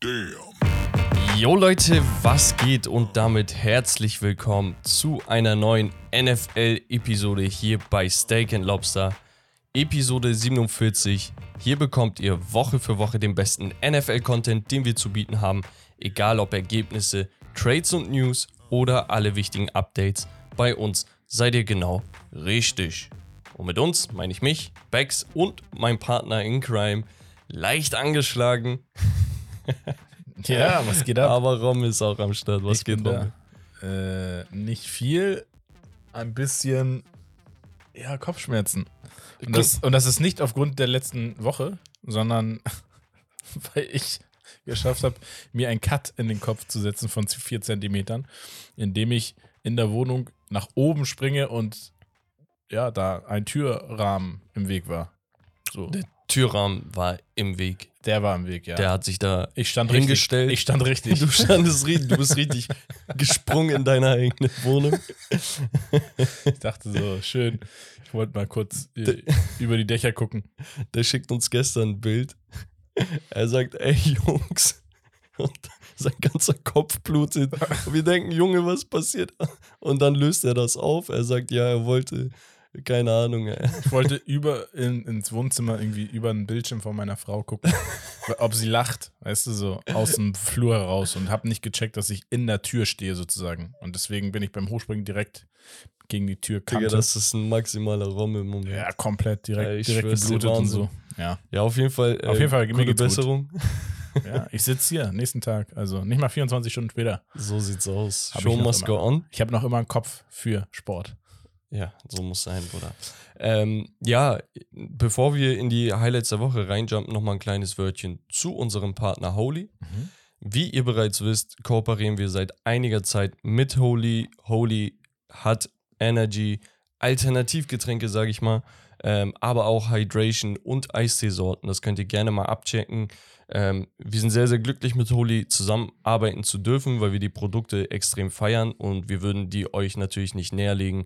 Damn. Jo Leute, was geht und damit herzlich willkommen zu einer neuen NFL-Episode hier bei Steak Lobster. Episode 47. Hier bekommt ihr Woche für Woche den besten NFL-Content, den wir zu bieten haben, egal ob Ergebnisse, Trades und News oder alle wichtigen Updates. Bei uns seid ihr genau richtig. Und mit uns meine ich mich, Bex und mein Partner in Crime, leicht angeschlagen. Ja, was geht ab? Aber Rom ist auch am Start. Was Ich geht, Rom? da. Äh, nicht viel, ein bisschen, ja, Kopfschmerzen. Und das, und das ist nicht aufgrund der letzten Woche, sondern weil ich geschafft habe, mir einen Cut in den Kopf zu setzen von 4 Zentimetern, indem ich in der Wohnung nach oben springe und ja, da ein Türrahmen im Weg war. So, Der Türrahmen war im Weg. der war im Weg, ja. Der hat sich da ich stand hingestellt. Richtig. Ich stand richtig. Du standest richtig, du bist richtig gesprungen in deiner eigenen Wohnung. Ich dachte so, schön. Ich wollte mal kurz äh, über die Dächer gucken. Der schickt uns gestern ein Bild. Er sagt, ey Jungs. Und sein ganzer Kopf blutet. Und wir denken, Junge, was passiert? Und dann löst er das auf. Er sagt, ja, er wollte, keine Ahnung, ey. Ich wollte über in, ins Wohnzimmer irgendwie über einen Bildschirm von meiner Frau gucken, ob sie lacht, weißt du, so aus dem Flur heraus und habe nicht gecheckt, dass ich in der Tür stehe sozusagen. Und deswegen bin ich beim Hochspringen direkt gegen die Tür Digga, das ist ein maximaler Rom im Moment. ja, komplett direkt, Ja, ich direkt geblutet und so. Ja, Ja, auf jeden Fall. Auf jeden Fall, mir gute geht's gut. Besserung. ja ich sitze hier nächsten Tag, also nicht mal 24 Stunden später. So sieht's aus. Hab Show must go on. Ich habe noch immer einen Kopf für Sport. Ja, so muss sein, Bruder. Ähm, ja, bevor wir in die Highlights der Woche reinjumpen, nochmal ein kleines Wörtchen zu unserem Partner Holy. Wie ihr bereits wisst, kooperieren wir seit einiger Zeit mit Holy. Holy hat Energy, Alternativgetränke, sage ich mal, ähm, aber auch Hydration und Eistee-Sorten. Das könnt ihr gerne mal abchecken. Ähm, wir sind sehr, sehr glücklich mit Holy zusammenarbeiten zu dürfen, weil wir die Produkte extrem feiern und wir würden die euch natürlich nicht näherlegen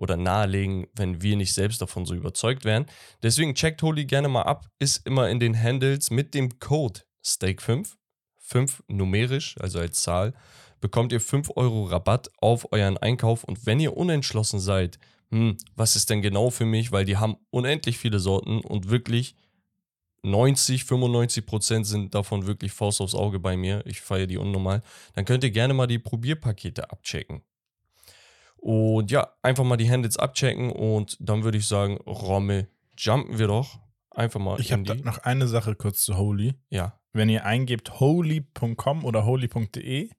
oder nahelegen, wenn wir nicht selbst davon so überzeugt wären. Deswegen checkt Holy gerne mal ab, ist immer in den Handles mit dem Code Steak5, 5 numerisch, also als Zahl, bekommt ihr 5 Euro Rabatt auf euren Einkauf und wenn ihr unentschlossen seid, hm, was ist denn genau für mich, weil die haben unendlich viele Sorten und wirklich 90, 95 Prozent sind davon wirklich Faust aufs Auge bei mir. Ich feiere die unnormal. Dann könnt ihr gerne mal die Probierpakete abchecken. Und ja, einfach mal die Handles abchecken und dann würde ich sagen, Rommel, jumpen wir doch einfach mal Ich habe noch eine Sache kurz zu Holy. Ja, wenn ihr eingebt holy.com oder holy.de,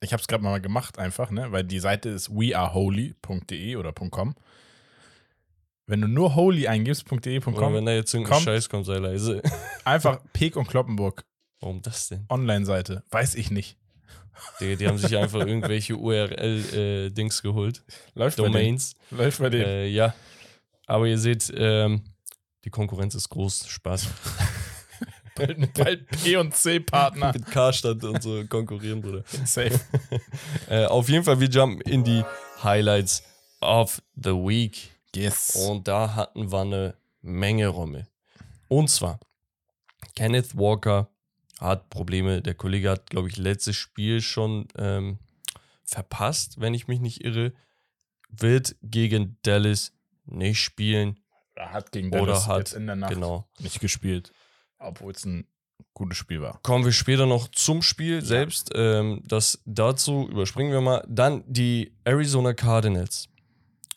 ich habe es gerade mal gemacht einfach, ne, weil die Seite ist weareholy.de oder .com. Wenn du nur holy eingibst, .de, oder .com, wenn da jetzt irgendein kommt- Scheiß kommt, sei leise. einfach Peek und Kloppenburg Warum das denn? Online-Seite, weiß ich nicht. Die, die haben sich einfach irgendwelche URL-Dings geholt. Läuft bei. Domains. Läuft bei denen. Äh, ja. Aber ihr seht, ähm, die Konkurrenz ist groß. Spaß. Bald, bald P und C Partner. Mit Karstadt und so konkurrieren, Bruder. Safe. Äh, auf jeden Fall, wir jumpen in die Highlights of the Week. Yes. Und da hatten wir eine Menge Rommel. Und zwar, Kenneth Walker hat Probleme. Der Kollege hat, glaube ich, letztes Spiel schon ähm, verpasst, wenn ich mich nicht irre. Wird gegen Dallas nicht spielen. Er hat gegen Oder Dallas hat- jetzt in der Nacht Genau. nicht gespielt, obwohl es ein gutes Spiel war. Kommen wir später noch zum Spiel selbst. Ähm, das dazu überspringen wir mal. Dann die Arizona Cardinals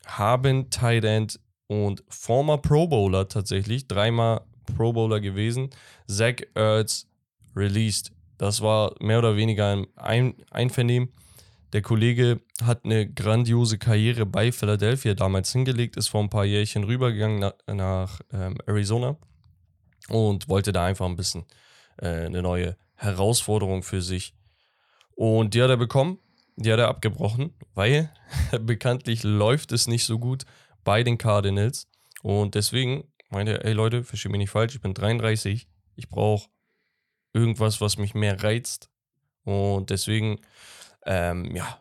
haben Tight End und former Pro Bowler tatsächlich, dreimal Pro Bowler gewesen, Zach Ertz released. Das war mehr oder weniger ein ein Einvernehmen. Der Kollege hat eine grandiose Karriere bei Philadelphia damals hingelegt, ist vor ein paar Jährchen rübergegangen nach, nach ähm, Arizona und wollte da einfach ein bisschen äh, eine neue Herausforderung für sich. Und die hat er bekommen, die hat er abgebrochen, weil bekanntlich läuft es nicht so gut bei den Cardinals. Und deswegen meinte er, ey Leute, verstehe mich nicht falsch, ich bin 33, ich brauche irgendwas, was mich mehr reizt. Und deswegen, ähm, ja,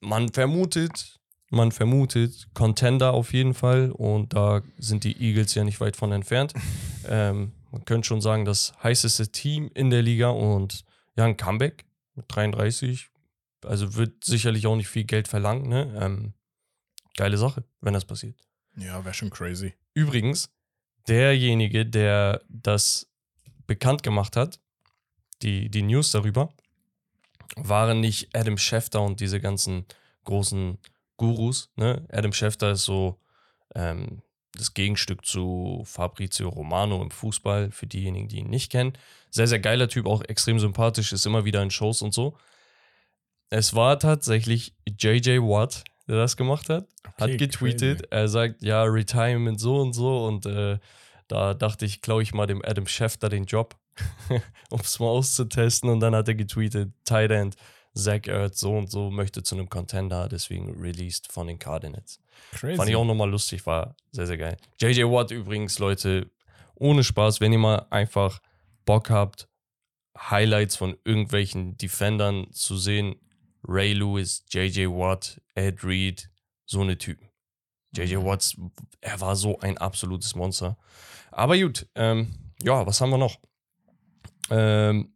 man vermutet, man vermutet Contender auf jeden Fall und da sind die Eagles ja nicht weit von entfernt. ähm, man könnte schon sagen, das heißeste Team in der Liga und ja, ein Comeback mit 33. Also wird sicherlich auch nicht viel Geld verlangen, ne? Ähm, geile Sache, wenn das passiert. Ja, wäre schon crazy. Übrigens, derjenige, der das bekannt gemacht hat, die, die News darüber, waren nicht Adam Schefter und diese ganzen großen Gurus. Ne? Adam Schefter ist so ähm, das Gegenstück zu Fabrizio Romano im Fußball, für diejenigen, die ihn nicht kennen. Sehr, sehr geiler Typ, auch extrem sympathisch, ist immer wieder in Shows und so. Es war tatsächlich JJ Watt, der das gemacht hat. Okay, hat getweetet, crazy. er sagt, ja, Retirement so und so und äh, da dachte ich, klaue ich mal dem Adam Schefter den Job, um es mal auszutesten und dann hat er getweetet, Tight End, Zach Ertz so und so möchte zu einem Contender, deswegen released von den Cardinals. Crazy. Fand ich auch nochmal lustig, war sehr, sehr geil. JJ Watt übrigens, Leute, ohne Spaß, wenn ihr mal einfach Bock habt, Highlights von irgendwelchen Defendern zu sehen, Ray Lewis, JJ Watt, Ed Reed, so eine Typen. JJ Watts, er war so ein absolutes Monster. Aber gut, ähm, ja, was haben wir noch? Ähm,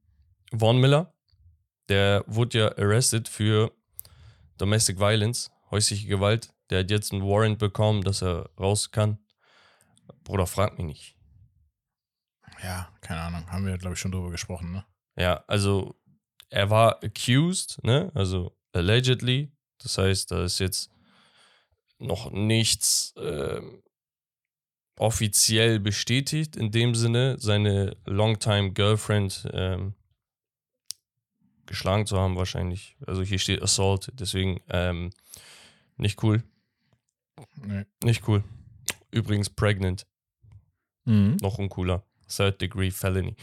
Vaughn Miller, der wurde ja arrested für Domestic Violence, häusliche Gewalt. Der hat jetzt einen Warrant bekommen, dass er raus kann. Bruder, frag mich nicht. Ja, keine Ahnung. Haben wir, glaube ich, schon drüber gesprochen, ne? Ja, also er war accused, ne? Also allegedly. Das heißt, da ist jetzt noch nichts ähm, offiziell bestätigt. In dem Sinne, seine longtime Girlfriend ähm, geschlagen zu haben, wahrscheinlich. Also hier steht Assault, deswegen ähm, nicht cool. Nee. Nicht cool. Übrigens pregnant. Mhm. Noch uncooler. Third Degree Felony.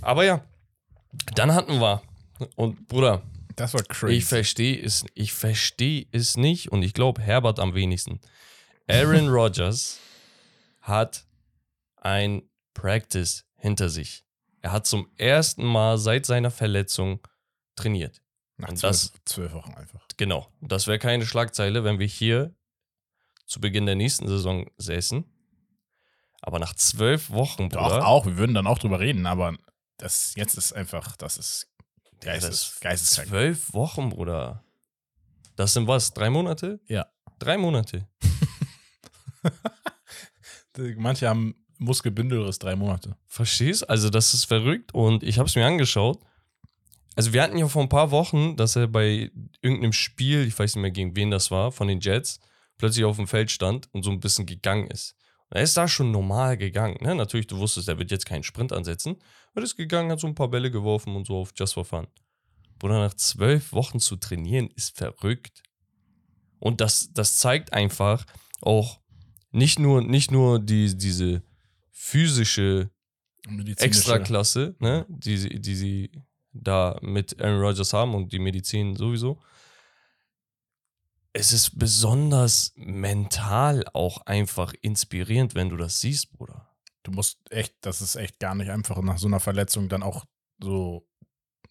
Aber ja, dann hatten wir. Und Bruder, Das war crazy. ich verstehe es, ich verstehe es nicht und ich glaube Herbert am wenigsten. Aaron Rodgers hat ein Practice hinter sich. Er hat zum ersten Mal seit seiner Verletzung trainiert. Nach und zwölf, das- zwölf Wochen einfach. Genau. Das wäre keine Schlagzeile, wenn wir hier zu Beginn der nächsten Saison säßen. Aber nach zwölf Wochen, Doch, Bruder. auch. Wir würden dann auch drüber reden, aber das jetzt ist einfach, das ist Geistes, geisteskrank. Zwölf Wochen, Bruder. Das sind was? Drei Monate? Ja. Drei Monate. Manche haben Muskelbündelriss drei Monate. Verstehst? Also, das ist verrückt und ich habe es mir angeschaut. Also, wir hatten ja vor ein paar Wochen, dass er bei irgendeinem Spiel, ich weiß nicht mehr gegen wen das war, von den Jets, plötzlich auf dem Feld stand und so ein bisschen gegangen ist. Und er ist da schon normal gegangen. Ne? Natürlich, du wusstest, er wird jetzt keinen Sprint ansetzen. Er ist gegangen, hat so ein paar Bälle geworfen und so auf Just for Fun. Bruder, nach zwölf Wochen zu trainieren, ist verrückt. Und das, das zeigt einfach auch nicht nur, nicht nur die, diese physische Extraklasse, ne, die, sie- die sie da mit Aaron Rodgers haben und die Medizin sowieso. Es ist besonders mental auch einfach inspirierend, wenn du das siehst, Bruder. Du musst echt, das ist echt gar nicht einfach, nach so einer Verletzung dann auch so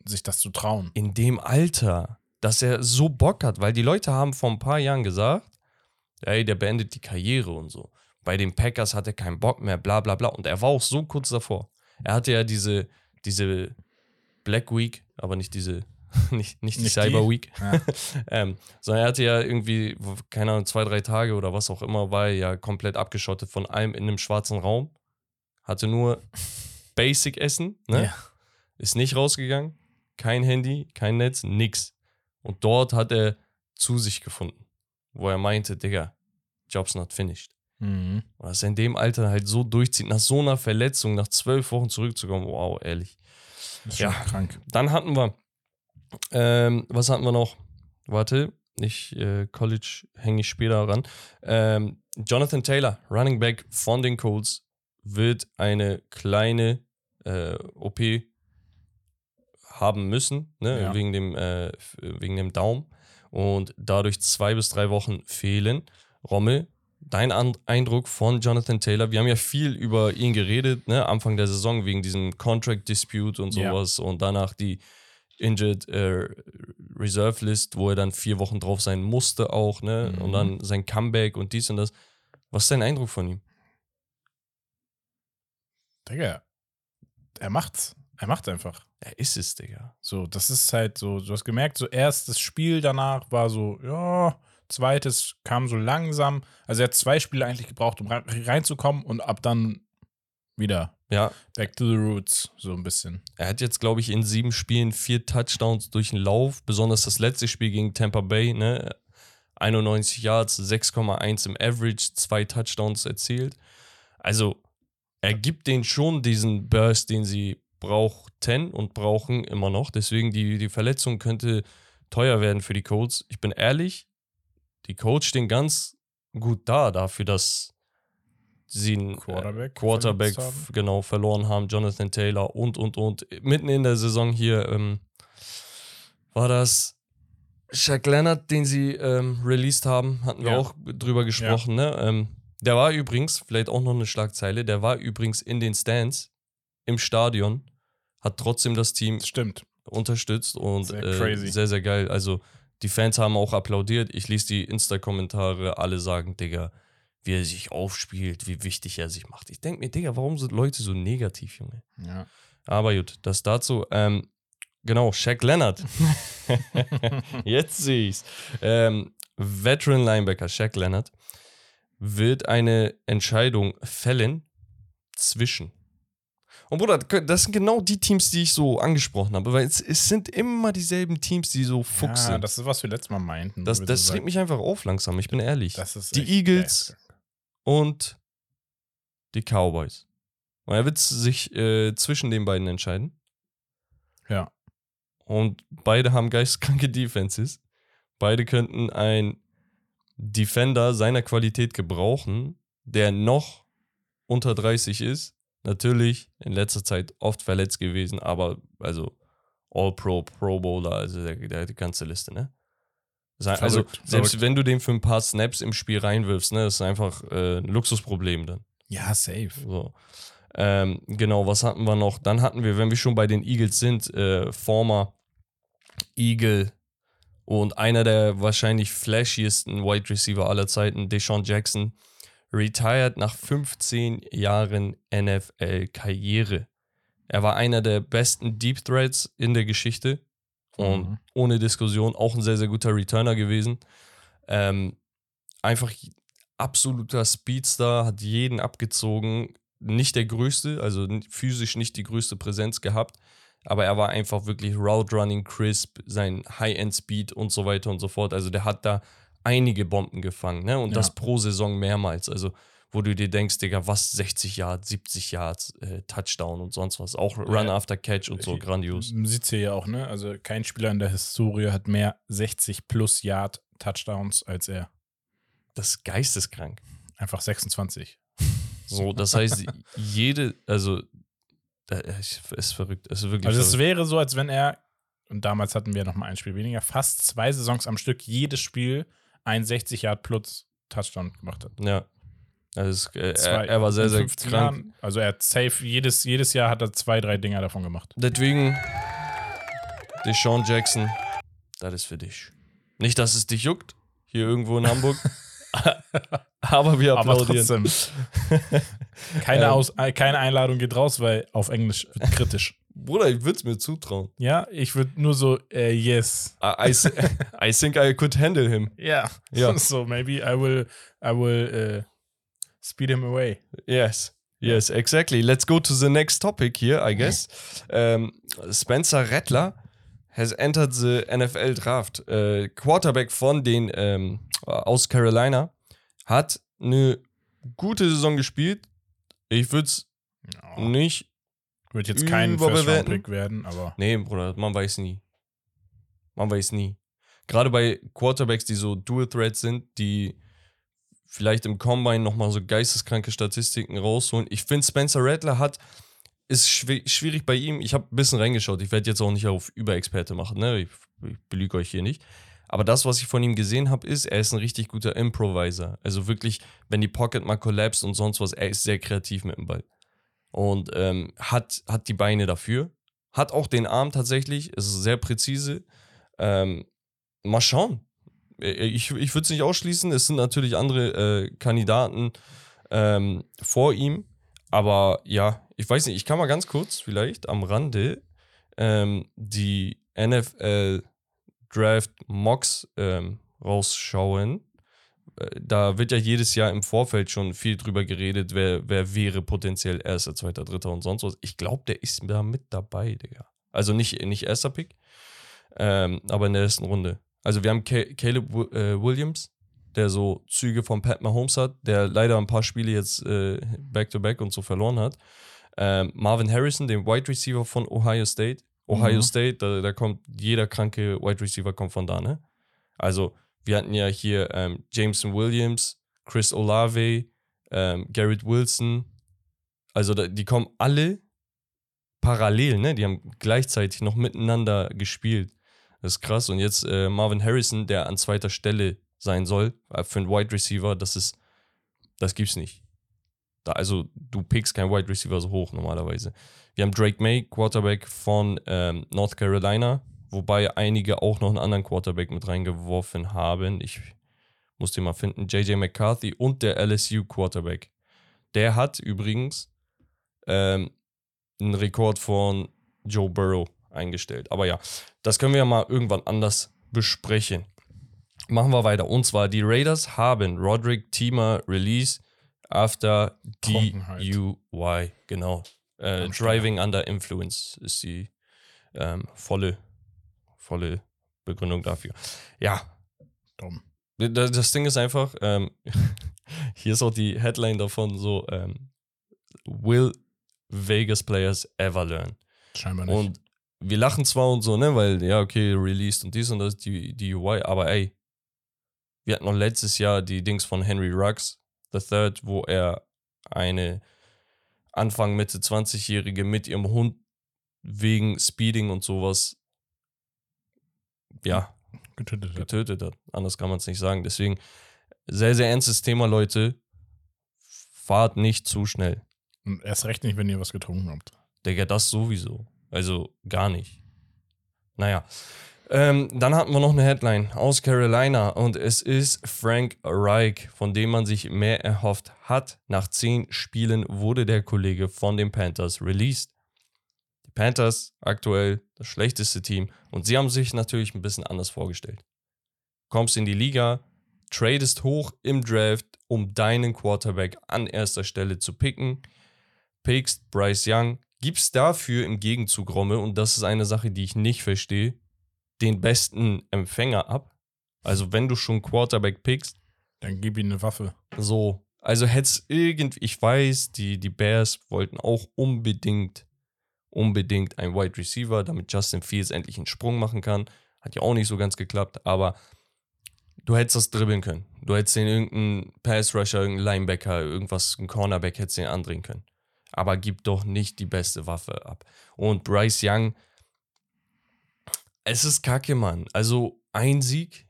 sich das zu trauen. In dem Alter, dass er so Bock hat, weil die Leute haben vor ein paar Jahren gesagt, ey, der beendet die Karriere und so. Bei den Packers hat er keinen Bock mehr, bla bla bla. Und er war auch so kurz davor. Er hatte ja diese, diese Black Week, aber nicht diese, nicht, nicht die Nicht die? Cyber Week. Ja. ähm, sondern er hatte ja irgendwie, keine Ahnung, zwei, drei Tage oder was auch immer, war er ja komplett abgeschottet von allem in einem schwarzen Raum. Hatte nur Basic Essen, ne? Ja. Ist nicht rausgegangen. Kein Handy, kein Netz, nix. Und dort hat er zu sich gefunden, wo er meinte, Digga, Job's not finished. Mhm. Und dass er in dem Alter halt so durchzieht, nach so einer Verletzung, nach zwölf Wochen zurückzukommen, wow, ehrlich. Das ist schon Ja. krank. Dann hatten wir, ähm, was hatten wir noch? Warte, ich, äh, College hänge ich später ran. Ähm, Jonathan Taylor, Running Back von den Colts, wird eine kleine äh, OP haben müssen, ne, Ja. wegen, dem, äh, wegen dem Daumen und dadurch zwei bis drei Wochen fehlen. Rommel, dein Eindruck von Jonathan Taylor? Wir haben ja viel über ihn geredet, ne, Anfang der Saison wegen diesem Contract Dispute und sowas und danach die Injured äh, Reserve List, wo er dann vier Wochen drauf sein musste auch, ne, und Mhm. dann sein Comeback und dies und das. Was ist dein Eindruck von ihm? Digga, er macht's. Er macht einfach. Er ist es, Digga. So, das ist halt so, du hast gemerkt, so erstes Spiel danach war so, ja, zweites kam so langsam. Also er hat zwei Spiele eigentlich gebraucht, um reinzukommen und ab dann wieder ja. back to the roots, so ein bisschen. Er hat jetzt, glaube ich, in sieben Spielen vier Touchdowns durch den Lauf, besonders das letzte Spiel gegen Tampa Bay, ne? 91 Yards, 6,1 im Average, zwei Touchdowns erzielt. Also, er gibt denen schon diesen Burst, den sie brauchten und brauchen immer noch. Deswegen die, die Verletzung könnte teuer werden für die Colts. Ich bin ehrlich, die Coach stehen ganz gut da dafür, dass sie einen Quarterback, Quarterback genau verloren haben, Jonathan Taylor und und und. Mitten in der Saison hier ähm, war das Shaq Leonard, den sie ähm, released haben, hatten wir ja. auch drüber gesprochen. Ja. Ne? Ähm, der war übrigens, vielleicht auch noch eine Schlagzeile, der war übrigens in den Stands im Stadion hat trotzdem das Team Stimmt. unterstützt und sehr, äh, sehr, sehr geil. Also die Fans haben auch applaudiert. Ich lese die Insta-Kommentare, alle sagen, Digga, wie er sich aufspielt, wie wichtig er sich macht. Ich denke mir, Digga, warum sind Leute so negativ, Junge? Ja. Aber gut, das dazu. Ähm, genau, Shaq Leonard. Jetzt sehe ich's. Ähm, Veteran Linebacker Shaq Leonard wird eine Entscheidung fällen zwischen und Bruder, das sind genau die Teams, die ich so angesprochen habe, weil es, es sind immer dieselben Teams, die so Fuchs ja, sind. das ist, was wir letztes Mal meinten. Das, das regt mich einfach auf langsam, ich bin ehrlich. die Eagles und die Cowboys. Und er wird sich äh, zwischen den beiden entscheiden. Ja. Und beide haben geistkranke Defenses. Beide könnten ein Defender seiner Qualität gebrauchen, der noch unter 30 ist Natürlich in letzter Zeit oft verletzt gewesen, aber also All-Pro, Pro Bowler, also der, der, die ganze Liste, ne? also verrückt, selbst verrückt. wenn du den für ein paar Snaps im Spiel reinwirfst, ne, das ist einfach äh, ein Luxusproblem dann. Ja, safe. So. Ähm, genau, was hatten wir noch? Dann hatten wir, wenn wir schon bei den Eagles sind, äh, former Eagle und einer der wahrscheinlich flashiesten Wide Receiver aller Zeiten, Deshaun Jackson, retired nach 15 Jahren NFL-Karriere. Er war einer der besten Deep Threads in der Geschichte und mhm. ohne Diskussion auch ein sehr, sehr guter Returner gewesen. Ähm, einfach absoluter Speedstar, hat jeden abgezogen. Nicht der größte, also physisch nicht die größte Präsenz gehabt, aber er war einfach wirklich Route Running crisp, sein High-End Speed und so weiter und so fort. Also der hat da einige Bomben gefangen, ne? Und ja. das pro Saison mehrmals. Also, wo du dir denkst, Digga, was 60 Yards, 70 Yards, äh, Touchdown und sonst was. Auch Run ja. after Catch und so, grandios. Sieht hier ja auch, ne? Also kein Spieler in der Historie hat mehr 60 plus Yard Touchdowns als er. Das ist geisteskrank. Einfach 26. So, das heißt, jede, also, es ist verrückt. Es ist wirklich also, es wäre so, als wenn er, und damals hatten wir noch mal ein Spiel weniger, fast zwei Saisons am Stück jedes Spiel ein 60 Yard plus Touchdown gemacht hat. Ja. Also äh, er, er, war sehr, sehr krank. Jahren, also er hat safe, jedes, jedes Jahr hat er zwei, drei Dinger davon gemacht. Deswegen, Deshaun Jackson, das ist für dich. Nicht, dass es dich juckt, hier irgendwo in Hamburg. aber wir applaudieren. Aber trotzdem. Keine, ähm. Aus, äh, keine Einladung geht raus, weil auf Englisch wird kritisch. Bruder, ich würde es mir zutrauen. Ja, ich würde nur so, uh, yes. I, I, I, think I could handle him. Ja. Yeah. So maybe I will, I will uh, speed him away. Yes. Yes, exactly. Let's go to the next topic here, I guess. um, Spencer Rattler has entered the NFL Draft. Uh, Quarterback von den um, aus Carolina hat eine gute Saison gespielt. Ich würde es no. nicht wird jetzt kein First-Round-Pick werden, aber. Nee, Bruder, man weiß nie. Man weiß nie. Gerade bei Quarterbacks, die so Dual-Threads sind, die vielleicht im Combine nochmal so geisteskranke Statistiken rausholen. Ich finde, Spencer Rattler hat, ist schwierig bei ihm. Ich habe ein bisschen reingeschaut. Ich werde jetzt auch nicht auf Überexperte machen, ne? Ich, ich belüge euch hier nicht. Aber das, was ich von ihm gesehen habe, ist, er ist ein richtig guter Improviser. Also wirklich, wenn die Pocket mal collapst und sonst was, er ist sehr kreativ mit dem Ball und ähm, hat, hat die Beine dafür. Hat auch den Arm tatsächlich, es ist sehr präzise. Ähm, mal schauen. Äh, ich, ich würde es nicht ausschließen. Es sind natürlich andere äh, Kandidaten ähm, vor ihm. aber ja, ich weiß nicht, ich kann mal ganz kurz vielleicht am Rande ähm, die NFL Draft Mocks ähm, rausschauen. Äh, Da wird ja jedes Jahr im Vorfeld schon viel drüber geredet, wer, wer wäre potenziell erster, zweiter, dritter und sonst was. Ich glaube, der ist da mit dabei, Digga. Also nicht, nicht erster Pick, ähm, aber in der ersten Runde. Also wir haben Ca- Caleb äh, Williams, der so Züge von Pat Mahomes hat, der leider ein paar Spiele jetzt äh, back-to-back und so verloren hat. Ähm, Marvin Harrison, den Wide Receiver von Ohio State. Ohio Mhm. State, da, da kommt jeder kranke Wide Receiver kommt von da, ne? Also wir hatten ja hier ähm, Jameson Williams, Chris Olave, ähm, Garrett Wilson. Also da, die kommen alle parallel, ne? Die haben gleichzeitig noch miteinander gespielt. Das ist krass. Und jetzt äh, Marvin Harrison, der an zweiter Stelle sein soll, äh, für einen Wide Receiver, das ist, das gibt's nicht. Da, also du pickst keinen Wide Receiver so hoch normalerweise. Wir haben Drake May, Quarterback von ähm, North Carolina, wobei einige auch noch einen anderen Quarterback mit reingeworfen haben. Ich muss den mal finden. JJ McCarthy und der LSU Quarterback. Der hat übrigens ähm, einen Rekord von Joe Burrow eingestellt. Aber ja, das können wir ja mal irgendwann anders besprechen. Machen wir weiter. Und zwar, die Raiders haben Roderick Teamer Release after. DUI. Genau. Äh. Driving Under Influence ist die ähm, volle, volle Begründung dafür. Ja, Dumm. das, das Ding ist einfach, ähm, hier ist auch die Headline davon so, ähm, will Vegas Players ever learn? Scheinbar nicht. Und wir lachen zwar und so, ne, weil, ja, okay, released und dies und das, die, die UI, aber ey, wir hatten noch letztes Jahr die Dings von Henry Ruggs, the Third, wo er eine Anfang, Mitte 20-Jährige mit ihrem Hund wegen Speeding und sowas, ja, Getötet hat. getötet hat. Anders kann man es nicht sagen. Deswegen, sehr, sehr ernstes Thema, Leute. Fahrt nicht zu schnell. Und erst recht nicht, wenn ihr was getrunken habt. Digga, das sowieso. Also gar nicht. Naja. Ähm, dann hatten wir noch eine Headline aus Carolina und es ist Frank Reich, von dem man sich mehr erhofft hat. Nach zehn Spielen wurde der Kollege von den Panthers released. Panthers aktuell das schlechteste Team und sie haben sich natürlich ein bisschen anders vorgestellt. Kommst in die Liga, tradest hoch im Draft, um deinen Quarterback an erster Stelle zu picken, pickst Bryce Young, gibst dafür im Gegenzug Romme, und das ist eine Sache, die ich nicht verstehe, den besten Empfänger ab. Also wenn du schon Quarterback pickst, Dann gib ihm eine Waffe. so, also hätt's irgendwie, ich weiß, die, die Bears wollten auch unbedingt, unbedingt ein Wide Receiver, damit Justin Fields endlich einen Sprung machen kann. Hat ja auch nicht so ganz geklappt, aber du hättest das dribbeln können. Du hättest den irgendeinen Pass-Rusher, irgendeinen Linebacker, irgendwas, einen Cornerback hättest den andrehen können. Aber gib doch nicht die beste Waffe ab. Und Bryce Young, es ist kacke, Mann. Also ein Sieg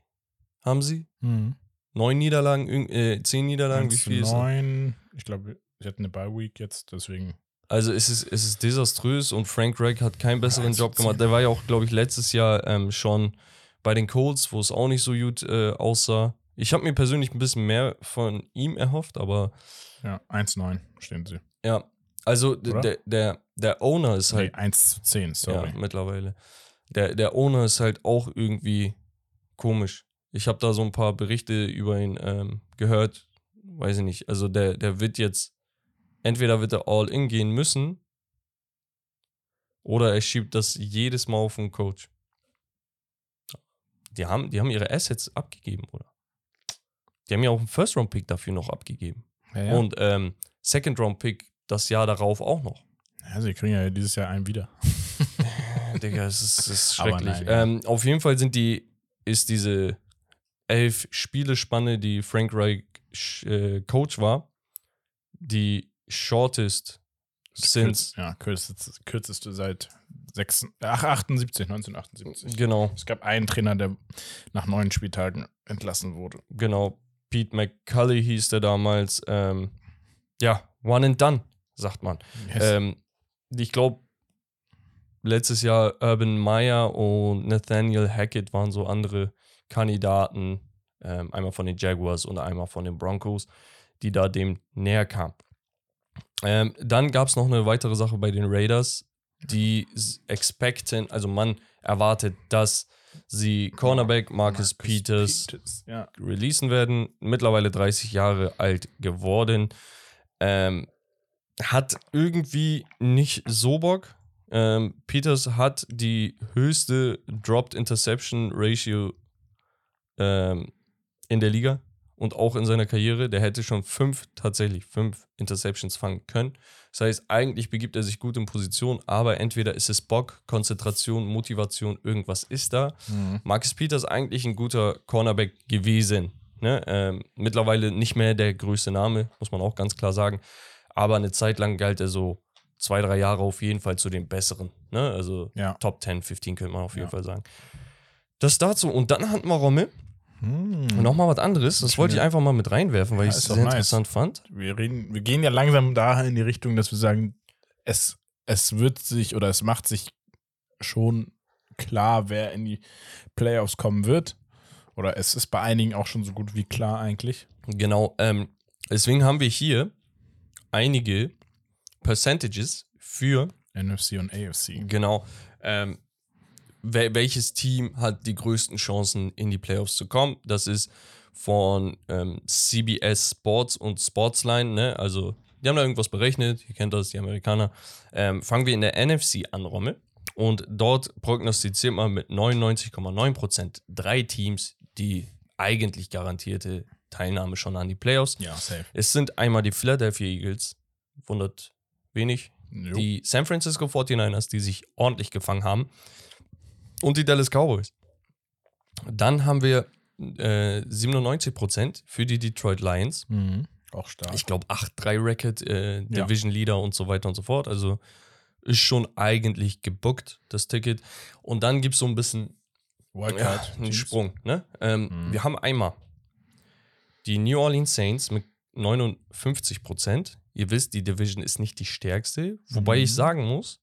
haben sie, Mhm. neun Niederlagen, äh, zehn Niederlagen, wie viel? Neun. Ich glaube, sie hatten eine Bye-Week jetzt, deswegen. Also es ist, es ist desaströs und Frank Reich hat keinen besseren zu Job gemacht. Der war ja auch, glaube ich, letztes Jahr ähm, schon bei den Colts, wo es auch nicht so gut äh, aussah. Ich habe mir persönlich ein bisschen mehr von ihm erhofft, aber Ja, 1-9 stehen sie. ja, also der, der, der Owner ist halt Nee, 1 zu 10, sorry. Ja, mittlerweile. Der, der Owner ist halt auch irgendwie komisch. Ich habe da so ein paar Berichte über ihn ähm, gehört. Weiß ich nicht. Also der, der wird jetzt, entweder wird er all in gehen müssen oder er schiebt das jedes Mal auf den Coach. Die haben, die haben ihre Assets abgegeben, oder? Die haben ja auch einen First-Round-Pick dafür noch abgegeben. Ja, ja. Und ähm, Second-Round-Pick das Jahr darauf auch noch. ja, sie kriegen ja dieses Jahr einen wieder. Digga, es ist, ist schrecklich. nein, ja. ähm, auf jeden Fall sind die, ist diese elf Spielespanne, die Frank Reich äh, Coach war, die shortest since. Kürz, ja, kürzeste, kürzeste seit 6, ach, 78, 1978. Genau, Es gab einen Trainer, der nach neun Spieltagen entlassen wurde. genau. Pete McCulley hieß der damals. Ähm, ja, one and done, sagt man. Yes. Ähm, ich glaube, letztes Jahr Urban Meyer und Nathaniel Hackett waren so andere Kandidaten, ähm, einmal von den Jaguars und einmal von den Broncos, die da dem näher kamen. Ähm, dann gab es noch eine weitere Sache bei den Raiders, die expecten, also man erwartet, dass sie Cornerback Marcus, Peters Peters, Ja. releasen werden. Mittlerweile 30 Jahre alt geworden. Ähm, hat irgendwie nicht so Bock. Ähm, Peters hat die höchste Dropped Interception Ratio ähm, in der Liga und auch in seiner Karriere. Der hätte schon fünf, tatsächlich fünf Interceptions fangen können. Das heißt, eigentlich begibt er sich gut in Position, aber entweder ist es Bock, Konzentration, Motivation, irgendwas ist da. Mhm. Marcus Peters eigentlich ein guter Cornerback gewesen. Ne? Ähm, mittlerweile nicht mehr der größte Name, muss man auch ganz klar sagen. Aber eine Zeit lang galt er so zwei, drei Jahre auf jeden Fall zu den besseren. Ne? Also Ja. Top 10, 15 könnte man auf jeden Ja. Fall sagen. Das dazu. Und dann hatten wir Rommel. Hm. Nochmal was anderes. Das wollte ich einfach mal mit reinwerfen, weil Ja, ich es sehr nice. interessant fand. Wir, reden, wir gehen ja langsam dahin in die Richtung, dass wir sagen, es, es wird sich oder es macht sich schon klar, wer in die Playoffs kommen wird. Oder es ist bei einigen auch schon so gut wie klar eigentlich. Genau. Ähm, deswegen haben wir hier einige Percentages für NFC und AFC. Genau. Ähm, welches Team hat die größten Chancen, in die Playoffs zu kommen? Das ist von ähm, CBS Sports und Sportsline, ne? Also, die haben da irgendwas berechnet, ihr kennt das, die Amerikaner. Ähm, fangen wir in der NFC an, Rommel. Und dort prognostiziert man mit 99,9% drei Teams die eigentlich garantierte Teilnahme schon an die Playoffs. Ja, safe. Es sind einmal die Philadelphia Eagles, wundert wenig, Jo. die San Francisco 49ers, die sich ordentlich gefangen haben, und die Dallas Cowboys. Dann haben wir äh, 97% für die Detroit Lions. Mhm. Auch stark. Ich glaube 8-3 Record, äh, Ja. Division Leader und so weiter und so fort. Also ist schon eigentlich gebuckt, das Ticket. Und dann gibt es so ein bisschen ja, einen. Sprung. Ne? Ähm, Mhm. Wir haben einmal die New Orleans Saints mit 59 Prozent. Ihr wisst, die Division ist nicht die stärkste. Wobei Mhm. ich sagen muss,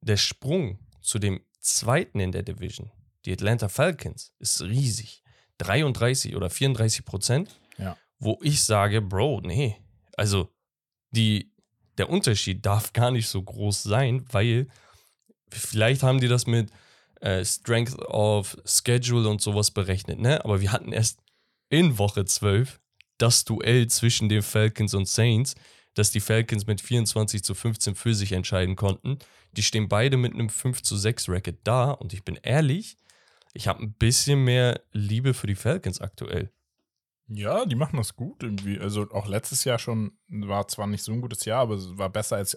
der Sprung zu dem zweiten in der Division, die Atlanta Falcons, ist riesig. 33 oder 34 Prozent. Ja. Wo ich sage, Bro, nee. Also die, der Unterschied darf gar nicht so groß sein, weil vielleicht haben die das mit äh, Strength of Schedule und sowas berechnet, ne? Aber wir hatten erst in Woche 12 das Duell zwischen den Falcons und Saints, dass die Falcons mit 24 zu 15 für sich entscheiden konnten. Die stehen beide mit einem 5 zu 6 Racket da und ich bin ehrlich, ich habe ein bisschen mehr Liebe für die Falcons aktuell. Ja, die machen das gut irgendwie. Also auch letztes Jahr schon war zwar nicht so ein gutes Jahr, aber es war besser als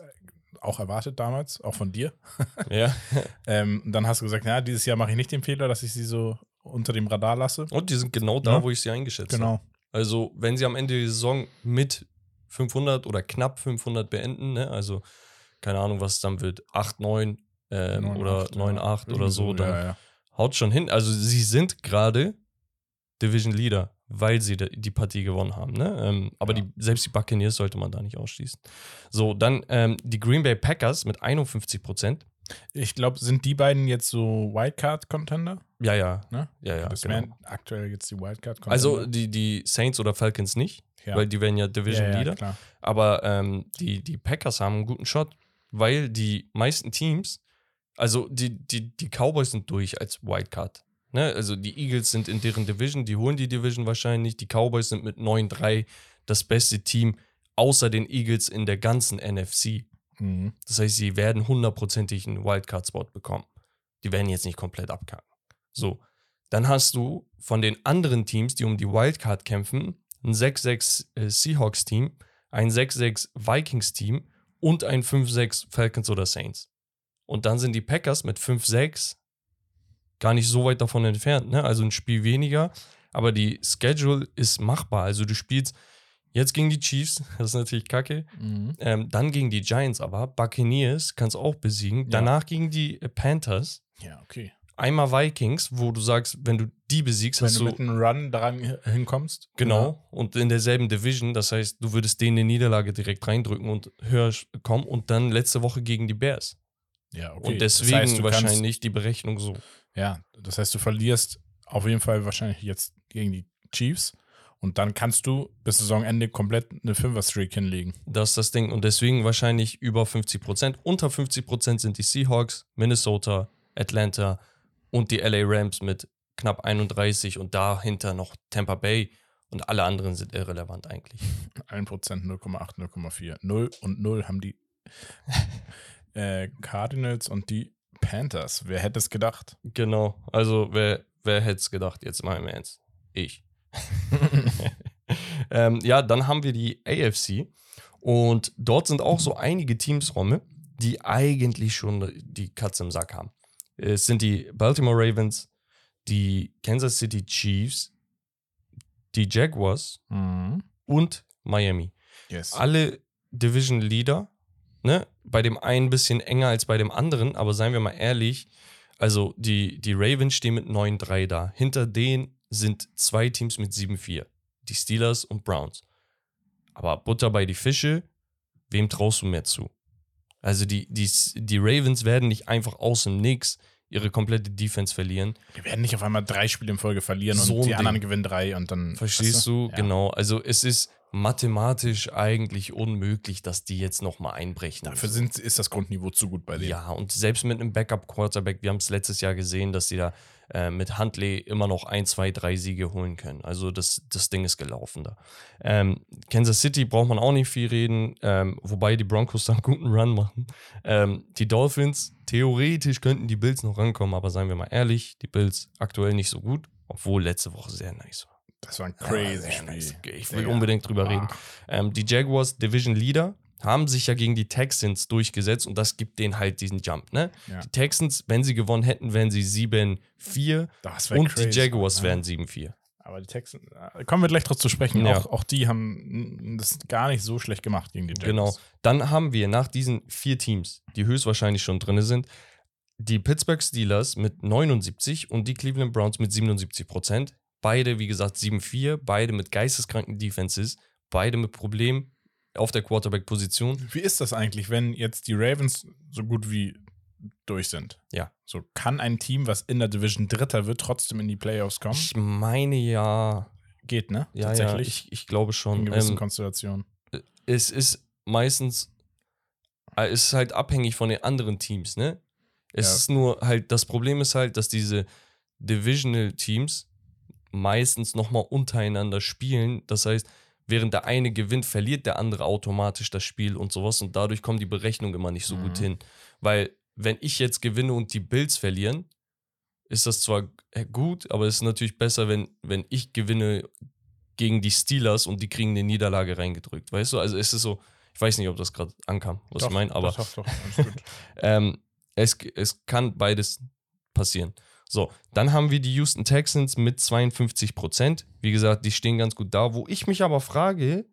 auch erwartet damals, auch von dir. Ja. Ähm, dann hast du gesagt, ja, dieses Jahr mache ich nicht den Fehler, dass ich sie so unter dem Radar lasse. Und die sind genau da, Ja. wo ich sie eingeschätzt habe. Genau. Also, wenn sie am Ende der Saison mit 500 oder knapp 500 beenden, ne? also keine Ahnung, was es dann wird, 8, 9 ähm, 9, oder 8, 9, ja. 8 oder Irgendwie so, dann Ja, ja. haut schon hin. Also, sie sind gerade Division Leader, weil sie die Partie gewonnen haben. Ne? Ähm, aber Ja. die, selbst die Buccaneers sollte man da nicht ausschließen. So, dann ähm, die Green Bay Packers mit 51 Prozent. Ich glaube, sind die beiden jetzt so Wildcard-Contender? Ja, ja. Ne? Ja, ja. das Genau. wären aktuell jetzt die Wildcard-Contender. Also die, die Saints oder Falcons nicht, ja. weil die wären ja Division ja, ja, Leader. Klar. Aber ähm, die, die Packers haben einen guten Shot, weil die meisten Teams, also die, die, die Cowboys sind durch als Wildcard. Ne? Also die Eagles sind in deren Division, die holen die Division wahrscheinlich. Die Cowboys sind mit 9-3 das beste Team außer den Eagles in der ganzen NFC. Mhm. Das heißt, sie werden hundertprozentig einen Wildcard-Spot bekommen. Die werden jetzt nicht komplett abkacken. So, dann hast du von den anderen Teams, die um die Wildcard kämpfen, ein 6-6 äh, Seahawks-Team, ein 6-6 Vikings-Team und ein 5-6 Falcons oder Saints. Und dann sind die Packers mit 5-6 gar nicht so weit davon entfernt. Ne? Also ein Spiel weniger, aber die Schedule ist machbar. Also du spielst jetzt gegen die Chiefs, das ist natürlich kacke. Mhm. Ähm, dann gegen die Giants aber. Buccaneers kannst du auch besiegen. Ja. Danach gegen die Panthers. Ja, okay. Einmal Vikings, wo du sagst, wenn du die besiegst, Wenn hast du mit einem Run daran h- hinkommst. Genau. Und in derselben Division. Das heißt, du würdest denen eine Niederlage direkt reindrücken und höher kommen. Und dann letzte Woche gegen die Bears. Ja, okay. Und deswegen das heißt, du wahrscheinlich Kannst, die Berechnung so. ja, das heißt, du verlierst auf jeden Fall wahrscheinlich jetzt gegen die Chiefs Und dann kannst du bis Saisonende komplett eine Fünfer-Streak hinlegen. Das ist das Ding. Und deswegen wahrscheinlich über 50 Prozent. Unter 50 Prozent sind die Seahawks, Minnesota, Atlanta und die LA Rams mit knapp 31 und dahinter noch Tampa Bay. Und alle anderen sind irrelevant eigentlich. 1%, 0,8, 0,4. 0 und 0 haben die äh, Cardinals und die Panthers. Wer hätte es gedacht? Genau. Also, wer, wer hätte es gedacht? Jetzt mal im Ernst. Ich. ähm, ja, dann haben wir die AFC. Und dort sind auch so einige Teams, Romme, die eigentlich schon die Katze im Sack haben. Es sind die Baltimore Ravens, die Kansas City Chiefs, die Jaguars Mhm. und Miami. Yes. Alle Division Leader, ne? Bei dem einen ein bisschen enger als bei dem anderen, aber seien wir mal ehrlich, also die, die Ravens stehen mit 9-3 da. Hinter denen sind zwei Teams mit 7-4. Die Steelers und Browns. Aber Butter bei die Fische, wem traust du mehr zu? Also die, die, die Ravens werden nicht einfach aus dem Nix ihre komplette Defense verlieren. Wir werden nicht auf einmal drei Spiele in Folge verlieren So und die anderen Ding. gewinnen drei und dann. Verstehst weißt du? Ja. Genau. Also es ist mathematisch eigentlich unmöglich, dass die jetzt nochmal einbrechen. Dafür sind, ist das Grundniveau zu gut bei denen. Ja, und selbst mit einem Backup-Quarterback, wir haben es letztes Jahr gesehen, dass die da äh, mit Huntley immer noch ein, zwei, drei Siege holen können. Also das, das Ding ist gelaufen da. Ähm, Kansas City braucht man auch nicht viel reden, ähm, wobei die Broncos da einen guten Run machen. Ähm, die Dolphins, theoretisch könnten die Bills noch rankommen, aber seien wir mal ehrlich, die Bills aktuell nicht so gut, obwohl letzte Woche sehr nice war. Das war ein Ja, crazy sehr Spiel. nice. Ich will Digga. unbedingt drüber reden. Ah. Ähm, die Jaguars Division Leader haben sich ja gegen die Texans durchgesetzt und das gibt denen halt diesen Jump. Ne? Ja. Die Texans, wenn sie gewonnen hätten, wären sie 7-4 Das wär und crazy, die Jaguars ne? wären 7-4. Aber die Texans, äh, kommen wir gleich drauf zu sprechen. Ja. Auch, auch die haben das gar nicht so schlecht gemacht gegen die Jaguars. Genau. Dann haben wir nach diesen vier Teams, die höchstwahrscheinlich schon drin sind, die Pittsburgh Steelers mit 79 und die Cleveland Browns mit 77 Prozent. Beide, wie gesagt, 7-4, beide mit geisteskranken Defenses, beide mit Problemen auf der Quarterback-Position. Wie ist das eigentlich, wenn jetzt die Ravens so gut wie durch sind? Ja. So kann ein Team, was in der Division Dritter wird, trotzdem in die Playoffs kommen? Ich meine ja, Geht, ne? ja, ja Tatsächlich. ich, ich glaube in schon. gewissen Ähm, Konstellationen. es ist meistens, äh, es ist halt abhängig von den anderen Teams, ne? Es Ja. ist nur halt, das Problem ist halt, dass diese Divisional Teams meistens nochmal untereinander spielen. Das heißt, während der eine gewinnt, verliert der andere automatisch das Spiel und sowas und dadurch kommt die Berechnung immer nicht so gut Mhm. hin. Weil, wenn ich jetzt gewinne und die Bills verlieren, ist das zwar äh, gut, aber es ist natürlich besser, wenn, wenn ich gewinne gegen die Steelers und die kriegen eine Niederlage reingedrückt. Weißt du? Also es ist so, ich weiß nicht, ob das gerade ankam, was Doch, ich meine, aber Doch, doch, gut. ähm, es, es kann beides passieren. So, dann haben wir die Houston Texans mit 52 Prozent. Wie gesagt, die stehen ganz gut da. Wo ich mich aber frage,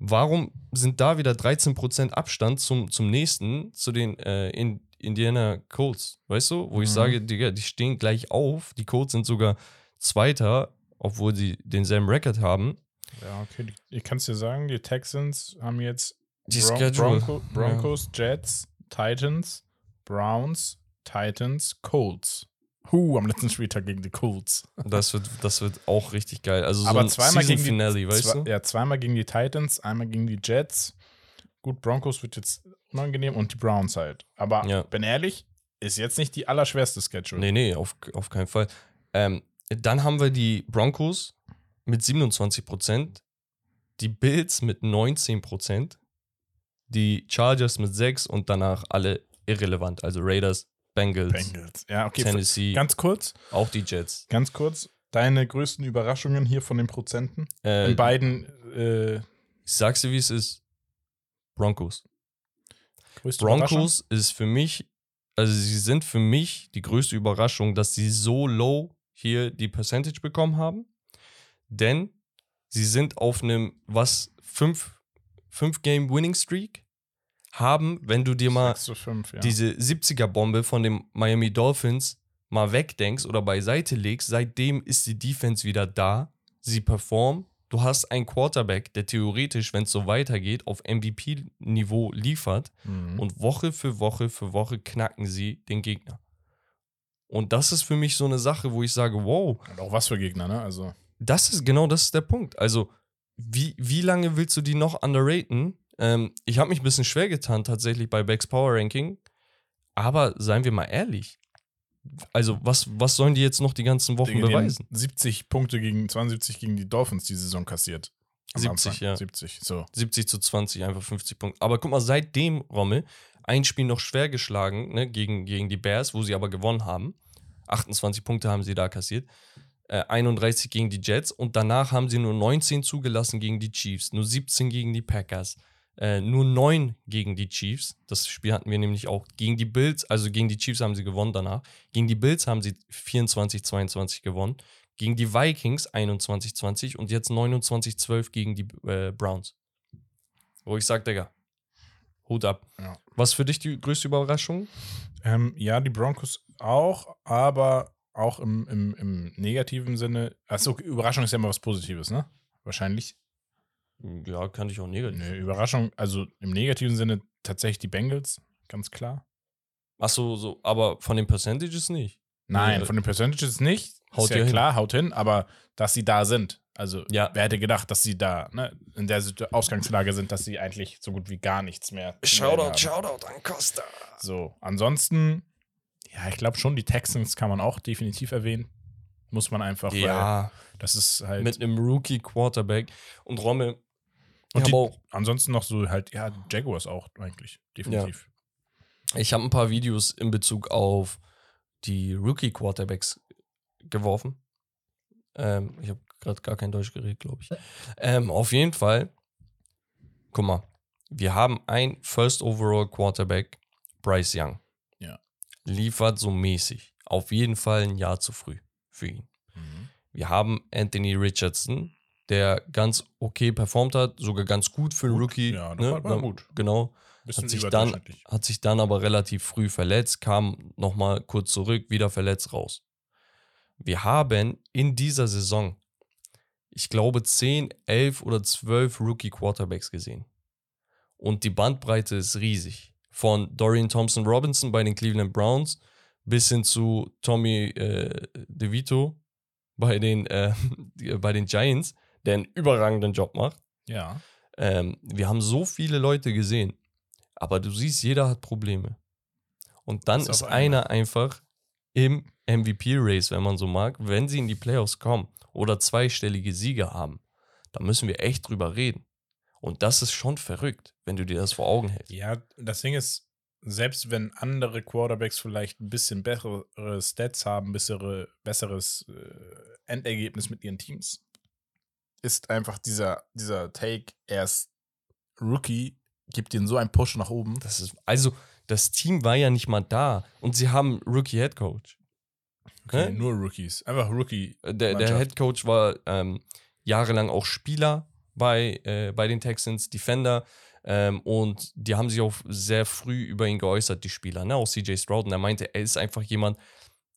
warum sind da wieder 13 Prozent Abstand zum, zum nächsten, zu den äh, in, Indiana Colts? Weißt du, wo ich Mhm. sage, Digga, die stehen gleich auf. Die Colts sind sogar Zweiter, obwohl sie denselben Record haben. ja, okay. Ich kann es dir sagen, die Texans haben jetzt Die Bron. Bronco, Broncos, Jets, Titans, Browns, Titans, Colts. Huh, am letzten Spieltag gegen die Colts. Das wird, das wird auch richtig geil. Also so Aber ein zweimal Season gegen die- Finale, weißt Zwei, du? Ja, zweimal gegen die Titans, einmal gegen die Jets. Gut, Broncos wird jetzt unangenehm und die Browns halt. Aber Ja. bin ehrlich, ist jetzt nicht die allerschwerste Schedule. Nee, nee, auf, auf keinen Fall. Ähm, dann haben wir die Broncos mit 27 Prozent, die Bills mit 19 Prozent, die Chargers mit 6 und danach alle irrelevant. Also Raiders, Bengals, Bengals. Ja, okay. Tennessee, Ganz kurz, auch die Jets. ganz kurz. Deine größten Überraschungen hier von den Prozenten? Äh, In beiden äh, ich sag's dir, wie es ist. Broncos. größte? Broncos ist für mich, also sie sind für mich die größte Überraschung, dass sie so low hier die Percentage bekommen haben. Denn sie sind auf einem, was, 5 Game Winning Streak haben, wenn du dir mal 6 zu 5, ja. diese 70er-Bombe von den Miami Dolphins mal wegdenkst oder beiseite legst, seitdem ist die Defense wieder da. Sie performen. Du hast einen Quarterback, der theoretisch, wenn es so weitergeht, auf MVP-Niveau liefert. Mhm. Und Woche für Woche für Woche knacken sie den Gegner. Und das ist für mich so eine Sache, wo ich sage, wow, Und auch was für Gegner, ne? Also, das ist genau das ist der Punkt. Also, wie, wie lange willst du die noch underraten? Ähm, ich habe mich ein bisschen schwer getan, tatsächlich bei Becks Power Ranking. Aber seien wir mal ehrlich. Also, was, was sollen die jetzt noch die ganzen Wochen haben beweisen? 70 Punkte gegen 72 gegen die Dolphins die Saison kassiert. Am 70, Anfang. ja. 70, so. 70 zu 20, einfach 50 Punkte. Aber guck mal, seitdem, Rommel, ein Spiel noch schwer geschlagen, ne, gegen, gegen die Bears, wo sie aber gewonnen haben. 28 Punkte haben sie da kassiert. Äh, 31 gegen die Jets und danach haben sie nur 19 zugelassen gegen die Chiefs, nur 17 gegen die Packers, äh, nur 9 gegen die Chiefs. Das Spiel hatten wir nämlich auch gegen die Bills, also gegen die Chiefs haben sie gewonnen danach. Gegen die Bills haben sie 24-22 gewonnen. Gegen die Vikings 21-20 und jetzt 29-12 gegen die äh, Browns. Wo ich sage, Digga, Hut ab. Ja. Was für dich die größte Überraschung? Ähm, ja, die Broncos auch, aber auch im, im, im negativen Sinne. Achso, Überraschung ist ja immer was Positives, ne? Wahrscheinlich. Ja, kann ich auch negativ. Nö, Überraschung, also im negativen Sinne tatsächlich die Bengals, ganz klar. Achso, so, aber von den Percentages nicht. Nein, Ja. von den Percentages nicht. Haut ist ja hin. klar, haut hin, aber dass sie da sind. Also, Ja. wer hätte gedacht, dass sie da ne, in der Ausgangslage sind, dass sie eigentlich so gut wie gar nichts mehr. melden haben. Shoutout an Costa. So, ansonsten, ja, ich glaube schon, die Texans kann man auch definitiv erwähnen. Muss man einfach, weil Ja, das ist halt. mit einem Rookie-Quarterback. Und Rommel, und die, ansonsten noch so halt, ja, Jaguars auch eigentlich, definitiv. Ich habe ein paar Videos in Bezug auf die Rookie-Quarterbacks geworfen. Ähm, ich habe gerade gar kein Deutsch geredet, glaube ich. Ähm, auf jeden Fall, guck mal, wir haben ein First Overall Quarterback, Bryce Young. Ja. Liefert so mäßig. Auf jeden Fall ein Jahr zu früh für ihn. Mhm. Wir haben Anthony Richardson, der ganz okay performt hat, sogar ganz gut für einen Gut, Rookie. ja, ne? war- gut. Genau Bisschen hat sich, dann, hat sich dann aber relativ früh verletzt, kam nochmal kurz zurück, wieder verletzt raus. Wir haben in dieser Saison, ich glaube, 10, 11 oder 12 Rookie-Quarterbacks gesehen. Und die Bandbreite ist riesig. Von Dorian Thompson Robinson bei den Cleveland Browns bis hin zu Tommy äh, DeVito bei den, äh, bei den Giants, der einen überragenden Job macht. Ja. Ähm, wir haben so viele Leute gesehen, aber du siehst, jeder hat Probleme. Und dann ist einen. einer einfach im MVP-Race, wenn man so mag, wenn sie in die Playoffs kommen oder zweistellige Siege haben, da müssen wir echt drüber reden. Und das ist schon verrückt, wenn du dir das vor Augen hältst. Ja, das Ding ist, selbst wenn andere Quarterbacks vielleicht ein bisschen bessere Stats haben, bessere, besseres äh, Endergebnis mit ihren Teams, ist einfach dieser, dieser Take, er ist Rookie, gibt ihnen so einen Push nach oben. Das ist, also, das Team war ja nicht mal da und sie haben Rookie-Head Coach. Okay, Hä? nur Rookies. Einfach Rookie. Der, der. Head Coach war ähm, jahrelang auch Spieler bei, äh, bei den Texans, Defender. Ähm, und die haben sich auch sehr früh über ihn geäußert, die Spieler, ne? Auch CJ Stroud. Und er meinte, er ist einfach jemand,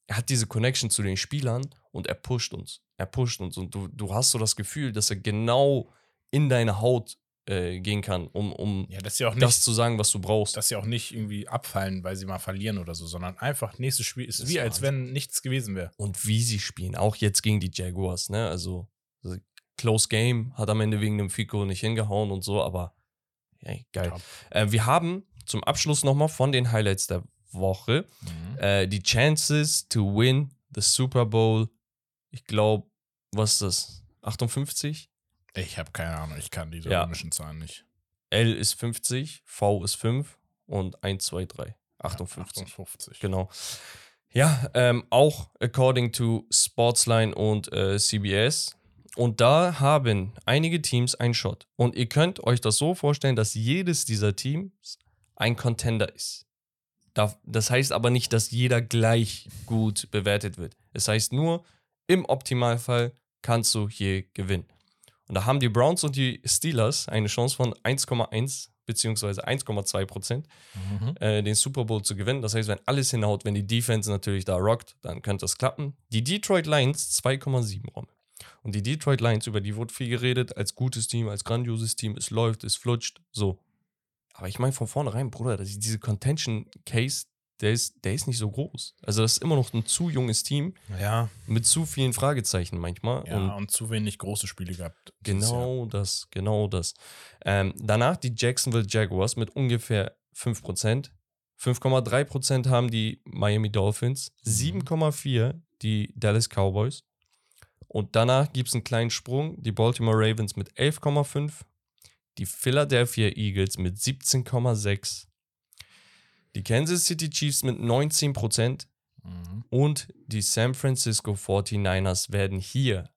er hat diese Connection zu den Spielern und er pusht uns. Er pusht uns. Und du, du hast so das Gefühl, dass er genau in deine Haut äh, gehen kann, um, um Ja, auch nicht, das zu sagen, was du brauchst. dass sie auch nicht irgendwie abfallen, weil sie mal verlieren oder so, sondern einfach nächstes Spiel ist Das wie, ist als wenn nichts gewesen wäre. und wie sie spielen. Auch jetzt gegen die Jaguars, ne? Also, also Close Game hat am Ende wegen dem Fico nicht hingehauen und so, aber ey, geil. Äh, wir haben zum Abschluss nochmal von den Highlights der Woche Mhm. äh, die Chances to win the Super Bowl. Ich glaube, was ist das? 58? Ich habe keine Ahnung, ich kann diese Ja. römischen Zahlen nicht. L ist 50, V ist 5 und 1, 2, 3. 58. 58. Genau. Ja, ähm, auch according to Sportsline und äh, CBS. Und da haben einige Teams einen Shot. Und ihr könnt euch das so vorstellen, dass jedes dieser Teams ein Contender ist. Da- Das heißt aber nicht, dass jeder gleich gut bewertet wird. Es heißt nur, im Optimalfall kannst du hier gewinnen. Und da haben die Browns und die Steelers eine Chance von 1,1 bzw. 1,2 Prozent Mhm. äh, den Super Bowl zu gewinnen. Das heißt, wenn alles hinhaut, wenn die Defense natürlich da rockt, dann könnte das klappen. Die Detroit Lions 2,7 Rom. Und die Detroit Lions, über die wurde viel geredet, als gutes Team, als grandioses Team, es läuft, es flutscht, so. Aber ich meine von vornherein, Bruder, dass ich diese Contention Case, der ist, der ist nicht so groß. Also das ist immer noch ein zu junges Team Ja. mit zu vielen Fragezeichen manchmal. Ja, und und, zu wenig große Spiele gehabt. Genau das, genau das. Ähm, danach die Jacksonville Jaguars mit ungefähr 5%. 5,3% haben die Miami Dolphins, Mhm. 7,4% die Dallas Cowboys. Und danach gibt es einen kleinen Sprung, die Baltimore Ravens mit 11,5%, die Philadelphia Eagles mit 17,6%, die Kansas City Chiefs mit 19%, Mhm. und die San Francisco 49ers werden hier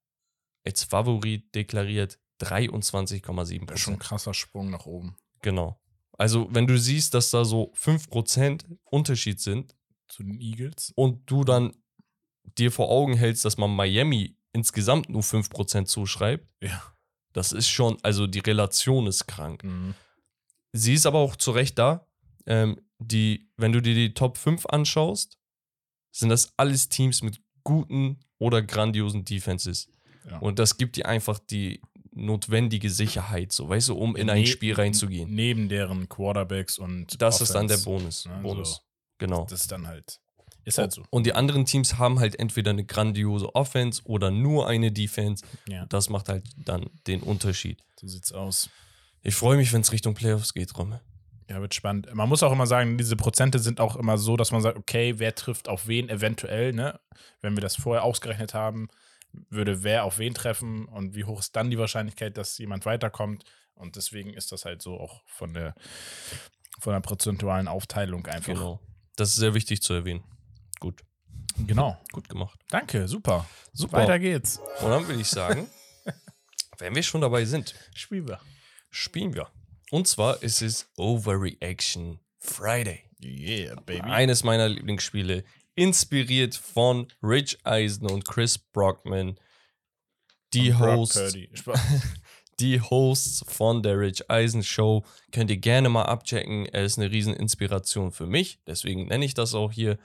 als Favorit deklariert 23,7% Das ist schon ein krasser Sprung nach oben. Genau. Also, wenn du siehst, dass da so 5% Unterschied sind Zu den Eagles. und du dann dir vor Augen hältst, dass man Miami insgesamt nur 5% zuschreibt, Ja. das ist schon, also die Relation ist krank. Mhm. Sie ist aber auch zu Recht da. Ähm, die, wenn du dir die Top 5 anschaust, sind das alles Teams mit guten oder grandiosen Defenses. Ja. Und das gibt dir einfach die notwendige Sicherheit, so weißt du, um in ein Ne- Spiel reinzugehen. Neben deren Quarterbacks und. Das ist dann der Offense. Bonus. Ja, Bonus. so. Genau. Das ist dann halt. Ist halt so. Und die anderen Teams haben halt entweder eine grandiose Offense oder nur eine Defense. Ja, Das macht halt dann den Unterschied. so sieht's aus. Ich freue mich, wenn es Richtung Playoffs geht, Romme. Ja, wird spannend. Man muss auch immer sagen, diese Prozente sind auch immer so, dass man sagt, okay, wer trifft auf wen eventuell, ne? Wenn wir das vorher ausgerechnet haben, würde wer auf wen treffen und wie hoch ist dann die Wahrscheinlichkeit, dass jemand weiterkommt. Und deswegen ist das halt so auch von der, von der prozentualen Aufteilung einfach. Genau. Das ist sehr wichtig zu erwähnen. Gut. Genau. Gut gemacht. Danke, super. Super. Weiter geht's. Und dann würde ich sagen, wenn wir schon dabei sind, Spielen wir. spielen wir. Und zwar ist es Overreaction Friday. Yeah, baby. Eines meiner Lieblingsspiele, inspiriert von Rich Eisen und Chris Brockman, die Hosts, die Hosts von der Rich Eisen Show. Könnt ihr gerne mal abchecken. Er ist eine Rieseninspiration für mich, deswegen nenne ich das auch hier.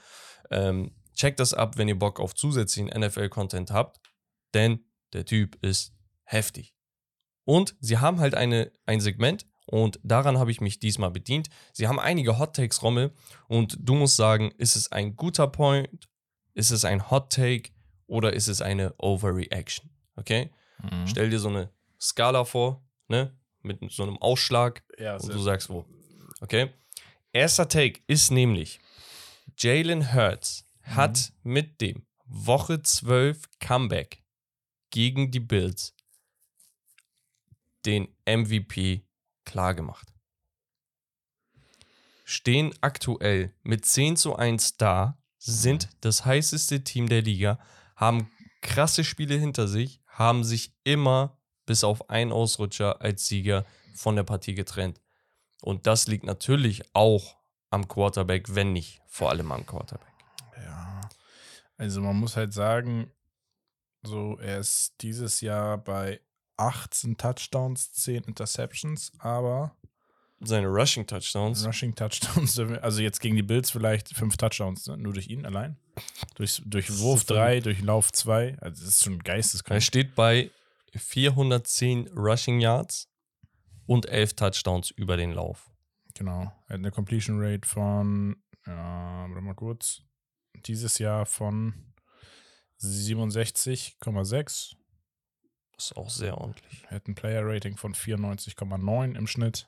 Ähm, checkt das ab, wenn ihr Bock auf zusätzlichen NFL-Content habt, denn der Typ ist heftig. Und sie haben halt eine, ein Segment und daran habe ich mich diesmal bedient. Sie haben einige Hot Takes, Rommel, und du musst sagen, ist es ein guter Point, ist es ein Hot Take oder ist es eine Overreaction? Okay? Mhm. Stell dir so eine Skala vor, ne? Mit so einem Ausschlag Ja, und du sagst wo. Okay? Erster Take ist nämlich, Jalen Hurts hat mit dem Woche 12 Comeback gegen die Bills den MVP klargemacht. Stehen aktuell mit 10 zu 1 da, sind das heißeste Team der Liga, haben krasse Spiele hinter sich, haben sich immer bis auf einen Ausrutscher als Sieger von der Partie getrennt. Und das liegt natürlich auch am Quarterback, wenn nicht vor allem am Quarterback. Ja. Also man muss halt sagen, so er ist dieses Jahr bei 18 Touchdowns, 10 Interceptions, aber Seine Rushing Touchdowns, Rushing Touchdowns, also jetzt gegen die Bills vielleicht 5 Touchdowns, ne? nur durch ihn allein. Durch, durch Wurf ist 3, durch Lauf 2, also das ist schon er geisteskrank. steht bei 410 Rushing Yards und 11 Touchdowns über den Lauf. Genau. Er hat eine Completion Rate von, ja, warte mal kurz, dieses Jahr von 67,6. Das ist auch sehr ordentlich. Er hat ein Player Rating von 94,9 im Schnitt.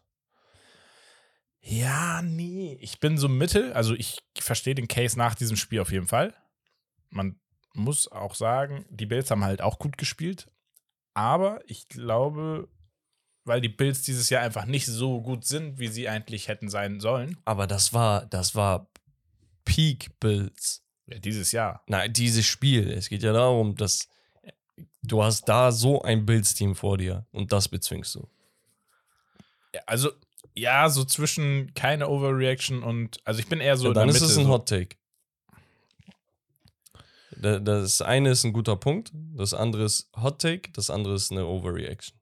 Ja, nee. Ich bin so mittel. Also ich verstehe den Case nach diesem Spiel auf jeden Fall. Man muss auch sagen, die Bills haben halt auch gut gespielt. Aber ich glaube, weil die Bills dieses Jahr einfach nicht so gut sind, wie sie eigentlich hätten sein sollen. Aber das war, das war Peak Bills. Ja, dieses Jahr. Nein, dieses Spiel. Es geht ja darum, dass du hast da so ein Bills-Team vor dir und das bezwingst du. Also, ja, so zwischen keine Overreaction und, also ich bin eher so ja, dann ist Mitte. es ein. Hot Take. Da- Das eine ist ein guter Punkt, das andere ist Hot Take, das andere ist eine Overreaction.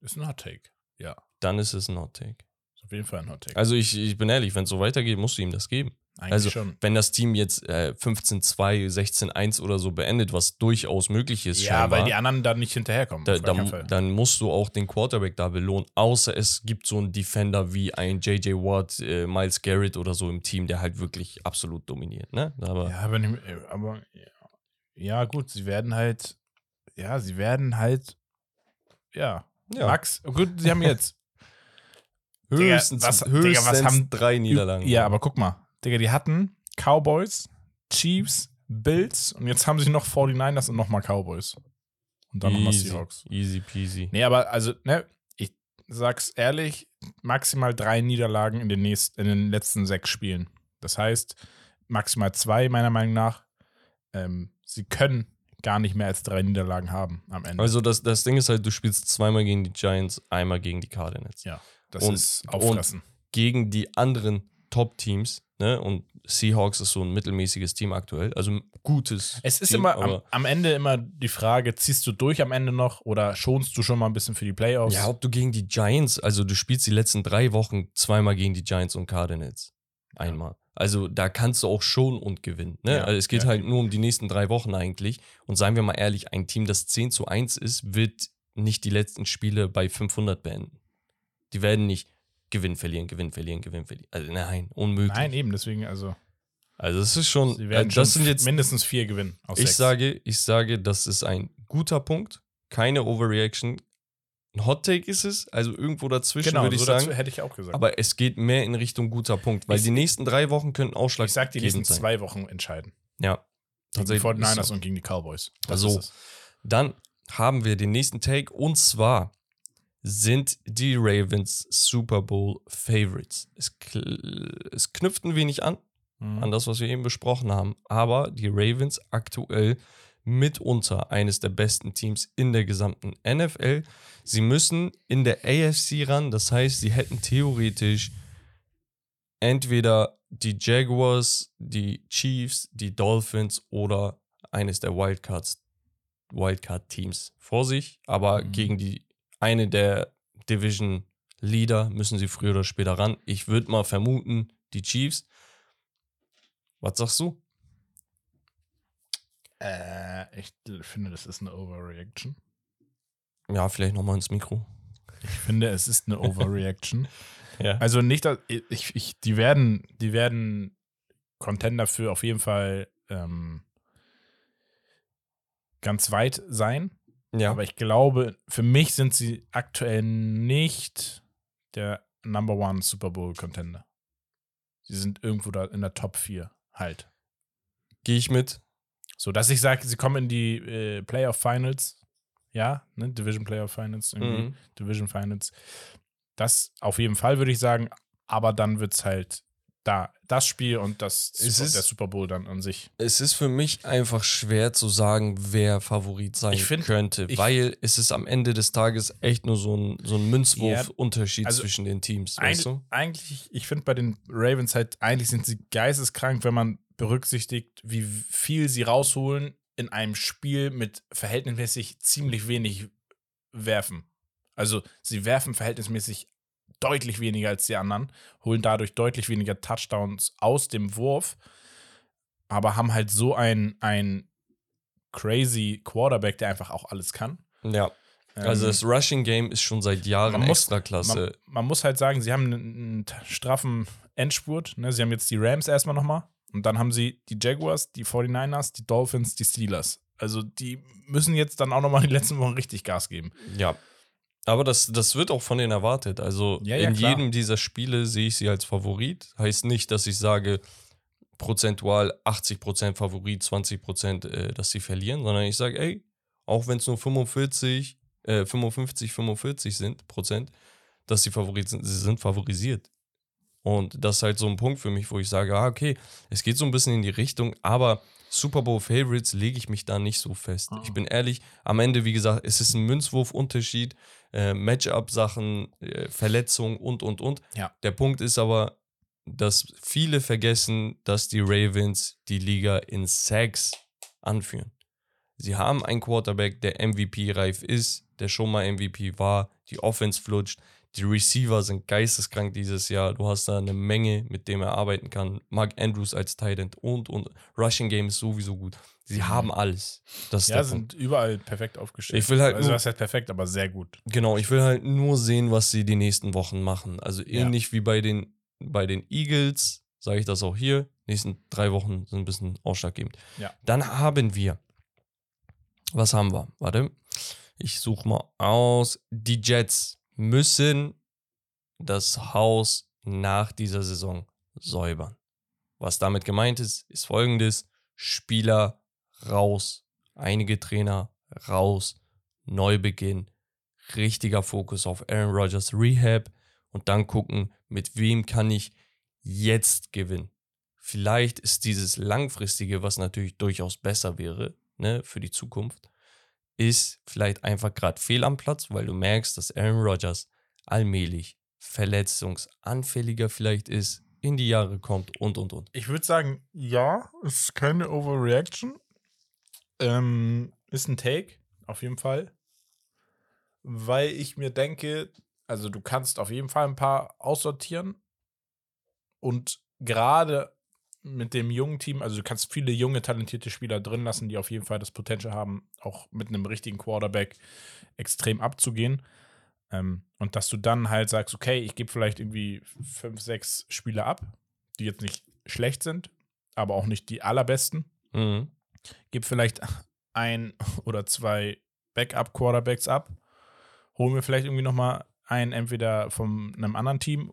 Ist ein Hot Take. Ja, Dann ist es ein Hot Take. ist auf jeden Fall ein Hot Take. Also ich, ich bin ehrlich, wenn es so weitergeht, musst du ihm das geben. Eigentlich also, schon. wenn das Team jetzt äh, 15-2, 16-1 oder so beendet, was durchaus möglich ist, Ja, scheinbar, weil die anderen dann nicht hinterherkommen. da, dann, dann musst du auch den Quarterback da belohnen. Außer es gibt so einen Defender wie ein J.J. Watt, äh, Miles Garrett oder so im Team, der halt wirklich absolut dominiert. Ne? Aber Ja, aber, nicht- aber ja, gut, sie werden halt, ja, sie werden halt, ja, ja, Max, gut, sie haben jetzt, höchstens, Digga, was- Digga, höchstens was haben- drei Niederlagen. ja, aber guck mal, Digga, die hatten Cowboys, Chiefs, Bills und jetzt haben sie noch 49ers und nochmal Cowboys. Und dann nochmal Seahawks. easy peasy. Nee, aber also, ne, ich sag's ehrlich, maximal drei Niederlagen in den, nächsten, in den letzten sechs Spielen. Das heißt, maximal zwei, meiner Meinung nach. Ähm, sie können gar nicht mehr als drei Niederlagen haben am Ende. Also das, das Ding ist halt, du spielst zweimal gegen die Giants, einmal gegen die Cardinals. Ja. das und- ist auffressen. Gegen die anderen Top-Teams, ne? Und Seahawks ist so ein mittelmäßiges Team aktuell. Also ein gutes es ist Team, immer am, am Ende immer die Frage, ziehst du durch am Ende noch oder schonst du schon mal ein bisschen für die Playoffs? Ja, ob du gegen die Giants, also du spielst die letzten drei Wochen zweimal gegen die Giants und Cardinals. Einmal. Also da kannst du auch schon und gewinnen. Ne? Ja, also es geht ja. halt nur um die nächsten drei Wochen eigentlich. Und seien wir mal ehrlich, ein Team, das 10 zu 1 ist, wird nicht die letzten Spiele bei 500 beenden. Die werden nicht gewinnen, verlieren, gewinnen, verlieren, gewinnen, verlieren. Also nein, unmöglich. Nein, eben, deswegen, also Also es ist schon, sie werden äh, das schon sind jetzt mindestens vier gewinnen aus Ich sechs. sage, ich sage, das ist ein guter Punkt, keine Overreaction. Ein Hot Take ist es, also irgendwo dazwischen genau, würde ich so sagen. dazu hätte ich auch gesagt. Aber es geht mehr in Richtung guter Punkt, weil Ich- die nächsten drei Wochen könnten ich sag, die nächsten sein. zwei Wochen entscheiden. Ja, Gegen die tatsächlich. 49ers ist so. und gegen die Cowboys. Das So. ist es. Dann haben wir den nächsten Take und zwar sind die Ravens Super Bowl Favorites. Es, es knüpft ein wenig an Mhm. an das, was wir eben besprochen haben. Aber die Ravens aktuell mitunter eines der besten Teams in der gesamten NFL. Sie müssen in der AFC ran, das heißt, sie hätten theoretisch entweder die Jaguars, die Chiefs, die Dolphins oder eines der Wildcards, Wildcard-Teams vor sich. Aber Mhm. gegen die eine der Division Leader müssen sie früher oder später ran. Ich würde mal vermuten, die Chiefs. Was sagst du? Äh, ich finde, das ist eine Overreaction. Ja, vielleicht nochmal ins Mikro. Ich finde, es ist eine Overreaction. Ja. also nicht, dass ich, ich, die werden, die werden Contender für auf jeden Fall ähm, ganz weit sein. Ja. Aber ich glaube, für mich sind sie aktuell nicht der Number One Super Bowl Contender. Sie sind irgendwo da in der Top 4 halt. Gehe ich mit. So dass ich sage, sie kommen in die äh, Playoff Finals. Ja, ne? Division Playoff Finals, irgendwie. Mhm. Division Finals. Das auf jeden Fall würde ich sagen, aber dann wird es halt da das Spiel und das Es ist- der Super Bowl dann an sich. Es ist für mich einfach schwer zu sagen, wer Favorit sein find- könnte, weil es ist am Ende des Tages echt nur so ein, so ein Münzwurf-Unterschied also zwischen den Teams, Eig weißt du? Eigentlich, ich finde bei den Ravens halt, eigentlich sind sie geisteskrank, wenn man berücksichtigt, wie viel sie rausholen in einem Spiel mit verhältnismäßig ziemlich wenig Werfen. Also sie werfen verhältnismäßig deutlich weniger als die anderen, holen dadurch deutlich weniger Touchdowns aus dem Wurf, aber haben halt so ein, ein crazy Quarterback, der einfach auch alles kann. Ja. Also Ähm, das Rushing Game ist schon seit Jahren man muss- extra klasse. man, man muss halt sagen, sie haben einen, einen straffen Endspurt. Ne? Sie haben jetzt die Rams erstmal nochmal. Und dann haben sie die Jaguars, die 49ers, die Dolphins, die Steelers. Also die müssen jetzt dann auch nochmal in den letzten Wochen richtig Gas geben. Ja. Aber das, das wird auch von denen erwartet. Also Ja, ja, in klar. jedem dieser Spiele sehe ich sie als Favorit. Heißt nicht, dass ich sage, prozentual 80% Favorit, 20%, äh, dass sie verlieren, sondern ich sage, ey, auch wenn es nur 45, äh, 55, 45 sind, Prozent, dass sie Favorit sind, sie sind favorisiert. Und das ist halt so ein Punkt für mich, wo ich sage, ah, okay, es geht so ein bisschen in die Richtung, aber Super Bowl Favorites lege ich mich da nicht so fest. Ah. Ich bin ehrlich, am Ende, wie gesagt, es ist ein Münzwurf-Unterschied, äh, Matchup-Sachen, äh, Verletzungen und, und, und. Ja. Der Punkt ist aber, dass viele vergessen, dass die Ravens die Liga in Sacks anführen. Sie haben einen Quarterback, der MVP-reif ist, der schon mal MVP war, die Offense flutscht, Die Receiver sind geisteskrank dieses Jahr. Du hast da eine Menge, mit dem er arbeiten kann. Mark Andrews als Tight End und, und Rushing Game ist sowieso gut. Sie Mhm. haben alles. Das Ja, sind Punkt. überall perfekt aufgestellt. Ich will halt also nur- was heißt perfekt, aber sehr gut. Genau, ich will halt nur sehen, was sie die nächsten Wochen machen. Also Ja. ähnlich wie bei den, bei den Eagles, sage ich das auch hier. Nächsten drei Wochen sind ein bisschen ausschlaggebend. Ja. Dann haben wir, was haben wir? Warte, ich suche mal aus. Die Jets müssen das Haus nach dieser Saison säubern. Was damit gemeint ist, ist folgendes: Spieler raus, einige Trainer raus, Neubeginn, richtiger Fokus auf Aaron Rodgers Rehab und dann gucken, mit wem kann ich jetzt gewinnen. Vielleicht ist dieses langfristige, was natürlich durchaus besser wäre, ne, für die Zukunft, ist vielleicht einfach gerade fehl am Platz, weil du merkst, dass Aaron Rodgers allmählich verletzungsanfälliger vielleicht ist, in die Jahre kommt und und und. Ich würde sagen, ja, ist keine Overreaction. Ähm, ist ein Take, auf jeden Fall. Weil ich mir denke, also du kannst auf jeden Fall ein paar aussortieren. Und gerade mit dem jungen Team, also du kannst viele junge, talentierte Spieler drin lassen, die auf jeden Fall das Potenzial haben, auch mit einem richtigen Quarterback extrem abzugehen. Ähm, und dass du dann halt sagst, okay, ich gebe vielleicht irgendwie fünf, sechs Spieler ab, die jetzt nicht schlecht sind, aber auch nicht die allerbesten. Mhm. Gib vielleicht ein oder zwei Backup-Quarterbacks ab. Hol mir vielleicht irgendwie noch mal einen entweder von einem anderen Team.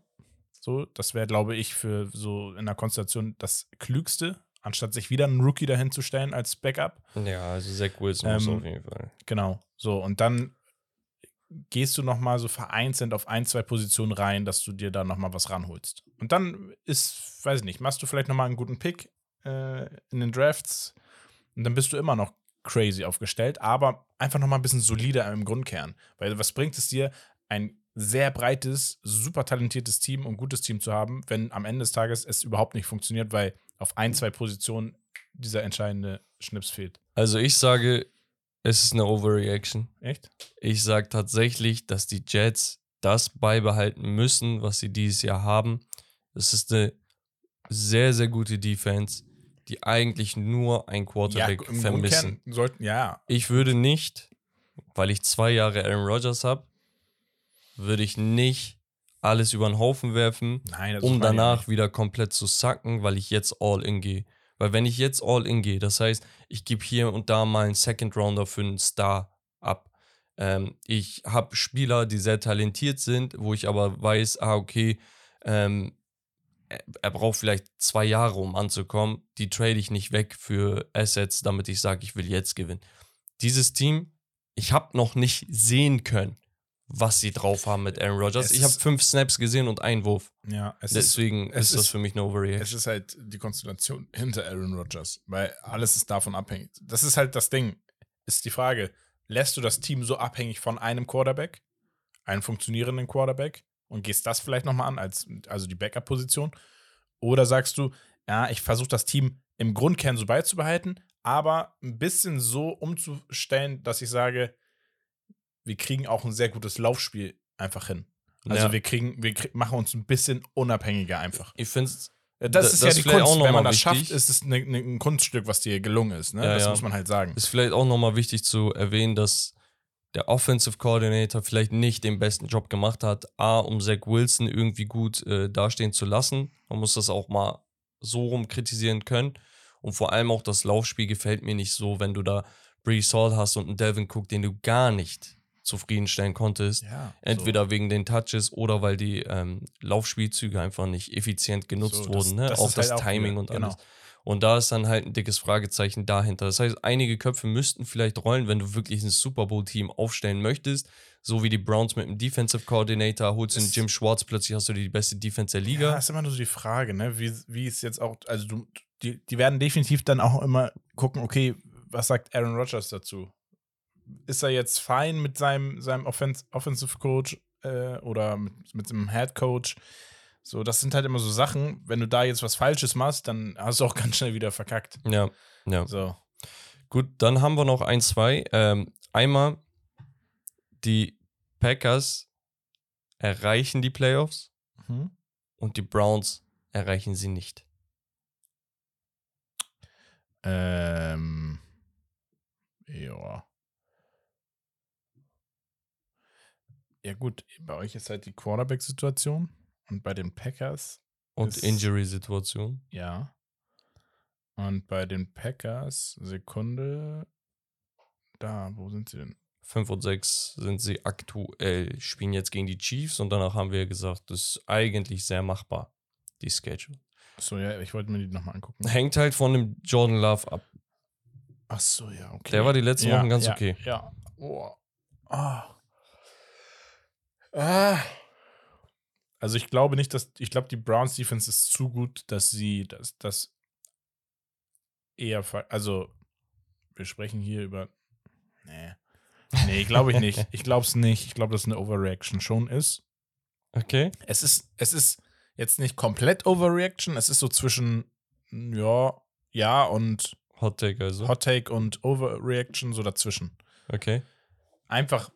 So, das wäre, glaube ich, für so in der Konstellation das Klügste, anstatt sich wieder einen Rookie dahin zu stellen als Backup. Ja, also Zach Wilson muss Ähm, auf jeden Fall. Genau. So, und dann gehst du noch mal so vereinzelt auf ein, zwei Positionen rein, dass du dir da noch mal was ranholst. Und dann ist, weiß ich nicht, machst du vielleicht noch mal einen guten Pick äh, in den Drafts und dann bist du immer noch crazy aufgestellt, aber einfach noch mal ein bisschen solider im Grundkern. Weil was bringt es dir, ein sehr breites, super talentiertes Team und gutes Team zu haben, wenn am Ende des Tages es überhaupt nicht funktioniert, weil auf ein, zwei Positionen dieser entscheidende Schnips fehlt. Also ich sage, es ist eine Overreaction. Echt? Ich sage tatsächlich, dass die Jets das beibehalten müssen, was sie dieses Jahr haben. Es ist eine sehr, sehr gute Defense, die eigentlich nur ein Quarterback im vermissen. Sollten, ja. Ich würde nicht, weil ich zwei Jahre Aaron Rodgers habe, würde ich nicht alles über den Haufen werfen, Nein, um danach wieder komplett zu sacken, weil ich jetzt all in gehe. Weil wenn ich jetzt all in gehe, das heißt, ich gebe hier und da mal einen Second Rounder für einen Star ab. Ähm, ich habe Spieler, die sehr talentiert sind, wo ich aber weiß, ah, okay, ähm, er braucht vielleicht zwei Jahre, um anzukommen. Die trade ich nicht weg für Assets, damit ich sage, ich will jetzt gewinnen. Dieses Team, ich habe noch nicht sehen können, was sie drauf haben mit Aaron Rodgers. Es Ich habe ist- fünf Snaps gesehen und einen Wurf. Ja, es ist, Deswegen es ist das ist- für mich eine es Overreaction. ist halt die Konstellation hinter Aaron Rodgers, weil alles ist davon abhängig. Das ist halt das Ding. Ist die Frage, lässt du das Team so abhängig von einem Quarterback, einem funktionierenden Quarterback und gehst das vielleicht nochmal an, als, also die Backup-Position? Oder sagst du, ja, ich versuche das Team im Grundkern so beizubehalten, aber ein bisschen so umzustellen, dass ich sage, wir kriegen auch ein sehr gutes Laufspiel einfach hin. Also Ja. wir kriegen, wir machen uns ein bisschen unabhängiger einfach. Ich finde es Das, Da- ist das ja die Kunst. Wenn man das schafft, wichtig. ist es ne, ne, ein Kunststück, was dir gelungen ist. Ne? Ja, das ja. muss man halt sagen. ist vielleicht auch nochmal wichtig zu erwähnen, dass der Offensive Coordinator vielleicht nicht den besten Job gemacht hat, A, um Zach Wilson irgendwie gut äh, dastehen zu lassen. Man muss das auch mal so rum kritisieren können. Und vor allem auch das Laufspiel gefällt mir nicht so, wenn du da Brees Hall hast und einen Delvin Cook, den du gar nicht zufriedenstellen konntest. Ja, Entweder wegen den Touches oder weil die ähm, Laufspielzüge einfach nicht effizient genutzt So, das- wurden. Ne? das auch ist das halt auch Timing wieder- und genau. alles. Und da ist dann halt ein dickes Fragezeichen dahinter. Das heißt, einige Köpfe müssten vielleicht rollen, wenn du wirklich ein Super Bowl-Team aufstellen möchtest. So wie die Browns mit dem Defensive Coordinator, holst du Es- Jim Schwartz, plötzlich hast du die beste Defense der Ja, Liga. ist immer nur so die Frage, ne? wie, wie es jetzt auch, also du, die, die werden definitiv dann auch immer gucken, okay, was sagt Aaron Rodgers dazu? Ist er jetzt fein mit seinem, seinem Offens Offensive Coach äh, oder mit, mit seinem Head Coach? So, das sind halt immer so Sachen, wenn du da jetzt was Falsches machst, dann hast du auch ganz schnell wieder verkackt. Ja, ja. So. Gut, dann haben wir noch ein, zwei. Ähm, einmal die Packers erreichen die Playoffs Mhm. und die Browns erreichen sie nicht. Ähm. Ja. Ja, gut, bei euch ist halt die Quarterback-Situation und bei den Packers, Und Injury-Situation. ja. Und bei den Packers, Sekunde, da, wo sind sie denn? 5 und 6 sind sie aktuell, spielen jetzt gegen die Chiefs und danach haben wir gesagt, das ist eigentlich sehr machbar, die Schedule. Achso, ja, ich wollte mir die nochmal angucken. Hängt halt von dem Jordan Love ab. Achso, ja, okay. Der war die letzten ja, Wochen ganz ja, okay. Ja. Oh. Ah. Ah. Also ich glaube nicht, dass ich glaube, die Browns Defense ist zu gut, dass sie das, das eher also wir sprechen hier über nee. Nee, glaube ich nicht. Ich glaube es nicht. Ich glaube, dass es eine Overreaction schon ist. Okay. Es ist es ist jetzt nicht komplett Overreaction, es ist so zwischen ja, ja und Hot Take also. Hot Take und Overreaction so dazwischen. Okay. Einfach,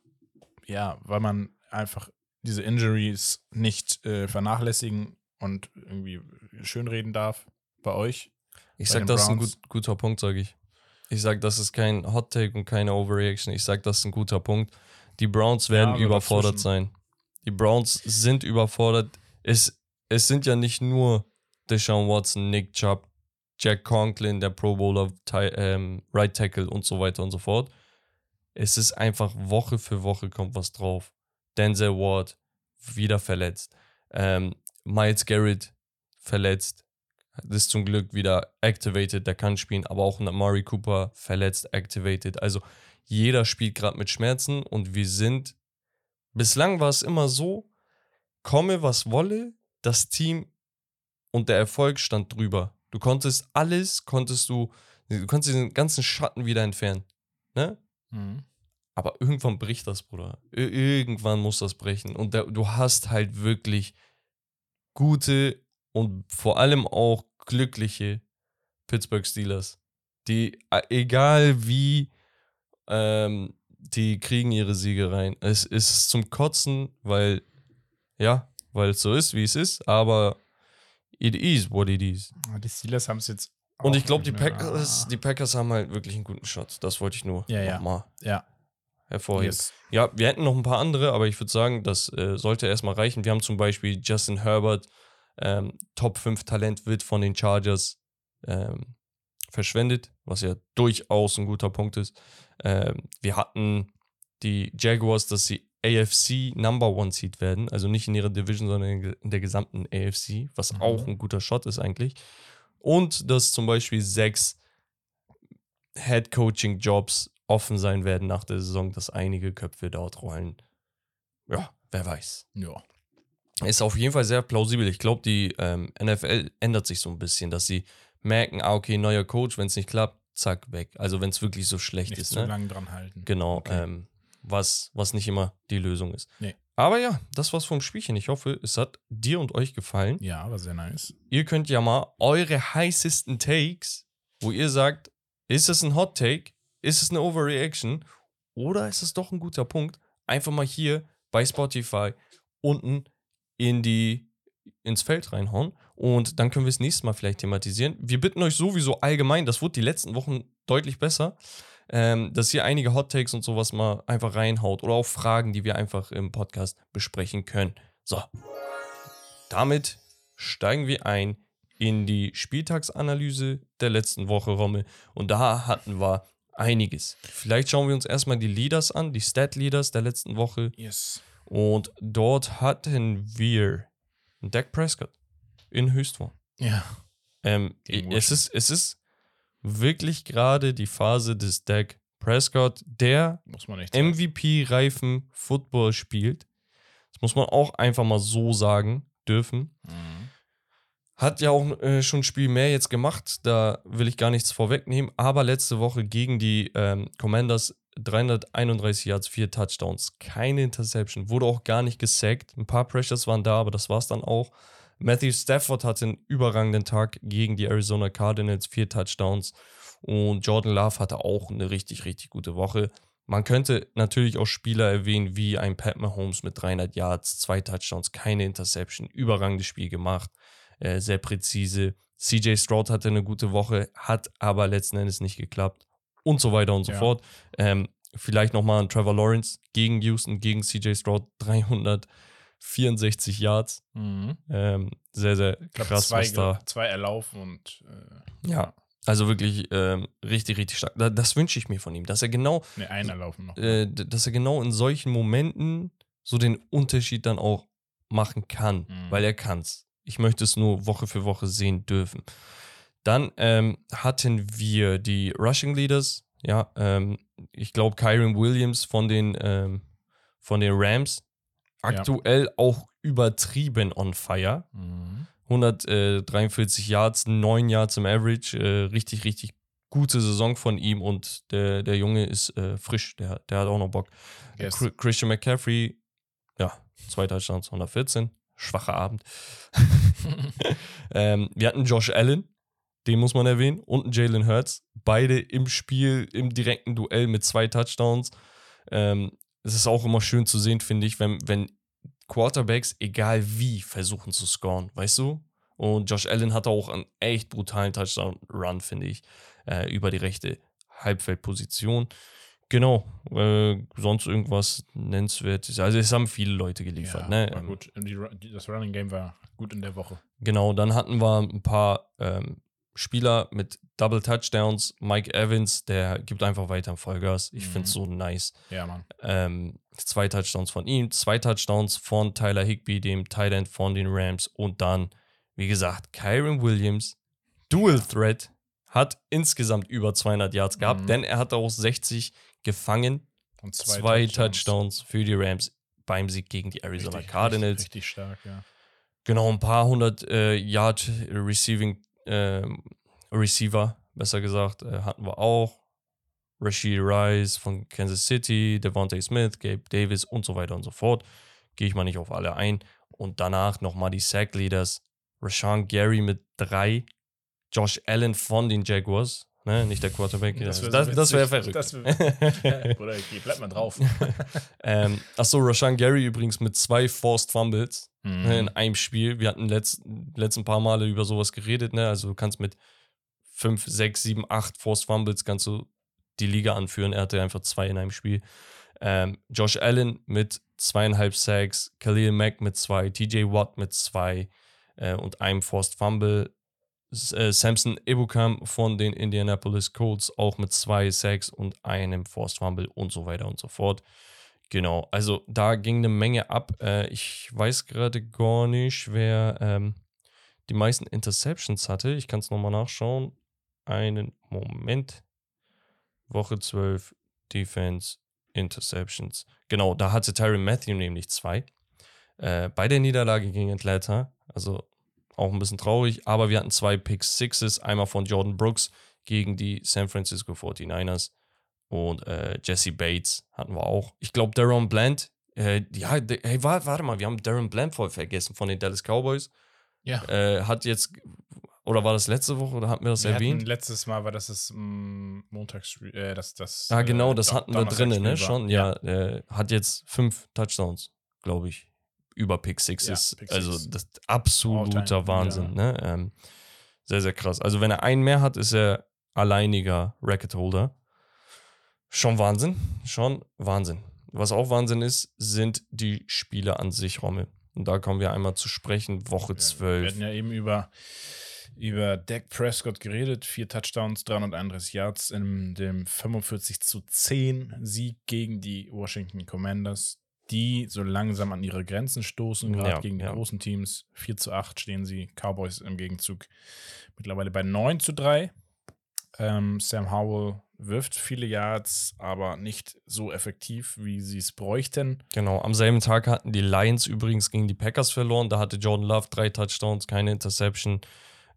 ja, weil man einfach diese Injuries nicht äh, vernachlässigen und irgendwie schönreden darf bei euch. Ich Bei sag, den das ist ein gut, guter Punkt, sage ich. Ich sag, das ist kein Hot Take und keine Overreaction. Ich sag, das ist ein guter Punkt. Die Browns werden also überfordert dazwischen. sein. Die Browns sind überfordert. Es, es sind ja nicht nur Deshaun Watson, Nick Chubb, Jack Conklin, der Pro Bowler, ähm, Right Tackle und so weiter und so fort. Es ist einfach Woche für Woche kommt was drauf. Denzel Ward wieder verletzt. Ähm, Miles Garrett verletzt. Das ist zum Glück wieder activated, der kann spielen, aber auch ein Amari Cooper verletzt, activated. Also jeder spielt gerade mit Schmerzen und wir sind, bislang war es immer so, komme was wolle, das Team und der Erfolg stand drüber. Du konntest alles, konntest du, du konntest den ganzen Schatten wieder entfernen. Ne? Mhm. Aber irgendwann bricht das, Bruder. Ir- Irgendwann muss das brechen. Und da, du hast halt wirklich gute und vor allem auch glückliche Pittsburgh Steelers, die, äh, egal wie, ähm, die kriegen ihre Siege rein. Es ist zum Kotzen, weil, ja, weil es so ist, wie es ist, aber it is what it is. Ah, Die Steelers haben es jetzt. Und ich glaube, die Packers, die Packers haben halt wirklich einen guten Shot. Das wollte ich nur Ja, ja. nochmal Ja, hervorheben. yes. Ja, wir hätten noch ein paar andere, aber ich würde sagen, das äh, sollte erstmal reichen. Wir haben zum Beispiel Justin Herbert, ähm, Top 5 Talent wird von den Chargers ähm, verschwendet, was ja durchaus ein guter Punkt ist. Ähm, wir hatten die Jaguars, dass sie AFC Number One Seed werden, also nicht in ihrer Division, sondern in in der gesamten AFC, was Mhm. auch ein guter Shot ist eigentlich. Und dass zum Beispiel sechs Head Coaching Jobs offen sein werden nach der Saison, dass einige Köpfe dort rollen. Ja, wer weiß. Ja. Ist auf jeden Fall sehr plausibel. Ich glaube, die ähm, NFL ändert sich so ein bisschen, dass sie merken, ah, okay, neuer Coach, wenn es nicht klappt, zack, weg. Also wenn es wirklich so schlecht Nicht ist. zu Ne? lange dran halten. Genau, Okay. ähm, was, was nicht immer die Lösung ist. Nee. Aber ja, das war's vom Spielchen. Ich hoffe, es hat dir und euch gefallen. Ja, war sehr nice. Ihr könnt ja mal eure heißesten Takes, wo ihr sagt, ist es ein Hot Take, ist es eine Overreaction oder ist es doch ein guter Punkt, einfach mal hier bei Spotify unten in die, ins Feld reinhauen und dann können wir es nächstes Mal vielleicht thematisieren. Wir bitten euch sowieso allgemein, das wurde die letzten Wochen deutlich besser, ähm, dass ihr einige Hot Takes und sowas mal einfach reinhaut oder auch Fragen, die wir einfach im Podcast besprechen können. So, damit steigen wir ein in die Spieltagsanalyse der letzten Woche, Rommel. Und da hatten wir einiges. Vielleicht schauen wir uns erstmal die Leaders an, die Stat-Leaders der letzten Woche. Yes. Und dort hatten wir Dak Prescott in Höchstform. Ja. Ähm, es, ist, es ist wirklich gerade die Phase des Dak Prescott, der. MVP-reifen Football spielt. Das muss man auch einfach mal so sagen dürfen. Mhm. Hat ja auch äh, schon ein Spiel mehr jetzt gemacht, da will ich gar nichts vorwegnehmen, aber letzte Woche gegen die ähm, Commanders 331 Yards, 4 Touchdowns, keine Interception, wurde auch gar nicht gesackt. Ein paar Pressures waren da, aber das war es dann auch. Matthew Stafford hatte einen überragenden Tag gegen die Arizona Cardinals, vier Touchdowns. Und Jordan Love hatte auch eine richtig, richtig gute Woche. Man könnte natürlich auch Spieler erwähnen, wie ein Pat Mahomes mit 300 Yards, zwei Touchdowns, keine Interception, überragendes Spiel gemacht, äh, sehr präzise. CJ Stroud hatte eine gute Woche, hat aber letzten Endes nicht geklappt und so weiter und so Ja. fort. Ähm, vielleicht nochmal an Trevor Lawrence gegen Houston, gegen CJ Stroud, 364 Yards. Mhm. Ähm, sehr, sehr glaub, krass, zwei, was da. zwei erlaufen und äh, Ja, also wirklich ähm, richtig, richtig stark. Da, das wünsche ich mir von ihm, dass er genau, ne, einen erlaufen noch. äh, dass er genau in solchen Momenten so den Unterschied dann auch machen kann, Mhm. weil er kann's. Ich möchte es nur Woche für Woche sehen dürfen. Dann ähm, hatten wir die Rushing Leaders. Ja, ähm, ich glaube Kyron Williams von den ähm, von den Rams aktuell auch übertrieben on fire. Mhm. 143 Yards, 9 Yards im Average. Äh, richtig, richtig gute Saison von ihm und der, der Junge ist äh, frisch, der, der hat auch noch Bock. Yes. Chri- Christian McCaffrey, ja, zwei Touchdowns, 114. Schwacher Abend. ähm, wir hatten Josh Allen, den muss man erwähnen, und Jalen Hurts. Beide im Spiel, im direkten Duell mit zwei Touchdowns. Ähm, es ist auch immer schön zu sehen, finde ich, wenn, wenn Quarterbacks, egal wie, versuchen zu scoren, weißt du? Und Josh Allen hatte auch einen echt brutalen Touchdown-Run, finde ich, äh, über die rechte Halbfeldposition. Genau, äh, sonst irgendwas nennenswertes. Also es haben viele Leute geliefert. ja, ne? Ähm, gut. Das Running Game war gut in der Woche. Genau, dann hatten wir ein paar ähm, Spieler mit Double Touchdowns. Mike Evans, der gibt einfach weiter im Vollgas. Ich Mhm. finde es so nice. Ja, Mann. Ähm, zwei Touchdowns von ihm, zwei Touchdowns von Tyler Higby, dem Tight End von den Rams. Und dann, wie gesagt, Kyron Williams, Dual Threat, hat insgesamt über 200 Yards gehabt, Mhm. denn er hat auch 60 gefangen. Und Zwei, Touchdowns. für die Rams beim Sieg gegen die Arizona Richtig, Cardinals. Richtig, richtig stark, ja. Genau, ein paar hundert äh, Yard Receiving ähm, Receiver, besser gesagt, äh, hatten wir auch. Rashid Rice von Kansas City, Devontae Smith, Gabe Davis und so weiter und so fort. Gehe ich mal nicht auf alle ein. Und danach nochmal die Sack Leaders. Rashawn Gary mit drei. Josh Allen von den Jaguars. Ne, nicht der Quarterback. Das, wär so das, das wäre witzig. verrückt. Das wär- Bruder, okay, bleib mal drauf. ähm, achso, Rashawn Gary übrigens mit zwei Forced Fumbles. ne, in Mhm. einem Spiel. Wir hatten letzt, letzten paar Male über sowas geredet, ne? Also du kannst mit 5, 6, 7, 8 Forced Fumbles kannst du die Liga anführen. Er hatte einfach zwei in einem Spiel. Ähm, Josh Allen mit zweieinhalb Sacks, Khalil Mack mit zwei, TJ Watt mit zwei äh, und einem Forced Fumble. Äh, Samson Ebukam von den Indianapolis Colts auch mit zwei Sacks und einem Forced Fumble und so weiter und so fort. Genau, also da ging eine Menge ab. Äh, ich weiß gerade gar nicht, wer ähm, die meisten Interceptions hatte. Ich kann es nochmal nachschauen. Einen Moment. Woche 12, Defense, Interceptions. Genau, da hatte Tyron Matthew nämlich zwei. Äh, bei der Niederlage gegen Atlanta. Also auch ein bisschen traurig, aber wir hatten zwei Pick Sixes. Einmal von Jordan Brooks gegen die San Francisco 49ers und äh, Jesse Bates hatten wir auch. Ich glaube, Darren Bland, äh, ja, hey, warte, warte mal, wir haben Darren Bland voll vergessen von den Dallas Cowboys. Ja. Äh, hat jetzt, oder war das letzte Woche oder hatten wir das Wir erwähnt? hatten letztes Mal war das das mm, Montagsspiel, äh, das, das. Ah, genau, äh, das Don- hatten wir drinnen, ne? Schon, ja. Äh, hat jetzt fünf Touchdowns, glaube ich, über Pick Sixes. Ja, Pick also Six. das ist absoluter Wahnsinn, ne? Ähm, sehr, sehr krass. Also wenn er einen mehr hat, ist er alleiniger Racket-Holder. Schon Wahnsinn, schon Wahnsinn. Was auch Wahnsinn ist, sind die Spiele an sich, Rommel. Und da kommen wir einmal zu sprechen, Woche Wir 12. hatten ja eben über, über Dak Prescott geredet. Vier Touchdowns, 331 Yards in dem 45 zu 10 Sieg gegen die Washington Commanders, die so langsam an ihre Grenzen stoßen, gerade Ja, gegen die ja. großen Teams. 4 zu 8 stehen sie. Cowboys im Gegenzug mittlerweile bei 9 zu 3. Ähm, Sam Howell wirft viele Yards, aber nicht so effektiv, wie sie es bräuchten. Genau, am selben Tag hatten die Lions übrigens gegen die Packers verloren. Da hatte Jordan Love drei Touchdowns, keine Interception.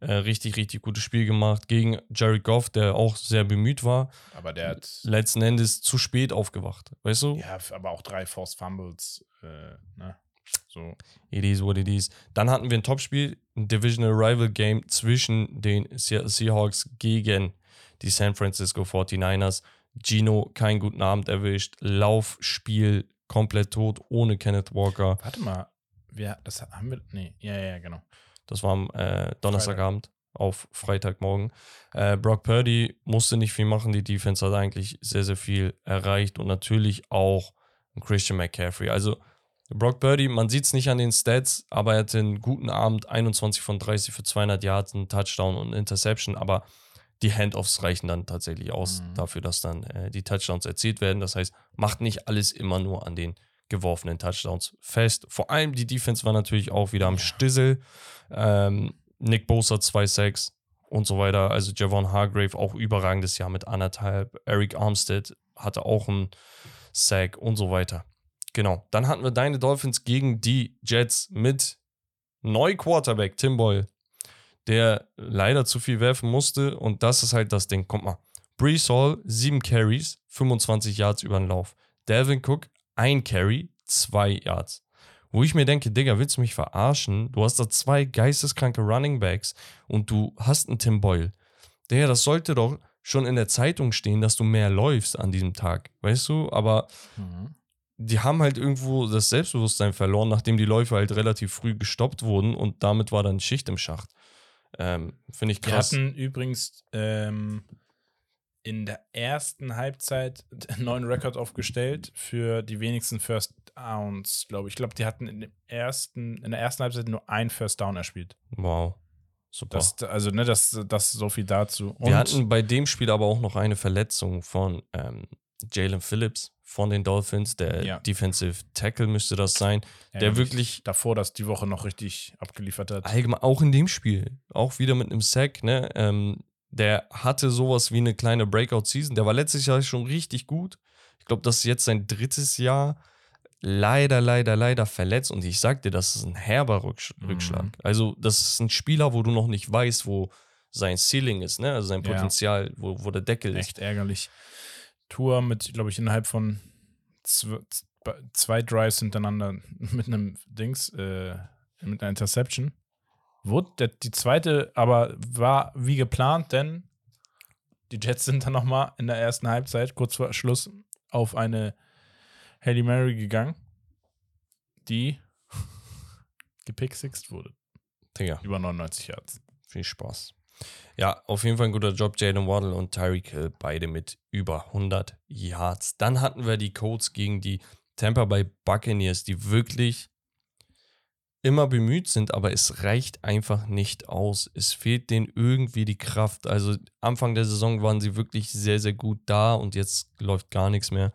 Äh, richtig, richtig gutes Spiel gemacht gegen Jared Goff, der auch sehr bemüht war. Aber der hat Letzten Endes zu spät aufgewacht. Weißt du? Ja, aber auch drei Forced Fumbles. Äh, ne? So. It is what it is. Dann hatten wir ein Topspiel, ein Divisional Rival Game zwischen den Seahawks gegen die San Francisco 49ers. Gino keinen guten Abend erwischt. Laufspiel komplett tot, ohne Kenneth Walker. Warte mal, wir, das haben wir, nee, ja, ja, genau. Das war am äh, Donnerstagabend auf Freitagmorgen. Äh, Brock Purdy musste nicht viel machen. Die Defense hat eigentlich sehr, sehr viel erreicht und natürlich auch Christian McCaffrey. Also Brock Purdy, man sieht es nicht an den Stats, aber er hatte einen guten Abend, 21 von 30 für 200 Yards, einen Touchdown und eine Interception, aber die Handoffs reichen dann tatsächlich aus mhm. dafür, dass dann äh, die Touchdowns erzielt werden. Das heißt, macht nicht alles immer nur an den geworfenen Touchdowns fest. Vor allem die Defense war natürlich auch wieder am ja. Stissel. Ähm, Nick Bosa 2 Sacks und so weiter. Also Javon Hargrave auch überragendes Jahr mit anderthalb. Eric Armstead hatte auch einen Sack und so weiter. Genau. Dann hatten wir deine Dolphins gegen die Jets mit neu Quarterback Tim Boyle, der leider zu viel werfen musste. Und das ist halt das Ding. Kommt mal. Brees Hall, 7 Carries, 25 Yards über den Lauf. Devin Cook, 1 Carry, 2 Yards. Wo ich mir denke, Digga, willst du mich verarschen? Du hast da zwei geisteskranke Running Backs und du hast einen Tim Boyle. Digga, das sollte doch schon in der Zeitung stehen, dass du mehr läufst an diesem Tag. Weißt du? Aber mhm. die haben halt irgendwo das Selbstbewusstsein verloren, nachdem die Läufe halt relativ früh gestoppt wurden und damit war dann Schicht im Schacht. Ähm, Finde ich krass. Die hatten übrigens ähm, in der ersten Halbzeit einen neuen Rekord aufgestellt für die wenigsten First Downs, glaube ich. Ich glaube, die hatten in, dem ersten, in der ersten Halbzeit nur ein First Down erspielt. Wow. Super. Das, also, ne, das, das so viel dazu. Und Wir hatten bei dem Spiel aber auch noch eine Verletzung von ähm, Jalen Phillips von den Dolphins, der ja. Defensive Tackle müsste das sein, ja, der wirklich davor das die Woche noch richtig abgeliefert hat. Allgemein, auch in dem Spiel, auch wieder mit einem Sack, ne? Ähm, der hatte sowas wie eine kleine Breakout-Season. Der war letztes Jahr schon richtig gut. Ich glaube, das ist jetzt sein drittes Jahr leider, leider, leider verletzt. Und ich sag dir, das ist ein herber Rückschlag. Mhm. Also, das ist ein Spieler, wo du noch nicht weißt, wo sein Ceiling ist, ne? Also sein Potenzial, ja. wo, wo der Deckel Echt ist. Echt ärgerlich. Tour mit, glaube ich, innerhalb von zwei, zwei Drives hintereinander mit einem Dings, äh, mit einer Interception. Wurde die zweite aber war wie geplant, denn die Jets sind dann nochmal in der ersten Halbzeit, kurz vor Schluss, auf eine Halle Mary gegangen, die gepicksixt wurde. Digga. Über 99 Yards. Viel Spaß. Ja, auf jeden Fall ein guter Job. Jalen Waddle und Tyreek Hill, beide mit über 100 Yards. Dann hatten wir die Codes gegen die Tampa Bay Buccaneers, die wirklich immer bemüht sind, aber es reicht einfach nicht aus. Es fehlt denen irgendwie die Kraft. Also Anfang der Saison waren sie wirklich sehr, sehr gut da und jetzt läuft gar nichts mehr.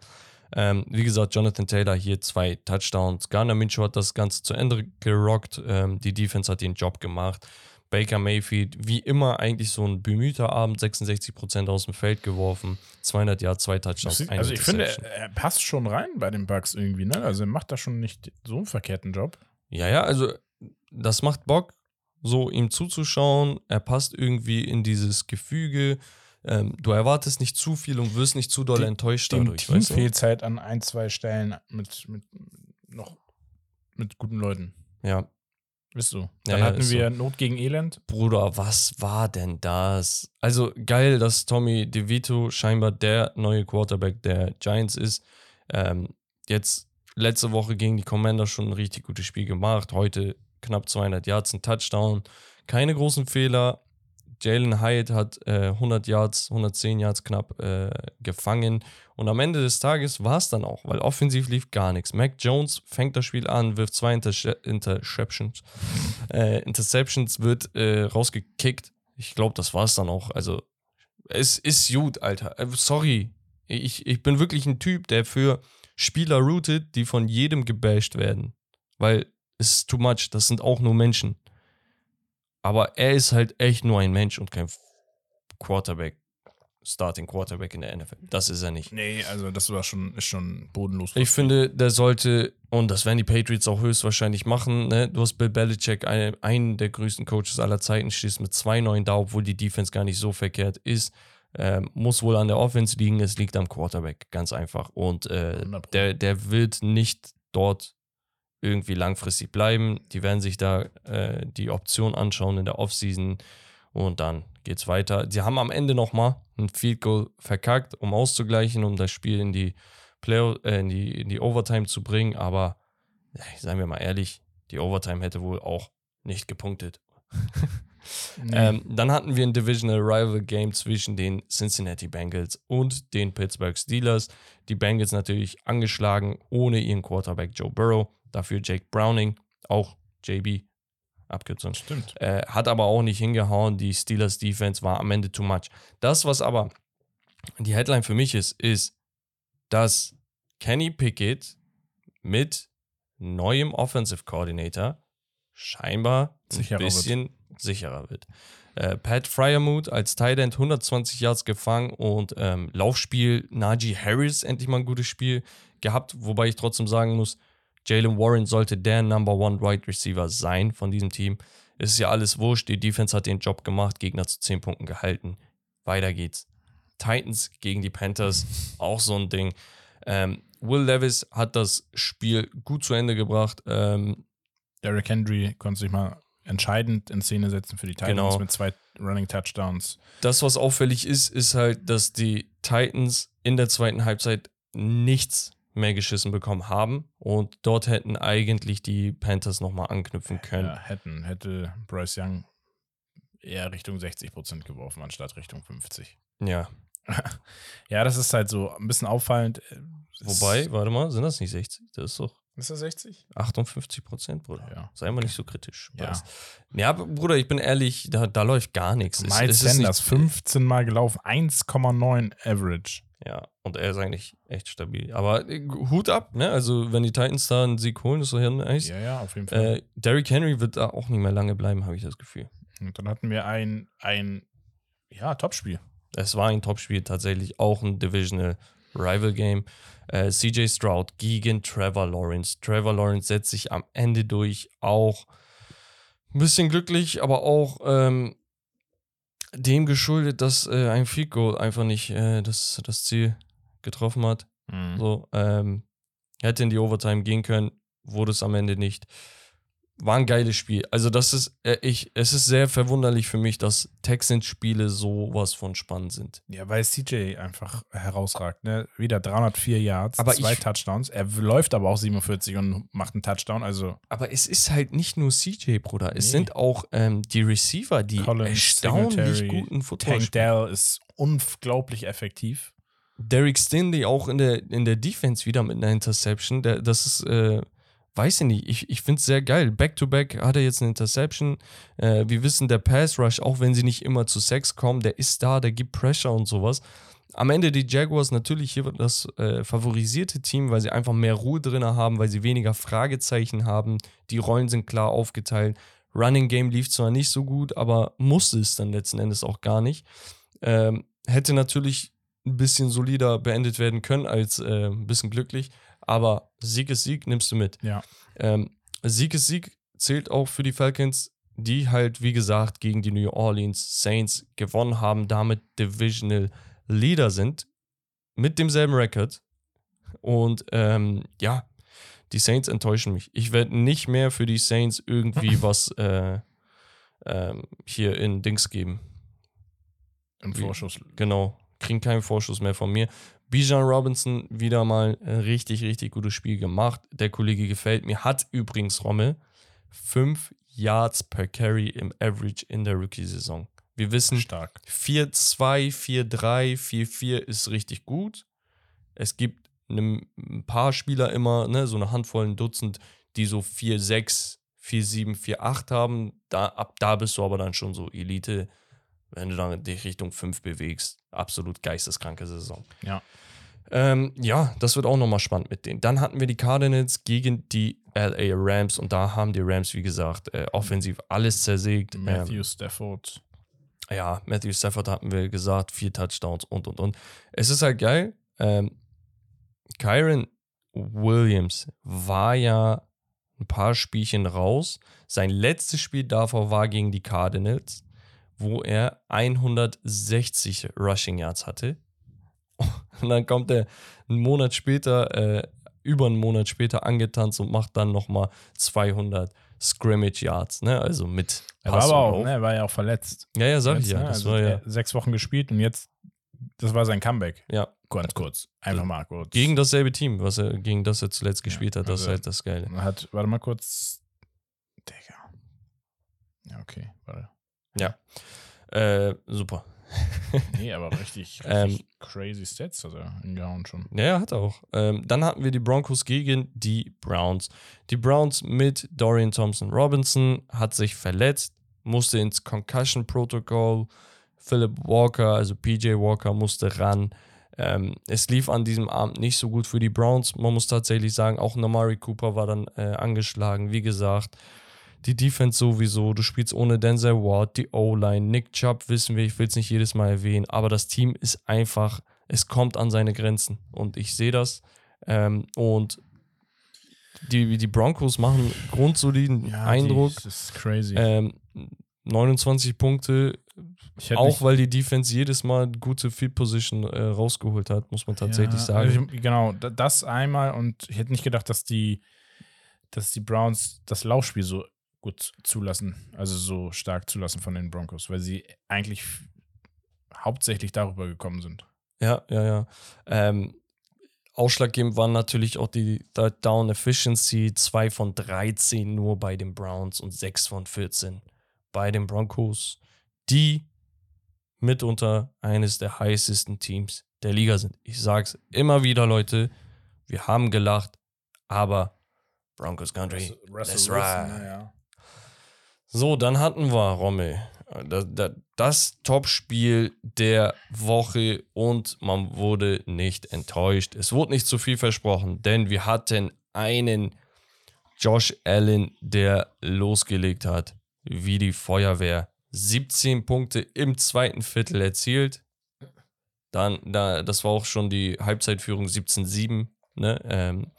Ähm, wie gesagt, Jonathan Taylor hier zwei Touchdowns. Garner Minshew hat das Ganze zu Ende gerockt. Ähm, die Defense hat den Job gemacht. Baker Mayfield, wie immer, eigentlich so ein bemühter Abend, 66% aus dem Feld geworfen, 200 Jahre, zwei Touchdowns. Also, ich finde, er passt schon rein bei den Bugs irgendwie, ne? Also, er macht da schon nicht so einen verkehrten Job. Ja, ja, also, das macht Bock, so ihm zuzuschauen. Er passt irgendwie in dieses Gefüge ähm, du erwartest nicht zu viel und wirst nicht zu doll die, enttäuscht dadurch. Dem Team fehlt halt an ein, zwei Stellen mit, mit noch mit guten Leuten. Ja. Bist du. Dann ja, hatten ja, wir so. Not gegen Elend. Bruder, was war denn das? Also geil, dass Tommy DeVito scheinbar der neue Quarterback der Giants ist. Ähm, jetzt letzte Woche gegen die Commander schon ein richtig gutes Spiel gemacht. Heute knapp 200 Yards, ein Touchdown. Keine großen Fehler. Jalen Hyatt hat äh, 100 Yards, 110 Yards knapp äh, gefangen. Und am Ende des Tages war es dann auch, weil offensiv lief gar nichts. Mac Jones fängt das Spiel an, wirft zwei Interse Interceptions. Äh, Interceptions wird äh, rausgekickt. Ich glaube, das war es dann auch. Also, es ist gut, Alter. Äh, sorry. Ich, ich bin wirklich ein Typ, der für Spieler rootet, die von jedem gebasht werden. Weil es ist too much. Das sind auch nur Menschen. Aber er ist halt echt nur ein Mensch und kein Quarterback, Starting Quarterback in der NFL. Das ist er nicht. Nee, also das war schon, ist schon bodenlos. Ich finde, der sollte, und das werden die Patriots auch höchstwahrscheinlich machen, ne? du hast Bill Belichick, einen, einen der größten Coaches aller Zeiten, stehst mit 2-9 da, obwohl die Defense gar nicht so verkehrt ist. Ähm, muss wohl an der Offense liegen, es liegt am Quarterback, ganz einfach. Und äh, der, der wird nicht dort irgendwie langfristig bleiben. Die werden sich da äh, die Option anschauen in der Offseason Und dann geht's weiter. Sie haben am Ende nochmal ein Field Goal verkackt, um auszugleichen, um das Spiel in die Play äh, in, die, in die Overtime zu bringen. Aber seien wir mal ehrlich, die Overtime hätte wohl auch nicht gepunktet. Nee. Ähm, dann hatten wir ein Divisional Rival Game zwischen den Cincinnati Bengals und den Pittsburgh Steelers. Die Bengals natürlich angeschlagen ohne ihren Quarterback Joe Burrow. Dafür Jake Browning, auch JB, Abkürzung. Stimmt. Äh, hat aber auch nicht hingehauen. Die Steelers Defense war am Ende too much. Das, was aber die Headline für mich ist, ist, dass Kenny Pickett mit neuem Offensive Coordinator scheinbar Sicherer ein bisschen wird. Sicherer wird. Äh, Pat Fryermuth als Tight End 120 Yards gefangen und ähm, Laufspiel Najee Harris endlich mal ein gutes Spiel gehabt, wobei ich trotzdem sagen muss, Jalen Warren sollte der Number One Wide Receiver sein von diesem Team. Es ist ja alles wurscht, die Defense hat den Job gemacht, Gegner zu 10 Punkten gehalten. Weiter geht's. Titans gegen die Panthers, auch so ein Ding. Ähm, Will Levis hat das Spiel gut zu Ende gebracht. Ähm, Derrick Henry konnte sich mal entscheidend in Szene setzen für die Titans genau. mit zwei Running Touchdowns. Das, was auffällig ist, ist halt, dass die Titans in der zweiten Halbzeit nichts mehr geschissen bekommen haben und dort hätten eigentlich die Panthers nochmal anknüpfen können. Ja, hätten, hätte Bryce Young eher Richtung 60% geworfen, anstatt Richtung 50. Ja. ja, das ist halt so ein bisschen auffallend. Wobei, warte mal, sind das nicht 60? Das ist doch. Ist das 60? 58 Prozent, Bruder. Ja. Sei mal nicht so kritisch. Ja. ja, Bruder, ich bin ehrlich, da, da läuft gar nichts. Miles Sanders, 15 Mal gelaufen, 1,9 Average. Ja, und er ist eigentlich echt stabil. Aber äh, Hut ab, ne? Also, wenn die Titans da einen Sieg holen, ist doch hier nice. Ja, ja, auf jeden Fall. Äh, Derrick Henry wird da auch nicht mehr lange bleiben, habe ich das Gefühl. Und dann hatten wir ein, ein ja, Topspiel. Es war ein Topspiel, tatsächlich auch ein Divisional Rival Game. Äh, CJ Stroud gegen Trevor Lawrence. Trevor Lawrence setzt sich am Ende durch, auch ein bisschen glücklich, aber auch ähm, dem geschuldet, dass äh, ein Field Goal einfach nicht äh, das, das Ziel getroffen hat. Mhm. So, ähm, hätte in die Overtime gehen können, wurde es am Ende nicht war ein geiles Spiel. Also das ist, äh, ich, es ist sehr verwunderlich für mich, dass Texans-Spiele sowas von spannend sind. Ja, weil CJ einfach herausragt. Ne? Wieder 304 Yards, aber zwei ich, Touchdowns. Er läuft aber auch 47 und macht einen Touchdown. Also aber es ist halt nicht nur CJ, Bruder. Es nee. sind auch ähm, die Receiver, die Collins, erstaunlich Singletary, guten Football Tank Dell ist unglaublich effektiv. Derek Stinley auch in der, in der Defense wieder mit einer Interception. Der, das ist äh, weiß ich nicht, ich, ich finde es sehr geil. Back-to-back -back hat er jetzt eine Interception. Äh, wir wissen, der Pass-Rush, auch wenn sie nicht immer zu Sex kommen, der ist da, der gibt Pressure und sowas. Am Ende die Jaguars natürlich hier das äh, favorisierte Team, weil sie einfach mehr Ruhe drin haben, weil sie weniger Fragezeichen haben. Die Rollen sind klar aufgeteilt. Running Game lief zwar nicht so gut, aber musste es dann letzten Endes auch gar nicht. Ähm, hätte natürlich ein bisschen solider beendet werden können als äh, ein bisschen glücklich. Aber Sieg ist Sieg, nimmst du mit. Ja. Ähm, Sieg ist Sieg zählt auch für die Falcons, die halt, wie gesagt, gegen die New Orleans Saints gewonnen haben, damit Divisional Leader sind, mit demselben Rekord. Und ähm, ja, die Saints enttäuschen mich. Ich werde nicht mehr für die Saints irgendwie was äh, ähm, hier in Dings geben. Im Vorschuss. Genau. Kriegen keinen Vorschuss mehr von mir. Bijan Robinson wieder mal ein richtig, richtig gutes Spiel gemacht. Der Kollege gefällt mir. Hat übrigens Rommel 5 Yards per Carry im Average in der Rookie-Saison. Wir wissen, 4-2, 4-3, 4-4 ist richtig gut. Es gibt ein paar Spieler immer, ne, so eine Handvoll, ein Dutzend, die so 4-6, 4-7, 4-8 haben. Da, ab da bist du aber dann schon so Elite, wenn du dann dich Richtung 5 bewegst. Absolut geisteskranke Saison. Ja. Ähm, ja, das wird auch nochmal spannend mit denen. Dann hatten wir die Cardinals gegen die LA Rams und da haben die Rams, wie gesagt, äh, offensiv alles zersägt. Matthew ähm, Stafford. Ja, Matthew Stafford hatten wir gesagt, vier Touchdowns und und und. Es ist halt geil. Ähm, Kyron Williams war ja ein paar Spielchen raus. Sein letztes Spiel davor war gegen die Cardinals, wo er 160 Rushing Yards hatte. Und dann kommt er einen Monat später, äh, über einen Monat später angetanzt und macht dann nochmal 200 Scrimmage Yards, ne? Also mit Er war aber auch, ne, er war ja auch verletzt. Ja, ja, sag ich Jetzt, ja. ne? Das also war ja, sechs Wochen gespielt und jetzt, das war sein Comeback. ja Ganz kurz. Einfach mal kurz. gegen dasselbe Team, was er, gegen das er zuletzt gespielt hat. Das ist also- halt das Geile. Hat, warte mal kurz. Digga. Ja, okay. Warte. Äh, super. Nee, aber richtig, richtig Ähm, crazy Stats hat er hingehauen schon. Ja, ja, hat er auch. Ähm, dann hatten wir die Broncos gegen die Browns. Die Browns mit Dorian Thompson Robinson hat sich verletzt, musste ins Concussion Protocol. Philip Walker, also PJ Walker, musste ran. Ähm, es lief an diesem Abend nicht so gut für die Browns. Man muss tatsächlich sagen, auch Namari Cooper war dann äh, angeschlagen. Wie gesagt, die Defense sowieso. Du spielst ohne Denzel Ward, die O-Line, Nick Chubb, wissen wir, ich will es nicht jedes Mal erwähnen, aber das Team ist einfach, es kommt an seine Grenzen und ich sehe das. Ähm, und die, die Broncos machen grundsoliden Eindruck. Die, das ist crazy. Ähm, 29 Punkte, auch weil die Defense jedes Mal gute Field Position äh, rausgeholt hat, muss man tatsächlich Ja, sagen. also ich, genau, da- das einmal und ich hätte nicht gedacht, dass die, dass die Browns das Laufspiel so gut zulassen, also so stark zulassen von den Broncos, weil sie eigentlich hauptsächlich darüber gekommen sind. Ja, ja, ja. Ähm, ausschlaggebend waren natürlich auch die Third Down Efficiency. 2 von 13 nur bei den Browns und 6 von 14 bei den Broncos, die mitunter eines der heißesten Teams der Liga sind. Ich sag's immer wieder, Leute, wir haben gelacht, aber Broncos Country. Let's ride. naja. So, dann hatten wir, Rommel, das, das, das Topspiel der Woche und man wurde nicht enttäuscht. Es wurde nicht zu viel versprochen, denn wir hatten einen Josh Allen, der losgelegt hat, wie die Feuerwehr. 17 Punkte im zweiten Viertel erzielt. Dann, da, das war auch schon die Halbzeitführung 17-7. Ne? Ähm,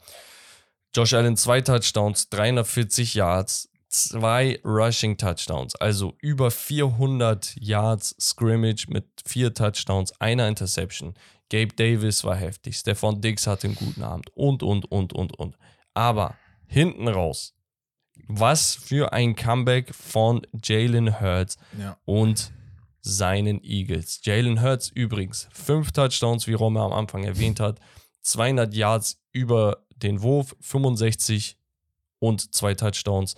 Josh Allen zwei Touchdowns, 340 Yards, zwei Rushing Touchdowns, also über 400 Yards Scrimmage mit vier Touchdowns, einer Interception. Gabe Davis war heftig, Stefan Diggs hatte einen guten Abend und, und, und, und, und. Aber hinten raus, was für ein Comeback von Jalen Hurts Ja. und seinen Eagles. Jalen Hurts übrigens, fünf Touchdowns, wie Romme am Anfang erwähnt hat, 200 Yards über den Wurf, 65 und zwei Touchdowns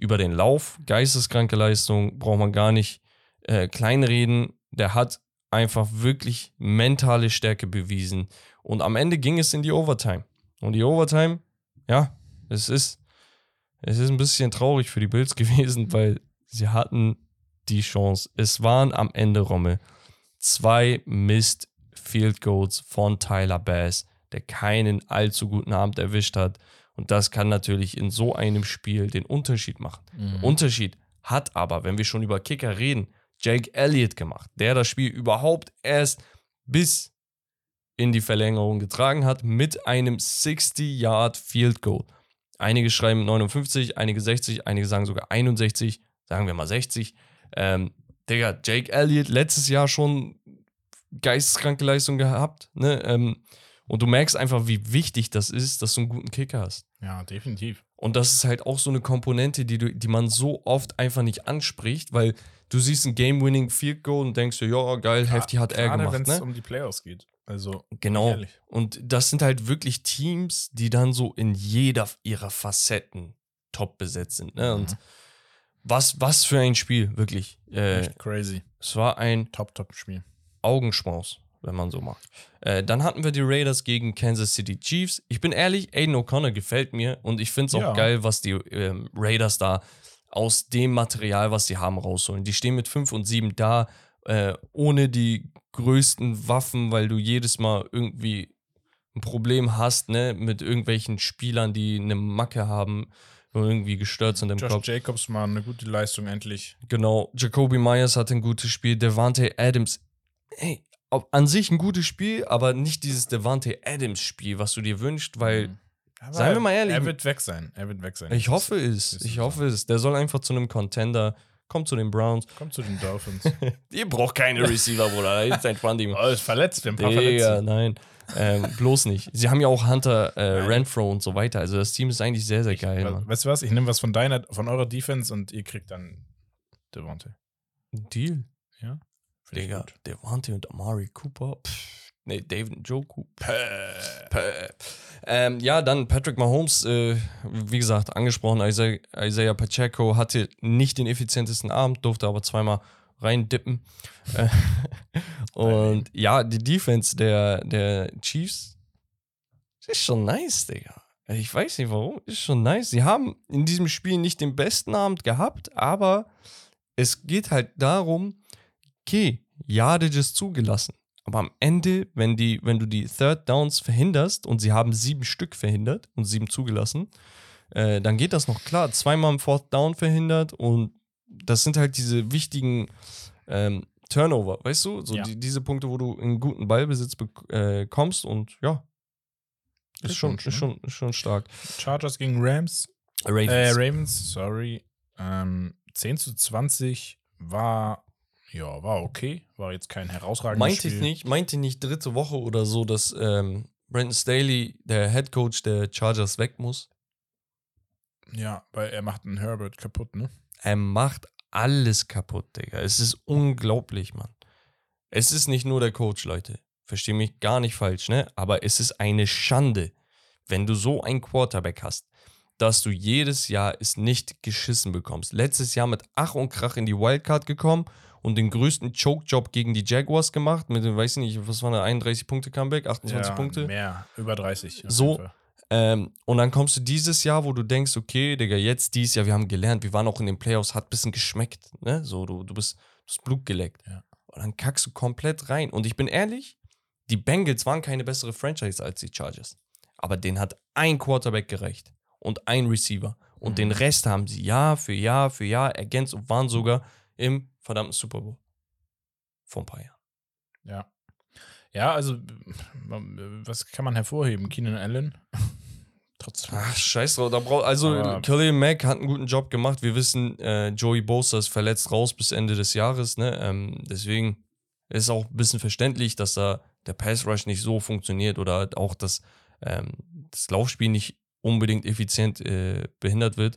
über den Lauf. Geisteskranke Leistung, braucht man gar nicht äh, kleinreden. Der hat einfach wirklich mentale Stärke bewiesen. Und am Ende ging es in die Overtime. Und die Overtime, ja, es ist, es ist ein bisschen traurig für die Bills gewesen, weil sie hatten die Chance. Es waren am Ende, Rommel, zwei Missed Field Goals von Tyler Bass, der keinen allzu guten Abend erwischt hat. Und das kann natürlich in so einem Spiel den Unterschied machen. Mhm. Unterschied hat aber, wenn wir schon über Kicker reden, Jake Elliott gemacht, der das Spiel überhaupt erst bis in die Verlängerung getragen hat mit einem 60-Yard Field Goal. Einige schreiben 59, einige 60, einige sagen sogar 61, sagen wir mal 60. Ähm, Digga, Jake Elliott letztes Jahr schon geisteskranke Leistung gehabt, ne? Ähm, und du merkst einfach, wie wichtig das ist, dass du einen guten Kicker hast. ja, definitiv. Und das ist halt auch so eine Komponente, die, du, die man so oft einfach nicht anspricht, weil du siehst ein Game-Winning Field Goal und denkst dir, ja, geil, heftig hat er gemacht. wenn es Ne? um die Playoffs geht. Also, Genau. ehrlich. Und das sind halt wirklich Teams, die dann so in jeder ihrer Facetten top besetzt sind. Ne? Und Mhm. was, was für ein Spiel, wirklich. Äh, Echt crazy. es war ein Top, top Spiel. Augenschmaus, wenn man so macht. Äh, dann hatten wir die Raiders gegen Kansas City Chiefs. Ich bin ehrlich, Aiden O'Connor gefällt mir und ich finde es auch Ja. geil, was die ähm, Raiders da aus dem Material, was sie haben, rausholen. Die stehen mit 5 und 7 da, äh, ohne die größten Waffen, weil du jedes Mal irgendwie ein Problem hast, ne, mit irgendwelchen Spielern, die eine Macke haben, irgendwie gestört sind im Josh Kopf. Jacobs mal eine gute Leistung endlich. Genau, Jacoby Myers hatte ein gutes Spiel, Devante Adams, ey, an sich ein gutes Spiel, aber nicht dieses Devante Adams Spiel, was du dir wünschst, weil Mhm. Aber seien wir mal ehrlich, Er wird weg sein. Er wird weg sein. ich hoffe es, ich hoffe es, der soll einfach zu einem Contender kommt zu den Browns. Kommt zu den Dolphins. Ihr braucht keine Receiver, Bruder. Jetzt entspannt dich oh, ist verletzt, wir haben ein paar Digga, Verletzte. nein. Ähm, bloß nicht. Sie haben ja auch Hunter äh, Renfro und so weiter. Also das Team ist eigentlich sehr, sehr geil, Mann. Weißt du was? Ich nehme was von deiner, von eurer Defense und ihr kriegt dann Devontae. Deal. Ja? Digga. Devante und Amari Cooper. Pff, nee, David Joku. Päh. Ähm, ja, dann Patrick Mahomes, äh, wie gesagt, angesprochen, Isaiah, Isaiah Pacheco hatte nicht den effizientesten Abend, durfte aber zweimal reindippen. Äh, und ja, die Defense der, der Chiefs ist schon nice, Digga. Ich weiß nicht warum, ist schon nice. Sie haben in diesem Spiel nicht den besten Abend gehabt, aber es geht halt darum, okay, Yardage ist zugelassen. Aber am Ende, wenn, die, wenn du die Third Downs verhinderst und sie haben sieben Stück verhindert und sieben zugelassen, äh, dann geht das noch klar. Zweimal im Fourth Down verhindert und das sind halt diese wichtigen ähm, Turnover, weißt du? So Ja. die, diese Punkte, wo du einen guten Ballbesitz bek- äh, kommst und ja. Ist schon, ist, ne? schon, ist schon stark. Chargers gegen Rams. Ravens. Äh, Ravens, sorry. Ähm, 10 zu 20 war, ja, war okay. War jetzt kein herausragendes Meinte Spiel. ich nicht, meinte nicht dritte Woche oder so, dass ähm, Brandon Staley, der Head Coach der Chargers, weg muss. Ja, weil er macht einen Herbert kaputt, ne? Er macht alles kaputt, Digga. Es ist unglaublich, Mann. Es ist nicht nur der Coach, Leute. Versteh mich gar nicht falsch, ne? Aber es ist eine Schande, wenn du so einen Quarterback hast, dass du jedes Jahr es nicht geschissen bekommst. Letztes Jahr mit Ach und Krach in die Wildcard gekommen und den größten Choke-Job gegen die Jaguars gemacht mit, dem, weiß ich nicht, was war eine 31-Punkte-Comeback, 28 Punkte. Mehr, über 30. auf So. Ähm, und dann kommst du dieses Jahr, wo du denkst, okay, Digga, jetzt dieses Jahr, wir haben gelernt, wir waren auch in den Playoffs, hat ein bisschen geschmeckt, ne? So, du, du bist das Blut geleckt. Ja. Und dann kackst du komplett rein. Und ich bin ehrlich, die Bengals waren keine bessere Franchise als die Chargers. Aber denen hat ein Quarterback gereicht und ein Receiver. Und Mhm. den Rest haben sie Jahr für Jahr für Jahr ergänzt und waren sogar im verdammten Super Bowl. Vor ein paar Jahren. Ja. Ja, also, was kann man hervorheben? Keenan Allen? Trotzdem. Ach, scheiß drauf. Da brauch, also, Aber- Khalil Mack hat einen guten Job gemacht. Wir wissen, äh, Joey Bosa ist verletzt raus bis Ende des Jahres. Ne? Ähm, deswegen ist auch ein bisschen verständlich, dass da der Pass Rush nicht so funktioniert oder halt auch das, ähm, das Laufspiel nicht unbedingt effizient äh, behindert wird.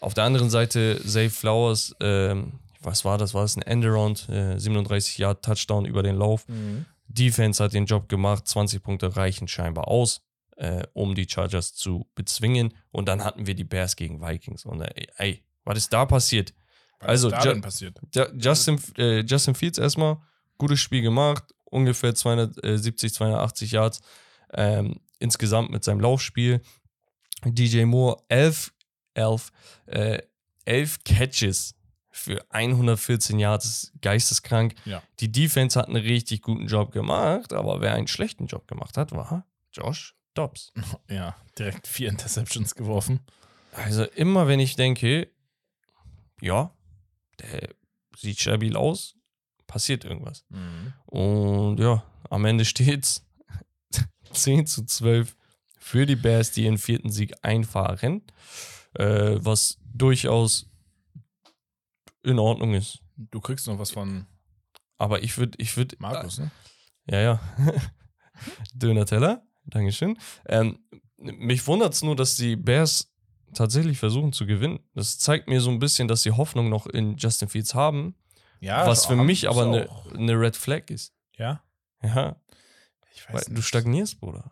Auf der anderen Seite, Zay Flowers, ähm, was war das? War das ein Endaround? Äh, 37 Yard Touchdown über den Lauf. Mhm. Defense hat den Job gemacht, 20 Punkte reichen scheinbar aus, äh, um die Chargers zu bezwingen. Und dann hatten wir die Bears gegen Vikings. Und äh, ey, was ist da passiert? Was Also, ist da Ju- denn passiert? Ja, Justin, äh, Justin Fields erstmal, gutes Spiel gemacht, ungefähr 270, 280 Yards ähm, insgesamt mit seinem Laufspiel. DJ Moore, 11, 11, äh, 11 Catches für 114 Yards, geisteskrank. Ja. Die Defense hat einen richtig guten Job gemacht, aber wer einen schlechten Job gemacht hat, war Josh Dobbs. Ja, direkt vier Interceptions geworfen. Also immer wenn ich denke, ja, der sieht stabil aus, passiert irgendwas. Und ja, am Ende steht's 10 zu 12 für die Bears, die ihren vierten Sieg einfahren, äh, was durchaus in Ordnung ist. Du kriegst noch was von Aber ich würde, ich würde, Markus, ne? ja, ja, Döner-Teller, Dankeschön. Ähm, mich wundert es nur, dass die Bears tatsächlich versuchen zu gewinnen. Das zeigt mir so ein bisschen, dass sie Hoffnung noch in Justin Fields haben, Ja, was für mich aber eine eine Red Flag ist. Ja, Ja, ich weil weiß du nicht. stagnierst, Bruder.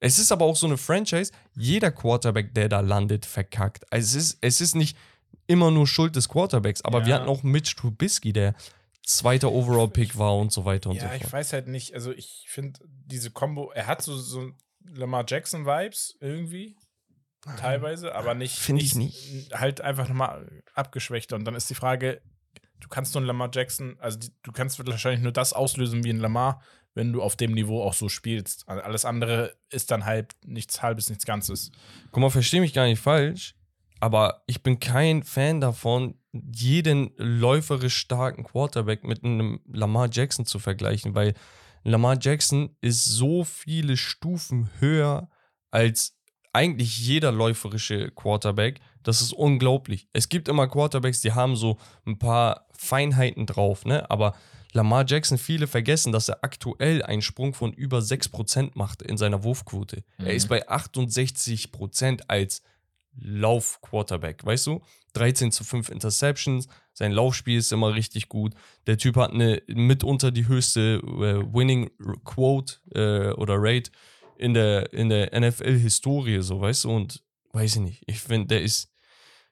Es ist aber auch so eine Franchise, jeder Quarterback, der da landet, verkackt. Also es ist, es ist nicht immer nur Schuld des Quarterbacks, aber wir Ja. hatten auch Mitch Trubisky, der zweiter Overall-Pick war und so weiter und Ja, so ich fort. weiß halt nicht. Also, ich finde diese Combo, er hat so, so Lamar Jackson-Vibes irgendwie. Teilweise, aber nicht. Finde ich nicht. Halt einfach nochmal abgeschwächter. Und dann ist die Frage, du kannst nur einen Lamar Jackson, also die, du kannst wahrscheinlich nur das auslösen wie ein Lamar, wenn du auf dem Niveau auch so spielst. Also Alles andere ist dann halt nichts Halbes, nichts Ganzes. Guck mal, verstehe mich gar nicht falsch, aber ich bin kein Fan davon, jeden läuferisch starken Quarterback mit einem Lamar Jackson zu vergleichen, weil Lamar Jackson ist so viele Stufen höher als eigentlich jeder läuferische Quarterback, Das ist unglaublich. Es gibt immer Quarterbacks, die haben so ein paar Feinheiten drauf, ne? Aber Lamar Jackson, viele vergessen, dass er aktuell einen Sprung von über 6% macht in seiner Wurfquote. Mhm. Er ist bei 68% als Lauf-Quarterback, weißt du? 13 zu 5 Interceptions, sein Laufspiel ist immer richtig gut. Der Typ hat eine mitunter die höchste äh, Winning Quote äh, oder Rate in der, in der NFL-Historie, so weißt du? Und weiß ich nicht, ich finde, der ist,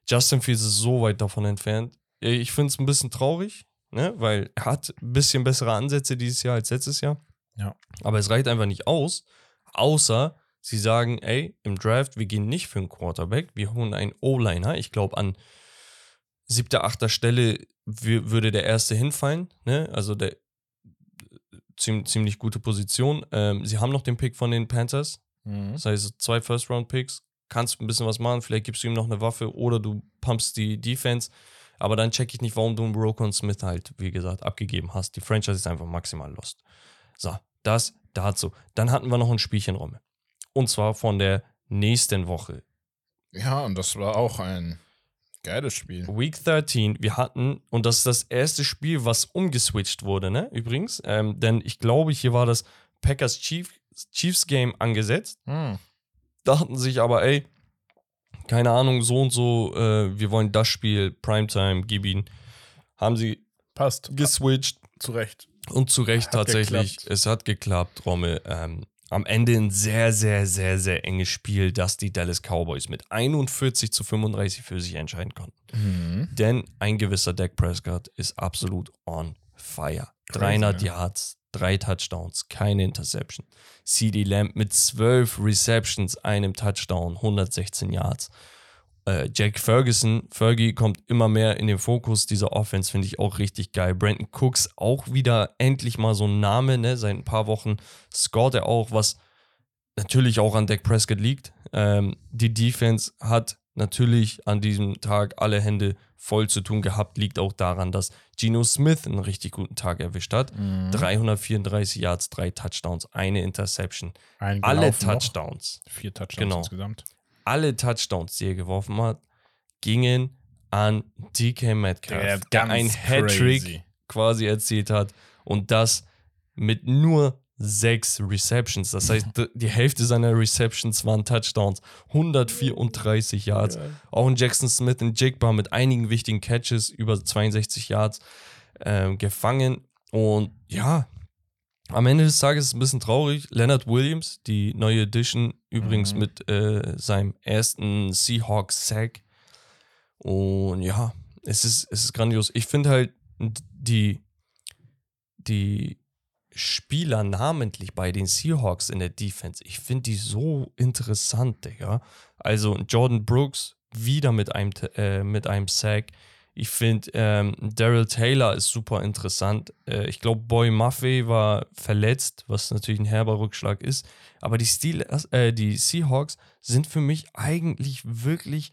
Justin Fields ist so weit davon entfernt. Ich finde es ein bisschen traurig, ne? weil er hat ein bisschen bessere Ansätze dieses Jahr als letztes Jahr. Ja. Aber es reicht einfach nicht aus, außer sie sagen, ey, im Draft, wir gehen nicht für einen Quarterback, wir holen einen O-Liner. Ich glaube, an siebter, achter Stelle würde der erste hinfallen, ne? Also der ziemlich, ziemlich gute Position. Ähm, sie haben noch den Pick von den Panthers. Mhm. Das heißt, zwei First-Round-Picks. Kannst ein bisschen was machen. Vielleicht gibst du ihm noch eine Waffe oder du pumpst die Defense. Aber dann check ich nicht, warum du einen Rokon Smith halt, wie gesagt, abgegeben hast. Die Franchise ist einfach maximal lost. So, das dazu. Dann hatten wir noch ein Spielchen Romme. Und zwar von der nächsten Woche. Ja, und das war auch ein geiles Spiel. Week 13, wir hatten, und das ist das erste Spiel, was umgeswitcht wurde, ne? Übrigens. Ähm, denn ich glaube, hier war das Packers Chief, Chiefs Game angesetzt. Hm. Dachten sich aber, ey, keine Ahnung, so und so, äh, wir wollen das Spiel, Primetime, gib ihn. Haben sie Passt. geswitcht. Zu Recht. Und zu Recht hat tatsächlich. Geklappt. Es hat geklappt, Rommel. Ähm, am Ende ein sehr, sehr, sehr, sehr enges Spiel, das die Dallas Cowboys mit 41 zu 35 für sich entscheiden konnten. Mhm. Denn ein gewisser Dak Prescott ist absolut on fire. Crazy, 300 ja. Yards, drei Touchdowns, keine Interception. CD Lamb mit 12 Receptions, einem Touchdown, 116 Yards. Äh, Jack Ferguson, Fergie kommt immer mehr in den Fokus dieser Offense, finde ich auch richtig geil. Brandon Cooks auch wieder endlich mal so ein Name, ne? Seit ein paar Wochen scored er auch, was natürlich auch an Dak Prescott liegt. Ähm, die Defense hat natürlich an diesem Tag alle Hände voll zu tun gehabt, liegt auch daran, dass Geno Smith einen richtig guten Tag erwischt hat. Mhm. 334 Yards, drei Touchdowns, eine Interception. Alle Touchdowns. Noch. Vier Touchdowns genau. insgesamt alle Touchdowns, die er geworfen hat, gingen an DK Metcalf, der, der ein Hattrick quasi erzielt hat und das mit nur sechs Receptions. Das heißt, die Hälfte seiner Receptions waren Touchdowns. 134 Yards. Auch ein Jackson Smith in Jigbar mit einigen wichtigen Catches über 62 Yards äh, gefangen. Und ja, am Ende des Tages ist es ein bisschen traurig. Leonard Williams, die neue Edition, übrigens mhm. mit äh, seinem ersten Seahawks-Sack. Und ja, es ist, es ist grandios. Ich finde halt die, die Spieler namentlich bei den Seahawks in der Defense, ich finde die so interessant, Digga. Also Jordan Brooks wieder mit einem, äh, mit einem Sack. Ich finde, ähm, Daryl Taylor ist super interessant. Äh, ich glaube, Boy Maffei war verletzt, was natürlich ein herber Rückschlag ist. Aber die, Steelers, äh, die Seahawks sind für mich eigentlich wirklich,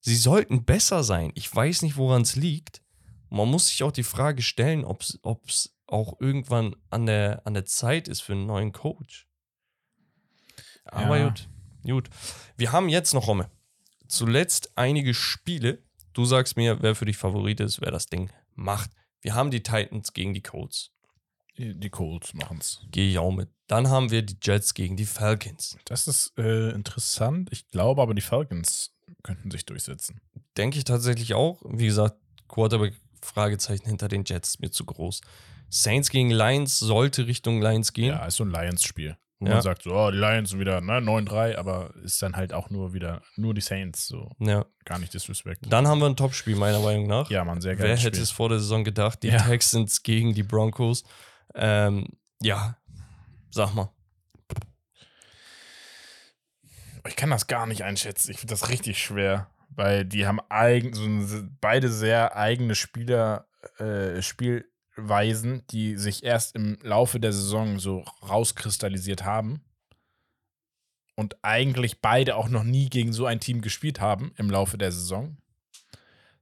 sie sollten besser sein. Ich weiß nicht, woran es liegt. Man muss sich auch die Frage stellen, ob es auch irgendwann an der, an der Zeit ist für einen neuen Coach. Aber ja. gut, gut. Wir haben jetzt noch, Romme, zuletzt einige Spiele, Du sagst mir, wer für dich Favorit ist, wer das Ding macht. Wir haben die Titans gegen die Colts. Die, Colts machen es. Gehe ich auch mit. Dann haben wir die Jets gegen die Falcons. Das ist äh, interessant. Ich glaube aber, die Falcons könnten sich durchsetzen. Denke ich tatsächlich auch. Wie gesagt, Quarterback-Fragezeichen hinter den Jets ist mir zu groß. Saints gegen Lions sollte Richtung Lions gehen. Ja, ist so ein Lions-Spiel. Wo ja. man sagt, so, oh, die Lions sind wieder ne, 9-3, aber ist dann halt auch nur wieder, nur die Saints. So. Ja. Gar nicht disrespect. Dann haben wir ein Topspiel, meiner Meinung nach. Ja, man, sehr geil. Wer hätte es vor der Saison gedacht? Die ja. Texans gegen die Broncos. Ähm, ja, sag mal. Ich kann das gar nicht einschätzen. Ich finde das richtig schwer, weil die haben eigen, so beide sehr eigene Spieler, äh, Spiel, Weisen, die sich erst im Laufe der Saison so rauskristallisiert haben und eigentlich beide auch noch nie gegen so ein Team gespielt haben im Laufe der Saison,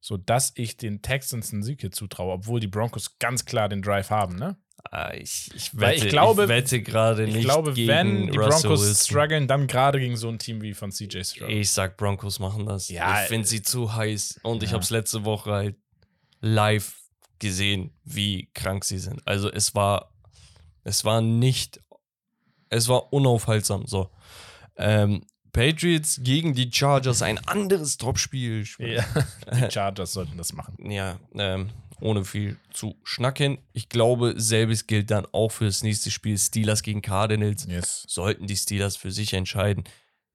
sodass ich den Texans einen Sieg hier zutraue, obwohl die Broncos ganz klar den Drive haben, ne? Ah, ich, ich wette, ich glaube- ich wette gerade nicht Ich glaube, gegen wenn die Russell Broncos Wilson. strugglen, dann gerade gegen so ein Team wie von CJ Stroud. Ich sag, Broncos machen das. Ja, ich finde sie zu heiß. Und ich ja. habe es letzte Woche halt live gesehen, wie krank sie sind. Also es war, es war nicht, es war unaufhaltsam. So. Ähm, Patriots gegen die Chargers, ein anderes Topspiel. Ja, die Chargers sollten das machen. Ja, ähm, ohne viel zu schnacken. Ich glaube, selbes gilt dann auch für das nächste Spiel. Steelers gegen Cardinals. Yes. sollten die Steelers für sich entscheiden.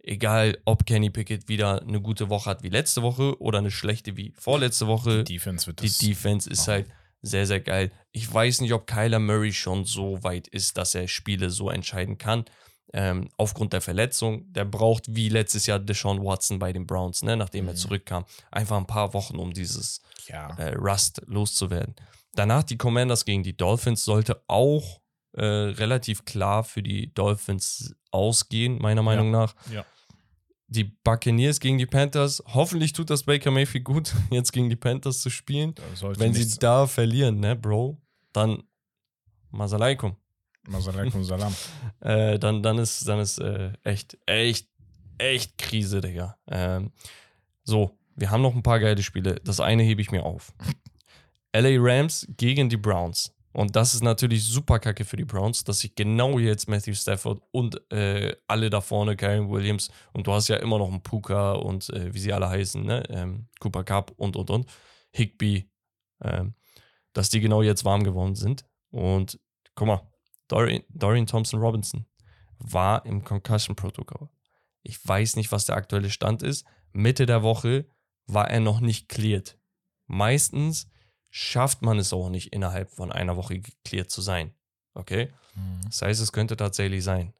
Egal, ob Kenny Pickett wieder eine gute Woche hat wie letzte Woche oder eine schlechte wie vorletzte Woche. Die Defense wird Die das. Defense ist machen. halt sehr, sehr geil. Ich weiß nicht, ob Kyler Murray schon so weit ist, dass er Spiele so entscheiden kann. Ähm, aufgrund der Verletzung. Der braucht wie letztes Jahr Deshaun Watson bei den Browns, ne, nachdem er Mhm. zurückkam. Einfach ein paar Wochen, um dieses ja. äh, Rust loszuwerden. Danach die Commanders gegen die Dolphins sollte auch äh, relativ klar für die Dolphins ausgehen, meiner Meinung nach. Ja. Die Buccaneers gegen die Panthers. Hoffentlich tut das Baker Mayfield gut, jetzt gegen die Panthers zu spielen. Wenn sie nichts- da verlieren, ne, Bro, dann Masalaikum. Masalaikum Salam. Äh, dann, dann ist, dann ist äh, echt, echt, echt Krise, Digga. Ähm, so, wir haben noch ein paar geile Spiele. Das eine hebe ich mir auf. LA Rams gegen die Browns. Und das ist natürlich super kacke für die Browns, dass sich genau jetzt Matthew Stafford und äh, alle da vorne, Kyron Williams, und du hast ja immer noch einen Puka und äh, wie sie alle heißen, ne? Ähm, Cooper Cup und und und, Higby, ähm, dass die genau jetzt warm geworden sind. Und guck mal, Dorian, Dorian Thompson Robinson war im Concussion-Protokoll. Ich weiß nicht, was der aktuelle Stand ist. Mitte der Woche war er noch nicht cleared. Meistens schafft man es auch nicht, innerhalb von einer Woche geklärt zu sein. Okay? Mhm. Das heißt, es könnte tatsächlich sein,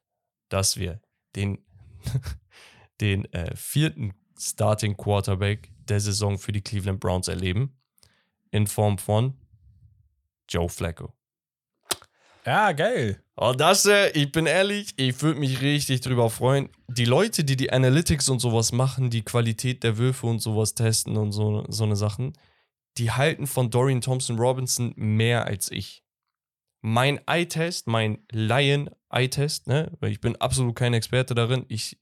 dass wir den, den äh, vierten Starting Quarterback der Saison für die Cleveland Browns erleben. In Form von Joe Flacco. Ja, geil. Oh, das, äh, ich bin ehrlich, ich würde mich richtig drüber freuen. Die Leute, die die Analytics und sowas machen, die Qualität der Würfe und sowas testen und so, so eine Sachen, die halten von Dorian Thompson Robinson mehr als ich. Mein Eye-Test, mein Laien-Eye-Test, ne, weil ich bin absolut kein Experte darin. Ich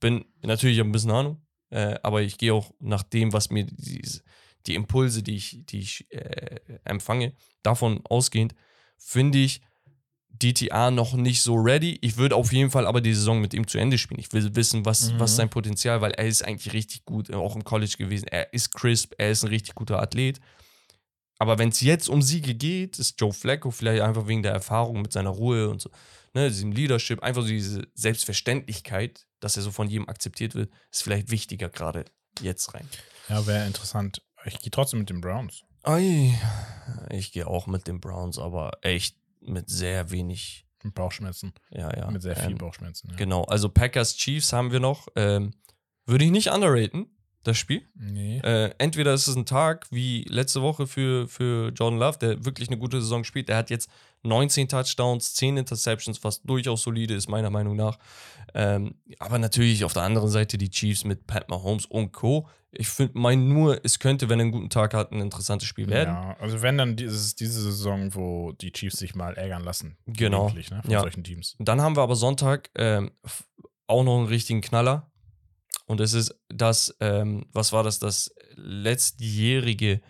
bin natürlich ein bisschen Ahnung, äh, aber ich gehe auch nach dem, was mir die, die Impulse, die ich, die ich äh, empfange, davon ausgehend, finde ich DTA noch nicht so ready. Ich würde auf jeden Fall aber die Saison mit ihm zu Ende spielen. Ich will wissen, was, Mhm. was sein Potenzial, weil er ist eigentlich richtig gut, auch im College gewesen. Er ist crisp, er ist ein richtig guter Athlet. Aber wenn es jetzt um Siege geht, ist Joe Flacco vielleicht einfach wegen der Erfahrung mit seiner Ruhe und so, ne, diesem Leadership, einfach so diese Selbstverständlichkeit, dass er so von jedem akzeptiert wird, ist vielleicht wichtiger gerade jetzt rein. Ja, wäre interessant. Ich gehe trotzdem mit den Browns. Ei, ich gehe auch mit den Browns, aber echt mit sehr wenig, Bauchschmerzen. ja, ja. mit sehr viel ähm, Bauchschmerzen. Ja. Genau, also Packers Chiefs haben wir noch. Ähm, würde ich nicht underraten, das Spiel. Nee. Äh, entweder ist es ein Tag wie letzte Woche für, für Jordan Love, der wirklich eine gute Saison spielt. Der hat jetzt 19 Touchdowns, 10 Interceptions, was durchaus solide ist, meiner Meinung nach. Ähm, aber natürlich auf der anderen Seite die Chiefs mit Pat Mahomes und Co. Ich finde, mein nur, es könnte, wenn er einen guten Tag hat, ein interessantes Spiel werden. Ja, also wenn dann dieses, diese Saison, wo die Chiefs sich mal ärgern lassen. Genau. Ne, von Ja. solchen Teams. Dann haben wir aber Sonntag ähm, auch noch einen richtigen Knaller. Und es ist das, ähm, was war das, das letztjährige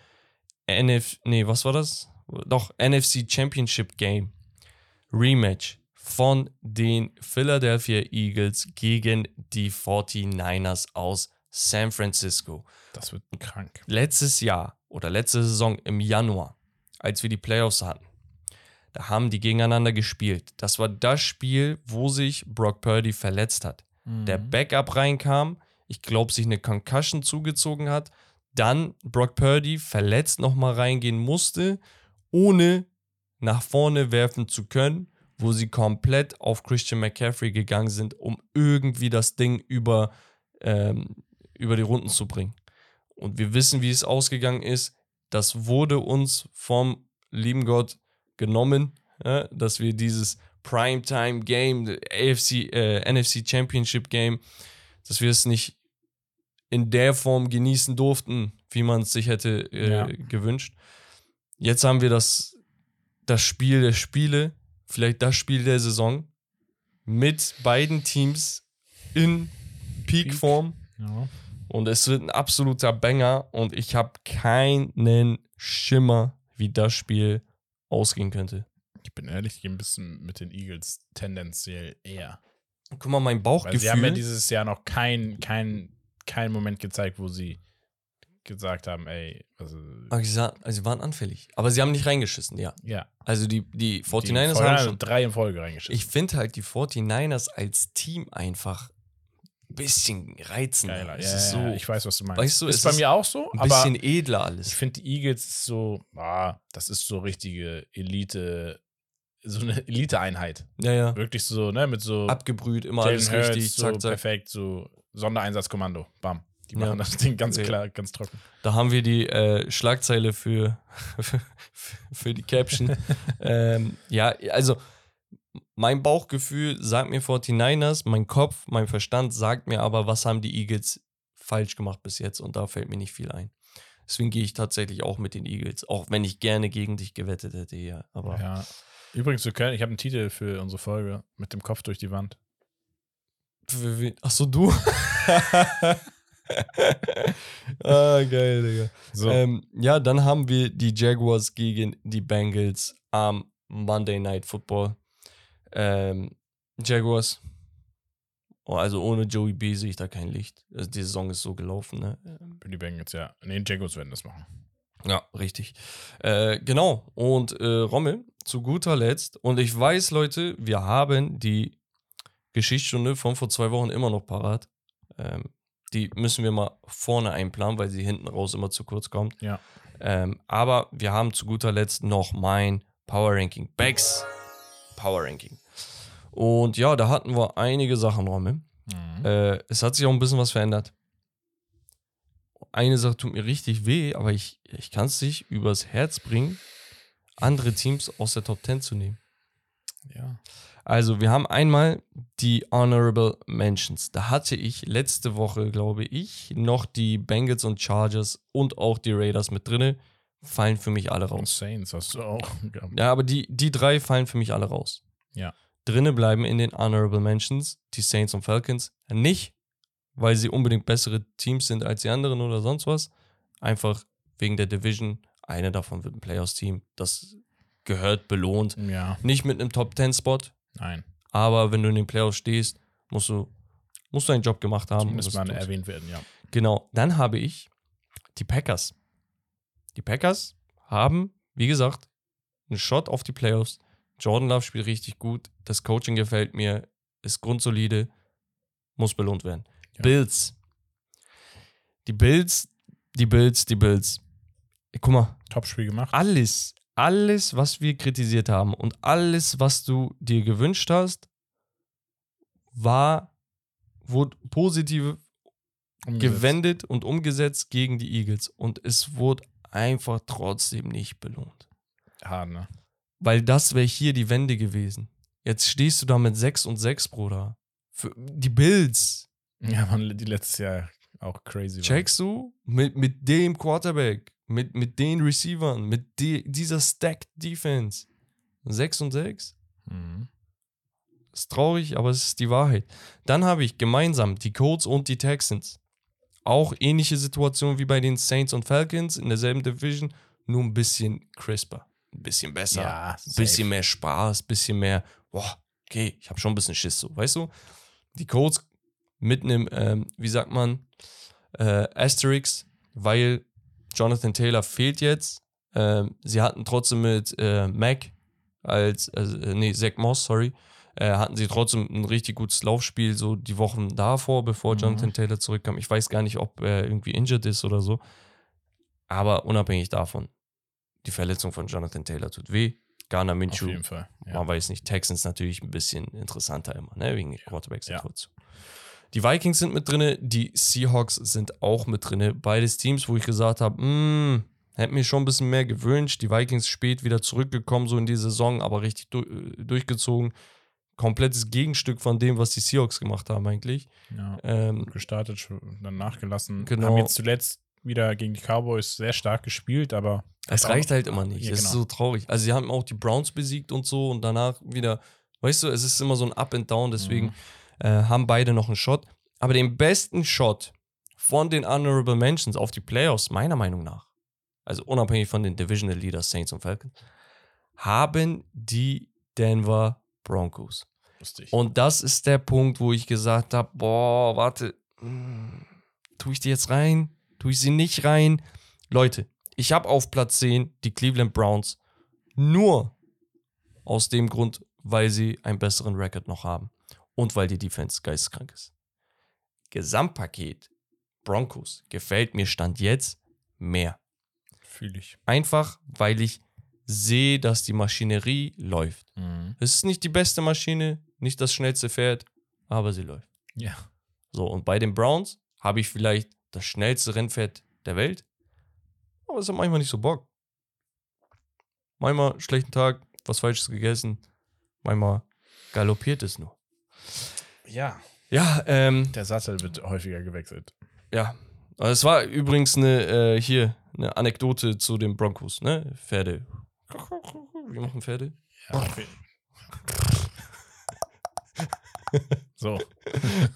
NF, nee, was war das? Doch, NFC Championship Game Rematch von den Philadelphia Eagles gegen die 49ers aus San Francisco Das wird krank. letztes Jahr oder letzte Saison im Januar, als wir die Playoffs hatten, da haben die gegeneinander gespielt. Das war das Spiel, wo sich Brock Purdy verletzt hat. Der Mhm. Backup reinkam, ich glaube, sich eine Concussion zugezogen hat, dann Brock Purdy verletzt nochmal reingehen musste, ohne nach vorne werfen zu können, wo sie komplett auf Christian McCaffrey gegangen sind, um irgendwie das Ding über, ähm, über die Runden zu bringen. Und wir wissen, wie es ausgegangen ist. Das wurde uns vom lieben Gott genommen, ja, dass wir dieses Primetime Game, AFC, äh, NFC Championship Game, dass wir es nicht in der Form genießen durften, wie man es sich hätte äh, Ja. gewünscht. Jetzt haben wir das das Spiel der Spiele, vielleicht das Spiel der Saison mit beiden Teams in Peakform. Ja. Und es wird ein absoluter Banger und ich habe keinen Schimmer, wie das Spiel ausgehen könnte. Ich bin ehrlich, ich gehe ein bisschen mit den Eagles tendenziell eher. Guck mal, mein Weil Bauchgefühl. sie haben ja dieses Jahr noch keinen kein, kein Moment gezeigt, wo sie gesagt haben, ey, also, Aber sie, also sie waren anfällig. Aber sie haben nicht reingeschissen, ja. ja. Also die, die 49ers Die haben schon. drei in Folge reingeschissen. Ich finde halt die 49ers als Team einfach ein bisschen reizender. Geiler. Ja, ist so ja, ich weiß, was du meinst. weißt du, ist bei mir auch so, ein bisschen edler ich alles. finde die Eagles so, ah, das ist so richtige Elite, so eine Elite-Einheit. Ja, ja. Wirklich so, ne, mit so Abgebrüht, immer Jalen alles Hurts, richtig, so zack, zack. perfekt, so Sondereinsatzkommando, bam. Die Ja. machen das Ding ganz Ja. klar, ganz trocken. Da haben wir die äh, Schlagzeile für, für die Caption. ähm, ja, also mein Bauchgefühl sagt mir 49ers, mein Kopf, mein Verstand sagt mir aber, was haben die Eagles falsch gemacht bis jetzt und da fällt mir nicht viel ein. Deswegen gehe ich tatsächlich auch mit den Eagles, auch wenn ich gerne gegen dich gewettet hätte, ja. Aber Ja. Übrigens, wir können, ich habe einen Titel für unsere Folge mit dem Kopf durch die Wand. Für wen- Ach so, du? ah, geil, Digga. So, Ähm, ja, dann haben wir die Jaguars gegen die Bengals am Monday Night Football. Ähm, Jaguars. Oh, also ohne Joey B sehe ich da kein Licht. Also die Saison ist so gelaufen, ne? für die Bengals, ja. Nee, Jaguars werden das machen. Ja, richtig. Äh, genau. Und äh, Rommel, zu guter Letzt. Und ich weiß, Leute, wir haben die Geschichtsstunde von vor zwei Wochen immer noch parat. Ähm, die müssen wir mal vorne einplanen, weil sie hinten raus immer zu kurz kommt. Ja. Ähm, aber wir haben zu guter Letzt noch mein Power Ranking. Becks Power Ranking. Und ja, da hatten wir einige Sachen, Rommel. Mhm. Äh, es hat sich auch ein bisschen was verändert. Eine Sache tut mir richtig weh, aber ich, ich kann es nicht übers Herz bringen, andere Teams aus der Top 10 zu nehmen. Ja. Also, wir haben einmal die Honorable Mentions. Da hatte ich letzte Woche, glaube ich, noch die Bengals und Chargers und auch die Raiders mit drinne. Fallen für mich alle Und raus. Saints hast du auch. Ja, aber die, die drei fallen für mich alle raus. Ja. Drinne bleiben in den Honorable Mentions die Saints und Falcons. Nicht, weil sie unbedingt bessere Teams sind als die anderen oder sonst was. Einfach wegen der Division. Einer davon wird ein Playoffs-Team. Das gehört belohnt. Ja, Nicht mit einem Top-10-Spot, nein. aber wenn du in den Playoffs stehst, musst du, musst du einen Job gemacht haben. Das tust. erwähnt werden, ja. Genau, dann habe ich die Packers. Die Packers haben, wie gesagt, einen Shot auf die Playoffs. Jordan Love spielt richtig gut. Das Coaching gefällt mir, ist grundsolide, muss belohnt werden. Ja. Bills. Die Bills, die Bills, die Bills. Guck mal, Top-Spiel gemacht. alles, alles, was wir kritisiert haben und alles, was du dir gewünscht hast, war, wurde positiv Umgesetzt. gewendet und umgesetzt gegen die Eagles. Und es wurde einfach trotzdem nicht belohnt. Hart, ne? Weil das wäre hier die Wende gewesen. Jetzt stehst du da mit 6 und 6, Bruder. Für die Bills. Ja, man, die letztes Jahr auch crazy. waren. Checkst du? Mit, mit dem Quarterback, mit, mit den Receivern, mit die, dieser Stacked Defense. 6 und 6? Mhm. Ist traurig, aber es ist die Wahrheit. Dann habe ich gemeinsam die Colts und die Texans. Auch ähnliche Situation wie bei den Saints und Falcons in derselben Division, nur ein bisschen crisper, ein bisschen besser, Ja, ein bisschen mehr Spaß, ein bisschen mehr, boah, okay, ich habe schon ein bisschen Schiss so, weißt du? Die Colts mit einem, ähm, wie sagt man, äh, Asterix, weil Jonathan Taylor fehlt jetzt. Ähm, sie hatten trotzdem mit äh, Mac als, also, äh, nee, Zach Moss, sorry, äh, hatten sie trotzdem ein richtig gutes Laufspiel, so die Wochen davor, bevor Mhm. Jonathan Taylor zurückkam. Ich weiß gar nicht, ob er irgendwie injured ist oder so. Aber unabhängig davon, die Verletzung von Jonathan Taylor tut weh. Garner Auf Minshew, jeden Fall. Ja. man weiß nicht, Texans natürlich ein bisschen interessanter immer, ne? wegen Ja. Quarterback-Situation. Die Vikings sind mit drinne, die Seahawks sind auch mit drinne. Beides Teams, wo ich gesagt habe, "Mm, hätte mir schon ein bisschen mehr gewünscht. Die Vikings spät wieder zurückgekommen, so in die Saison, aber richtig du äh, durchgezogen. Komplettes Gegenstück von dem, was die Seahawks gemacht haben eigentlich. ja. Ähm, Gestartet, dann nachgelassen. Genau. Haben jetzt zuletzt wieder gegen die Cowboys sehr stark gespielt, aber. Es reicht halt immer nicht. Ja, es genau. ist so traurig. Also, sie haben auch die Browns besiegt und so und danach wieder, weißt du, es ist immer so ein Up and Down, deswegen Mhm. Äh, haben beide noch einen Shot. Aber den besten Shot von den Honorable Mentions auf die Playoffs, meiner Meinung nach, also unabhängig von den Divisional Leaders Saints und Falcons, haben die Denver Broncos. Lustig. Und das ist der Punkt, wo ich gesagt habe, boah, warte, hm, tue ich die jetzt rein? Tue ich sie nicht rein? Leute, ich habe auf Platz 10 die Cleveland Browns nur aus dem Grund, weil sie einen besseren Record noch haben und weil die Defense geisteskrank ist. Gesamtpaket Broncos gefällt mir Stand jetzt mehr. Fühle ich. Einfach, weil ich sehe, dass die Maschinerie läuft. Mhm. Es ist nicht die beste Maschine, nicht das schnellste Pferd, aber sie läuft. Ja. So, und bei den Browns habe ich vielleicht das schnellste Rennpferd der Welt, aber es hat manchmal nicht so Bock. Manchmal schlechten Tag, was Falsches gegessen, manchmal galoppiert es nur. Ja. Ja, ähm, Der Sattel wird häufiger gewechselt. ja. Also Es war übrigens eine, äh, hier, eine Anekdote zu den Broncos, ne? Pferde. Wie machen Pferde? Ja, okay. so.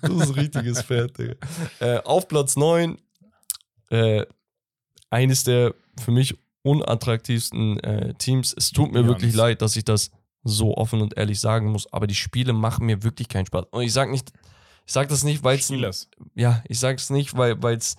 Das ist ein richtiges Pferd, Digga. Äh, auf Platz 9, äh, eines der für mich unattraktivsten äh, Teams. Es tut mir Ja, wirklich leid, dass ich das so offen und ehrlich sagen muss, aber die Spiele machen mir wirklich keinen Spaß. Und ich sag nicht, ich sag das nicht, weil es ja, ich sag's nicht, weil es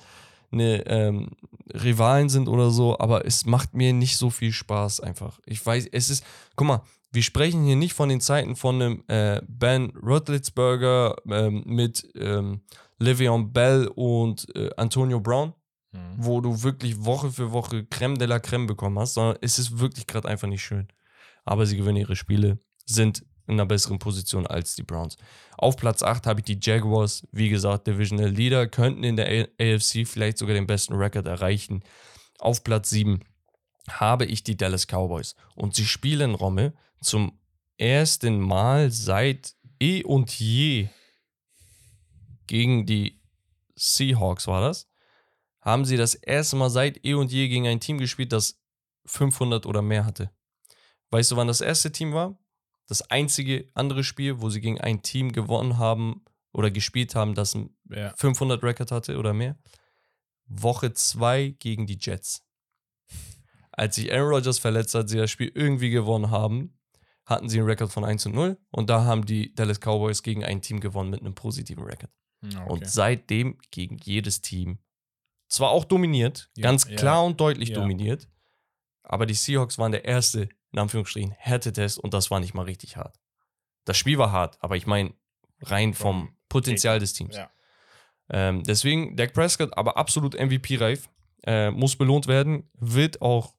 eine ähm, Rivalen sind oder so, aber es macht mir nicht so viel Spaß einfach. Ich weiß, es ist, guck mal, wir sprechen hier nicht von den Zeiten von einem äh, Ben Roethlisberger ähm, mit ähm, Le'Veon Bell und äh, Antonio Brown, Mhm. wo du wirklich Woche für Woche Creme de la Creme bekommen hast, sondern es ist wirklich gerade einfach nicht schön. Aber sie gewinnen ihre Spiele, sind in einer besseren Position als die Browns. Auf Platz 8 habe ich die Jaguars, wie gesagt, Divisional Leader, könnten in der AFC vielleicht sogar den besten Record erreichen. Auf Platz 7 habe ich die Dallas Cowboys. Und sie spielen Romme zum ersten Mal seit eh und je gegen die Seahawks, war das? Haben sie das erste Mal seit eh und je gegen ein Team gespielt, das 500 oder mehr hatte. Weißt du, wann das erste Team war? Das einzige andere Spiel, wo sie gegen ein Team gewonnen haben oder gespielt haben, das ein Ja. 500 Record hatte oder mehr. Woche 2 gegen die Jets. Als sich Aaron Rodgers verletzt hat, sie das Spiel irgendwie gewonnen haben, hatten sie einen Rekord von 1 zu 0 und da haben die Dallas Cowboys gegen ein Team gewonnen mit einem positiven Rekord. Ja, Und okay. seitdem gegen jedes Team. Zwar auch dominiert, Ja, ganz ja. klar und deutlich Ja. dominiert, aber die Seahawks waren der erste, in Anführungsstrichen, Härtetest und das war nicht mal richtig hart. Das Spiel war hart, aber ich meine, rein vom Potenzial des Teams. Ja. Ähm, deswegen, Dak Prescott, aber absolut MVP-reif, äh, muss belohnt werden, wird auch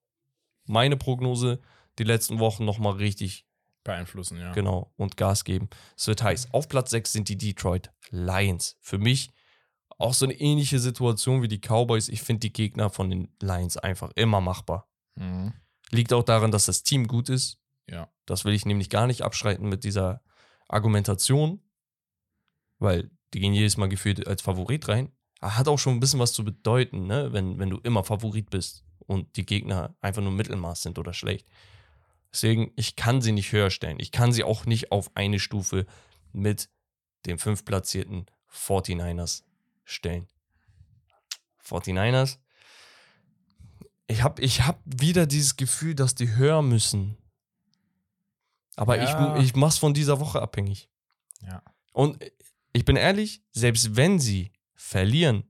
meine Prognose die letzten Wochen nochmal richtig Beeinflussen, ja. genau und Gas geben. Es wird heiß. Auf Platz 6 sind die Detroit Lions. Für mich auch so eine ähnliche Situation wie die Cowboys. Ich finde die Gegner von den Lions einfach immer machbar. Mhm. Liegt auch daran, dass das Team gut ist. Ja. Das will ich nämlich gar nicht abschreiten mit dieser Argumentation, weil die gehen jedes Mal gefühlt als Favorit rein. Hat auch schon ein bisschen was zu bedeuten, ne? wenn, wenn du immer Favorit bist und die Gegner einfach nur Mittelmaß sind oder schlecht. Deswegen, ich kann sie nicht höher stellen. Ich kann sie auch nicht auf eine Stufe mit den fünf platzierten 49ers stellen. 49ers. Ich habe ich hab wieder dieses Gefühl, dass die höher müssen. Aber Ja. ich, ich mach's von dieser Woche abhängig. Ja. Und ich bin ehrlich, selbst wenn sie verlieren,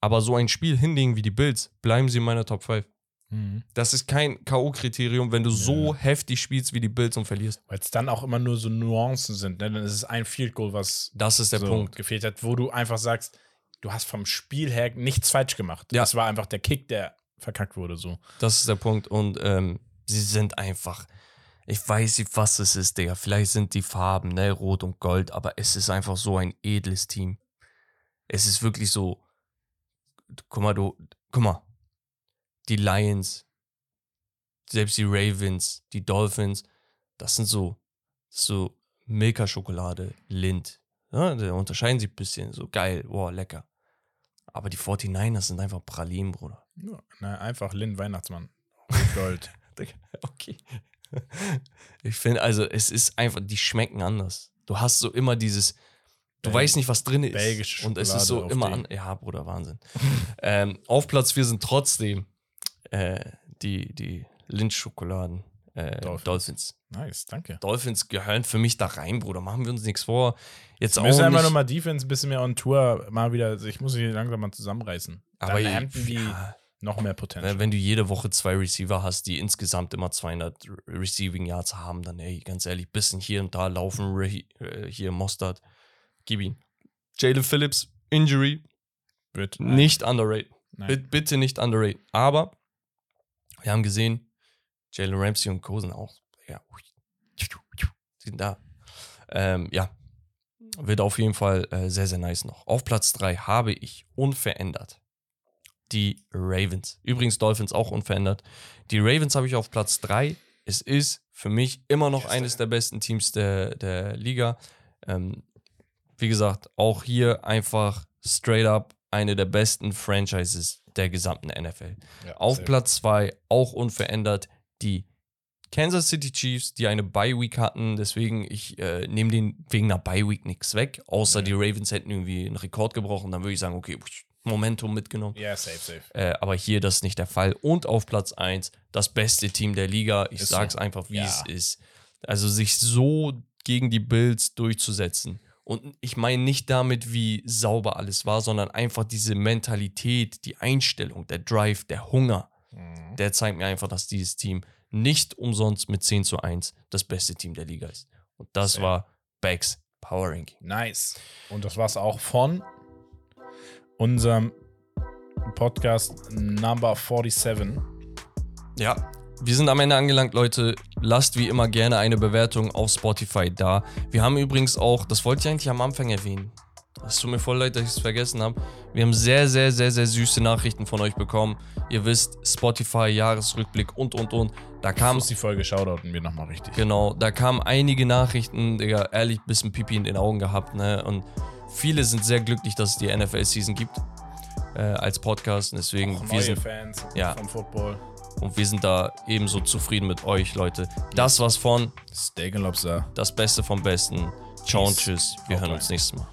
aber so ein Spiel hinlegen wie die Bills, bleiben sie in meiner Top 5. Mhm. Das ist kein K.O.-Kriterium, wenn du so heftig spielst wie die Bills und verlierst. Weil es dann auch immer nur so Nuancen sind. Ne? Dann ist es ein Field Goal, was Das ist der so Punkt. gefehlt hat, wo du einfach sagst, du hast vom Spiel her nichts falsch gemacht. Ja. Das war einfach der Kick, der verkackt wurde. So. Das ist der Punkt. Und ähm, sie sind einfach. Ich weiß nicht, was es ist, Digga. Vielleicht sind die Farben, ne, Rot und Gold, aber es ist einfach so ein edles Team. Es ist wirklich so. Guck mal, du. Guck mal. Die Lions, selbst die Ravens, die Dolphins, das sind so. So Milka-Schokolade, Lind. Ja, da unterscheiden sich ein bisschen. So geil, wow, lecker. Aber die 49ers sind einfach Pralinen, Bruder. Ja, na, einfach Lynn Weihnachtsmann. Gold. okay. Ich finde, also, es ist einfach, die schmecken anders. Du hast so immer dieses, du Bel- weißt nicht, was drin ist. belgische Und es ist so Schokolade immer an. Ja, Bruder, Wahnsinn. ähm, auf Platz 4 sind trotzdem äh, die, die Lynch-Schokoladen. Äh, Dolphins. Dolphins. Nice, danke. Dolphins gehören für mich da rein, Bruder. Machen wir uns nichts vor. Jetzt Wir müssen einfach nochmal Defense ein bisschen mehr on Tour mal wieder. also Ich muss mich langsam mal zusammenreißen. aber Dann hätten die ja, noch mehr Potential. wenn du jede Woche zwei Receiver hast, die insgesamt immer 200 Re- Receiving Yards haben, dann ey, ganz ehrlich, bisschen hier und da laufen, äh, hier Mostard, gib ihn. Jalen Phillips, Injury, Wird nicht underrated. Bitte, bitte nicht underrated. Aber wir haben gesehen, Jalen Ramsey und Co. sind auch, ja, sind da. Ähm, ja, wird auf jeden Fall äh, sehr, sehr nice noch. Auf Platz 3 habe ich unverändert die Ravens. Übrigens Dolphins auch unverändert. Die Ravens habe ich auf Platz 3. Es ist für mich immer noch eines der besten Teams der, der Liga. Ähm, wie gesagt, auch hier einfach straight up eine der besten Franchises der gesamten NFL. Ja, Auf. Platz 2 auch unverändert die Kansas City Chiefs, die eine Bye Week hatten. Deswegen, ich äh, nehme den wegen einer Bye Week nichts weg. Außer Ja. die Ravens hätten irgendwie einen Rekord gebrochen. Dann würde ich sagen, okay, Momentum mitgenommen. Ja, safe, safe. Äh, aber hier das ist nicht der Fall. Und auf Platz 1 das beste Team der Liga. Ich Ist sag's so. einfach, wie Ja. es ist. Also sich so gegen die Bills durchzusetzen. Und ich meine nicht damit, wie sauber alles war, sondern einfach diese Mentalität, die Einstellung, der Drive, der Hunger, Mhm. der zeigt mir einfach, dass dieses Team nicht umsonst mit 10 zu 1 das beste Team der Liga ist. Und das Sehr. war Becks Power Ranking. Nice. Und das war's auch von unserem Podcast Number 47. Ja, wir sind am Ende angelangt, Leute. Lasst wie immer gerne eine Bewertung auf Spotify da. Wir haben übrigens auch, das wollte ich eigentlich am Anfang erwähnen. Es tut mir voll leid, dass ich es vergessen habe. Wir haben sehr, sehr, sehr, sehr süße Nachrichten von euch bekommen. Ihr wisst, Spotify, Jahresrückblick und, und, und. Da kam, Muss die Folge shoutouten wir nochmal richtig. genau, da kamen einige Nachrichten, Digga, ehrlich, bisschen Pipi in den Augen gehabt, ne? Und viele sind sehr glücklich, dass es die NFL-Season gibt. Äh, als Podcast. Und deswegen, Auch wir sind Fans Ja. vom Football. und wir sind da ebenso zufrieden mit euch, Leute. Das war's von Steak and Lobster. das Beste vom Besten. Ciao und tschüss. Wir Haut hören uns nächstes Mal.